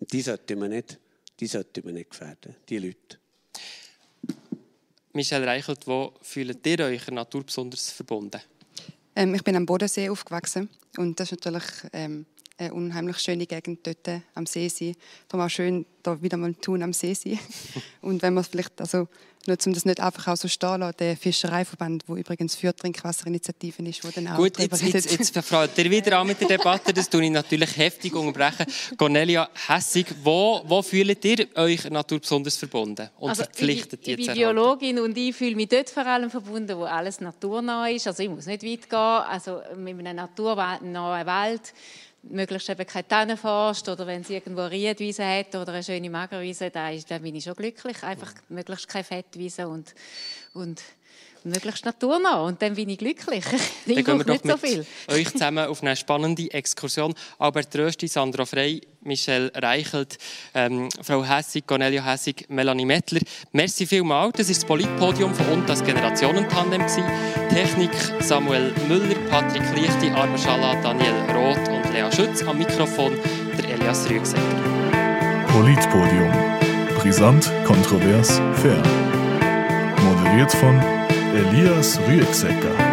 Und die sollten wir nicht, die sollten wir nicht gefährden, die Leute. Michelle Reichelt, wo fühlt ihr euch der Natur besonders verbunden? Ähm, ich bin am Bodensee aufgewachsen und das ist natürlich ähm, eine unheimlich schöne Gegend dort am See sein. Darum auch schön, da wieder mal tun am See sein. und wenn man vielleicht also nur um das nicht einfach auch so stehen lassen, der Fischereiverband, der übrigens für Trinkwasserinitiativen ist, wo dann auch Gut, jetzt, jetzt, jetzt verfragt ihr wieder an mit der Debatte, das tue ich natürlich heftig unterbrechen. Cornelia Hessig, wo, wo fühlt ihr euch Natur besonders verbunden und also verpflichtet ich, ich, ich bin Biologin und ich fühle mich dort vor allem verbunden, wo alles naturnah ist. Also ich muss nicht weit gehen, also mit einem naturnahen Wald möglichst eben keine Tannenforst oder wenn sie irgendwo eine Riedwiese hat oder eine schöne Magerwiese, dann, dann bin ich schon glücklich. Einfach möglichst keine Fettwiese und, und möglichst naturnah. Und dann bin ich glücklich. Ich dann gehen wir nicht so viel. euch zusammen auf eine spannende Exkursion. Albert Rösti, Sandra Frey, Michelle Reichelt, ähm, Frau Hässig, Cornelia Hässig, Melanie Mettler. Merci vielmals. Das ist das Politpodium von uns das Generationentandem. Technik Samuel Müller, Patrick Lichti, Arme Schalla, Daniel Roth und Lea Schütz. Am Mikrofon der Elias Rüegsecker. Politpodium. Brisant, kontrovers, fair. Moderiert von Elias Rüegsecker.